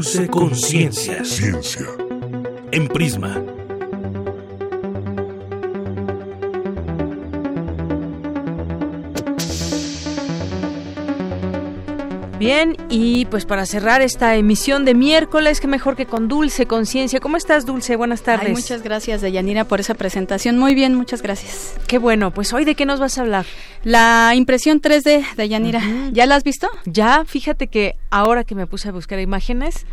Dulce Conciencia. Ciencia. En Prisma. Bien, y pues para cerrar esta emisión de miércoles, qué mejor que con Dulce Conciencia. ¿Cómo estás, Dulce? Buenas tardes. muchas gracias, Deyanira, por esa presentación. Muy bien, muchas gracias. Qué bueno, pues hoy de qué nos vas a hablar. La impresión 3D, Deyanira. ¿Ya la has visto? Ya, fíjate que ahora que me puse a buscar imágenes,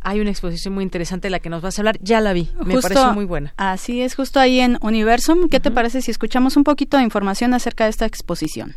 hay una exposición muy interesante de la que nos vas a hablar. Ya la vi, me pareció muy buena. Así es, justo ahí en Universum. ¿Qué te parece si escuchamos un poquito de información acerca de esta exposición?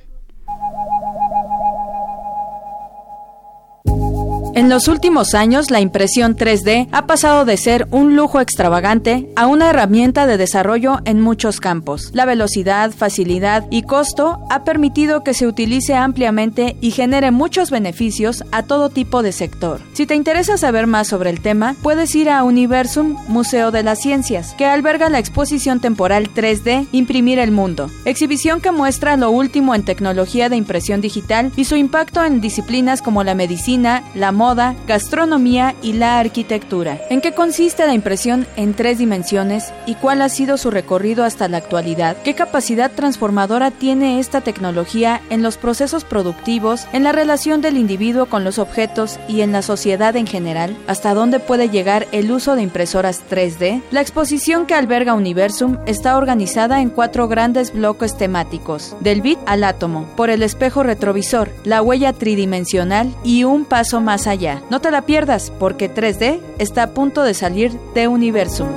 En los últimos años, la impresión 3D ha pasado de ser un lujo extravagante a una herramienta de desarrollo en muchos campos. La velocidad, facilidad y costo ha permitido que se utilice ampliamente y genere muchos beneficios a todo tipo de sector. Si te interesa saber más sobre el tema, puedes ir a Universum Museo de las Ciencias, que alberga la exposición temporal 3D Imprimir el Mundo, exhibición que muestra lo último en tecnología de impresión digital y su impacto en disciplinas como la medicina, la moda, moda, gastronomía y la arquitectura. ¿En qué consiste la impresión en tres dimensiones y cuál ha sido su recorrido hasta la actualidad? ¿Qué capacidad transformadora tiene esta tecnología en los procesos productivos, en la relación del individuo con los objetos y en la sociedad en general? ¿Hasta dónde puede llegar el uso de impresoras 3D? La exposición que alberga Universum está organizada en cuatro grandes bloques temáticos, del bit al átomo, por el espejo retrovisor, la huella tridimensional y un paso más allá no te la pierdas porque 3D está a punto de salir de Universum.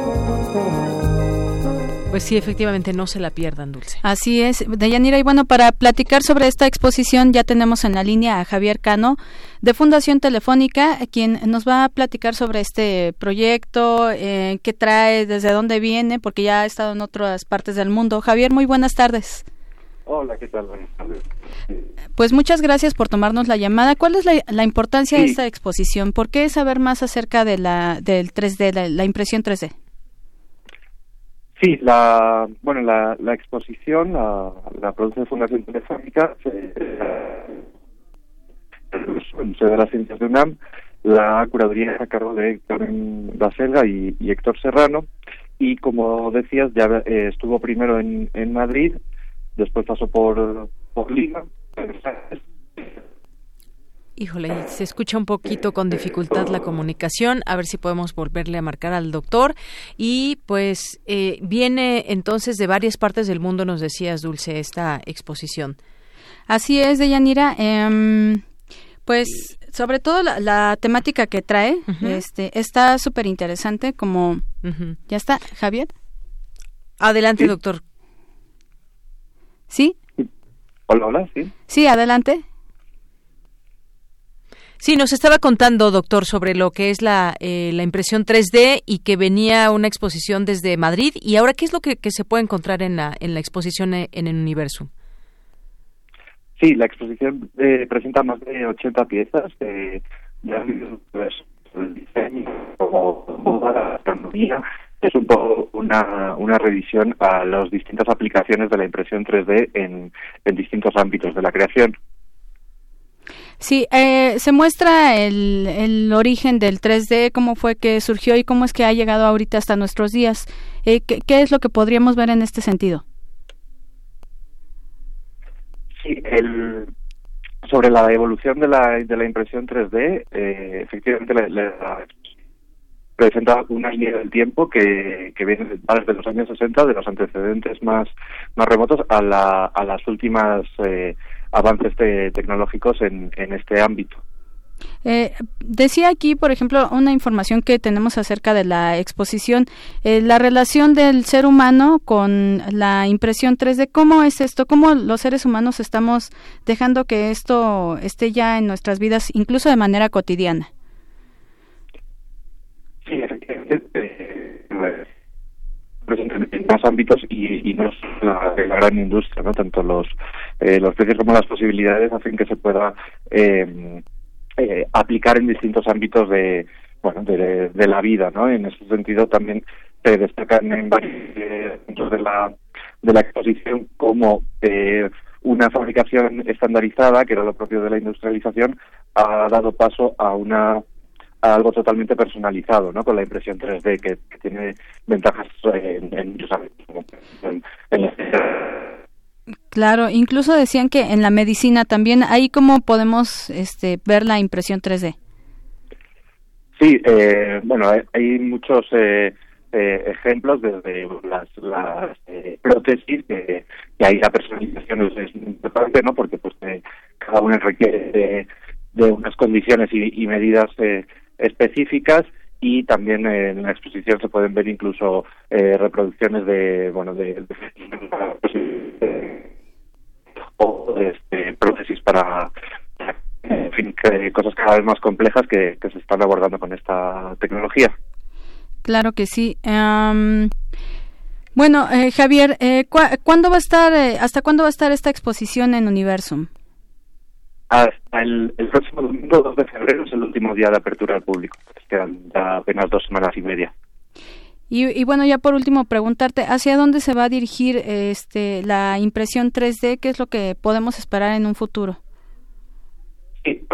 Pues sí, efectivamente, no se la pierdan, Dulce. Así es, Deyanira. Y bueno, para platicar sobre esta exposición ya tenemos en la línea a Javier Cano de Fundación Telefónica, quien nos va a platicar sobre este proyecto, eh, qué trae, desde dónde viene, porque ya ha estado en otras partes del mundo. Javier, muy buenas tardes. Hola, ¿qué tal? Buenas tardes. Pues muchas gracias por tomarnos la llamada. ¿Cuál es la, importancia de esta exposición? ¿Por qué saber más acerca de la del 3D, la, impresión 3D? Sí, la bueno la, la exposición la, la produce Fundación Telefónica el Museo de las Ciencias de UNAM, la curaduría a cargo de Héctor Baselga y, Héctor Serrano y como decías ya eh, estuvo primero en, en Madrid después pasó por, por Lima. Híjole, se escucha un poquito con dificultad la comunicación. A ver si podemos volverle a marcar al doctor. Y pues eh, viene entonces de varias partes del mundo, nos decías, Dulce, esta exposición. Así es, Deyanira. Eh, pues sobre todo la, temática que trae este, está súper interesante. Como ya está, Javier. Adelante, doctor. ¿Sí? Hola, hola, sí. Sí, adelante. Sí, nos estaba contando, doctor, sobre lo que es la, eh, la impresión 3D y que venía una exposición desde Madrid. ¿Y ahora qué es lo que, se puede encontrar en la, en la exposición eh, en el universo? Sí, la exposición eh, presenta más de 80 piezas de, de, diseño, como la astronomía, es un poco una, una revisión a las distintas aplicaciones de la impresión 3D en, en distintos ámbitos de la creación. Sí, eh, se muestra el, el, origen del 3D, cómo fue que surgió y cómo es que ha llegado ahorita hasta nuestros días. Eh, ¿qué, ¿qué, es lo que podríamos ver en este sentido? Sí, el, sobre la evolución de la, de la impresión 3D, eh, efectivamente la, la, presenta una línea del tiempo que, viene desde los años 60, de los antecedentes más, más remotos, a, la, a las últimas eh, avances tecnológicos en, en este ámbito. Eh, decía aquí, por ejemplo, una información que tenemos acerca de la exposición, eh, la relación del ser humano con la impresión 3D. ¿Cómo es esto? ¿Cómo los seres humanos estamos dejando que esto esté ya en nuestras vidas, incluso de manera cotidiana? Efectivamente. Eh, en más ámbitos y, y no la, la gran industria, ¿no? Tanto los, eh, los precios como las posibilidades hacen que se pueda eh, eh, aplicar en distintos ámbitos de, bueno, de, la vida, ¿no? En ese sentido también se destacan en varios puntos de la, de la exposición como eh, una fabricación estandarizada, que era lo propio de la industrialización, ha dado paso a una algo totalmente personalizado, ¿no? Con la impresión 3D que, tiene ventajas en, en muchos ámbitos. Claro, incluso decían que en la medicina también, ahí cómo podemos este, ver la impresión 3D. Sí, eh, bueno, hay, muchos eh, eh, ejemplos desde las, las eh, prótesis que, que, ahí la personalización es, importante, ¿no? Porque pues cada una requiere de, de unas condiciones y, y medidas específicas y también en la exposición se pueden ver incluso eh, reproducciones de bueno de, o este, prótesis para fin, cosas cada vez más complejas que, se están abordando con esta tecnología. Claro que sí. bueno, eh, Javier, eh, ¿cuándo va a estar, eh, hasta cuándo va a estar esta exposición en Universum? Hasta el, próximo domingo 2 de febrero es el último día de apertura al público. Quedan apenas dos semanas y media. Y, bueno, ya por último preguntarte, ¿hacia dónde se va a dirigir este, la impresión 3D? ¿Qué es lo que podemos esperar en un futuro? Sí,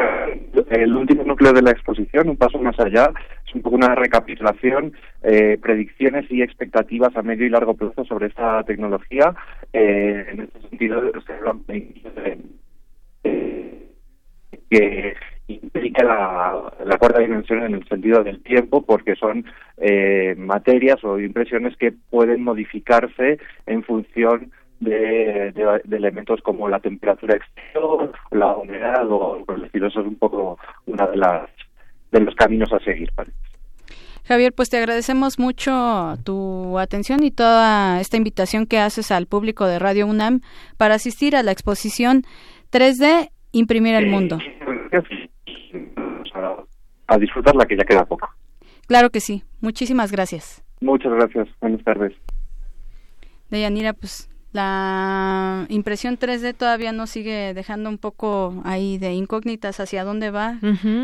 el último núcleo de la exposición, un paso más allá, es un poco una recapitulación, eh, predicciones y expectativas a medio y largo plazo sobre esta tecnología. Eh, en este sentido, se eh, que implica la, cuarta dimensión en el sentido del tiempo porque son eh, materias o impresiones que pueden modificarse en función de, elementos como la temperatura exterior, la humedad o por decirlo eso es un poco una de las de los caminos a seguir. Javier, pues te agradecemos mucho tu atención y toda esta invitación que haces al público de Radio UNAM para asistir a la exposición 3D Imprimir el Mundo a, disfrutarla que ya queda poco. Claro que sí. Muchísimas gracias. Muchas gracias. Buenas tardes. Deyanira, pues la impresión 3D todavía nos sigue dejando un poco ahí de incógnitas hacia dónde va,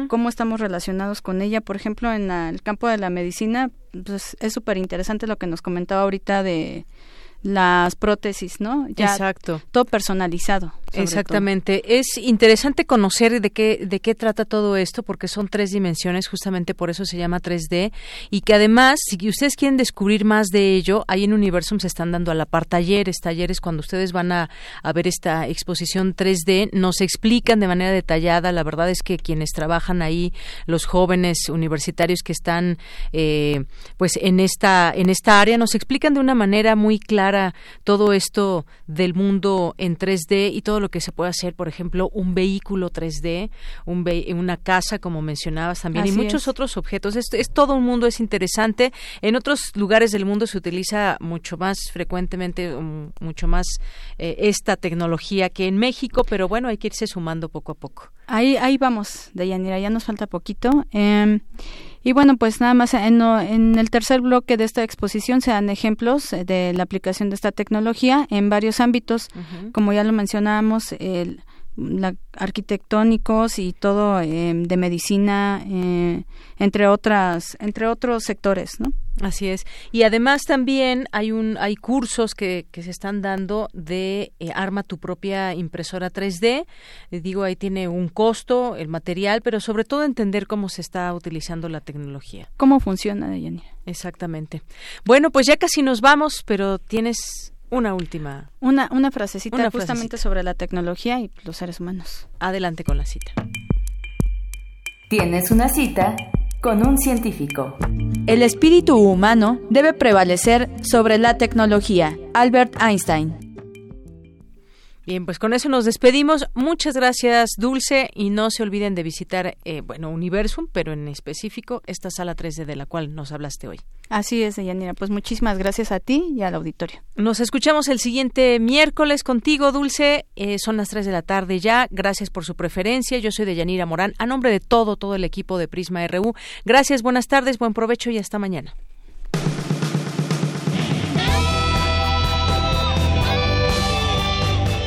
cómo estamos relacionados con ella. Por ejemplo, en el campo de la medicina, pues es súper interesante lo que nos comentaba ahorita de las prótesis, ¿no? Ya Exacto. Todo personalizado. Exactamente. Es interesante conocer de qué de qué trata todo esto porque son tres dimensiones, justamente por eso se llama 3D y que además, si ustedes quieren descubrir más de ello, ahí en Universum se están dando a la par talleres, talleres cuando ustedes van a, a ver esta exposición 3D, nos explican de manera detallada, la verdad es que quienes trabajan ahí, los jóvenes universitarios que están eh, pues en esta en esta área nos explican de una manera muy clara todo esto del mundo en 3D y todo lo que se puede hacer, por ejemplo, un vehículo 3D, un una casa, como mencionabas también, y muchos otros objetos. Es, es, todo un mundo, es interesante. En otros lugares del mundo se utiliza mucho más frecuentemente, um, mucho más eh, esta tecnología que en México, pero bueno, hay que irse sumando poco a poco. Ahí, ahí vamos, Deyanira, ya nos falta poquito. Eh, y bueno, pues nada más en, en, el tercer bloque de esta exposición se dan ejemplos eh, de la aplicación de esta tecnología en varios ámbitos, como ya lo mencionábamos, el, la, arquitectónicos y todo eh, de medicina, eh, entre otras, entre otros sectores, ¿no? Así es. Y además también hay un, hay cursos que, que se están dando de eh, arma tu propia impresora 3D. digo, ahí tiene un costo el material, pero sobre todo entender cómo se está utilizando la tecnología. ¿Cómo funciona, Deyanira? Exactamente. Bueno, pues ya casi nos vamos, pero tienes una última. Una, una frasecita justamente sobre la tecnología y los seres humanos. Adelante con la cita. Tienes una cita con un científico. El espíritu humano debe prevalecer sobre la tecnología. Albert Einstein. Bien, pues con eso nos despedimos. Muchas gracias, Dulce, y no se olviden de visitar, eh, bueno, Universum, pero en específico esta sala 3D de la cual nos hablaste hoy. Así es, Yanira. Pues muchísimas gracias a ti y al auditorio. Nos escuchamos el siguiente miércoles contigo, Dulce. Eh, son las 3 de la tarde ya. Gracias por su preferencia. Yo soy de Yanira Morán. A nombre de todo, todo el equipo de Prisma RU. Gracias, buenas tardes, buen provecho y hasta mañana.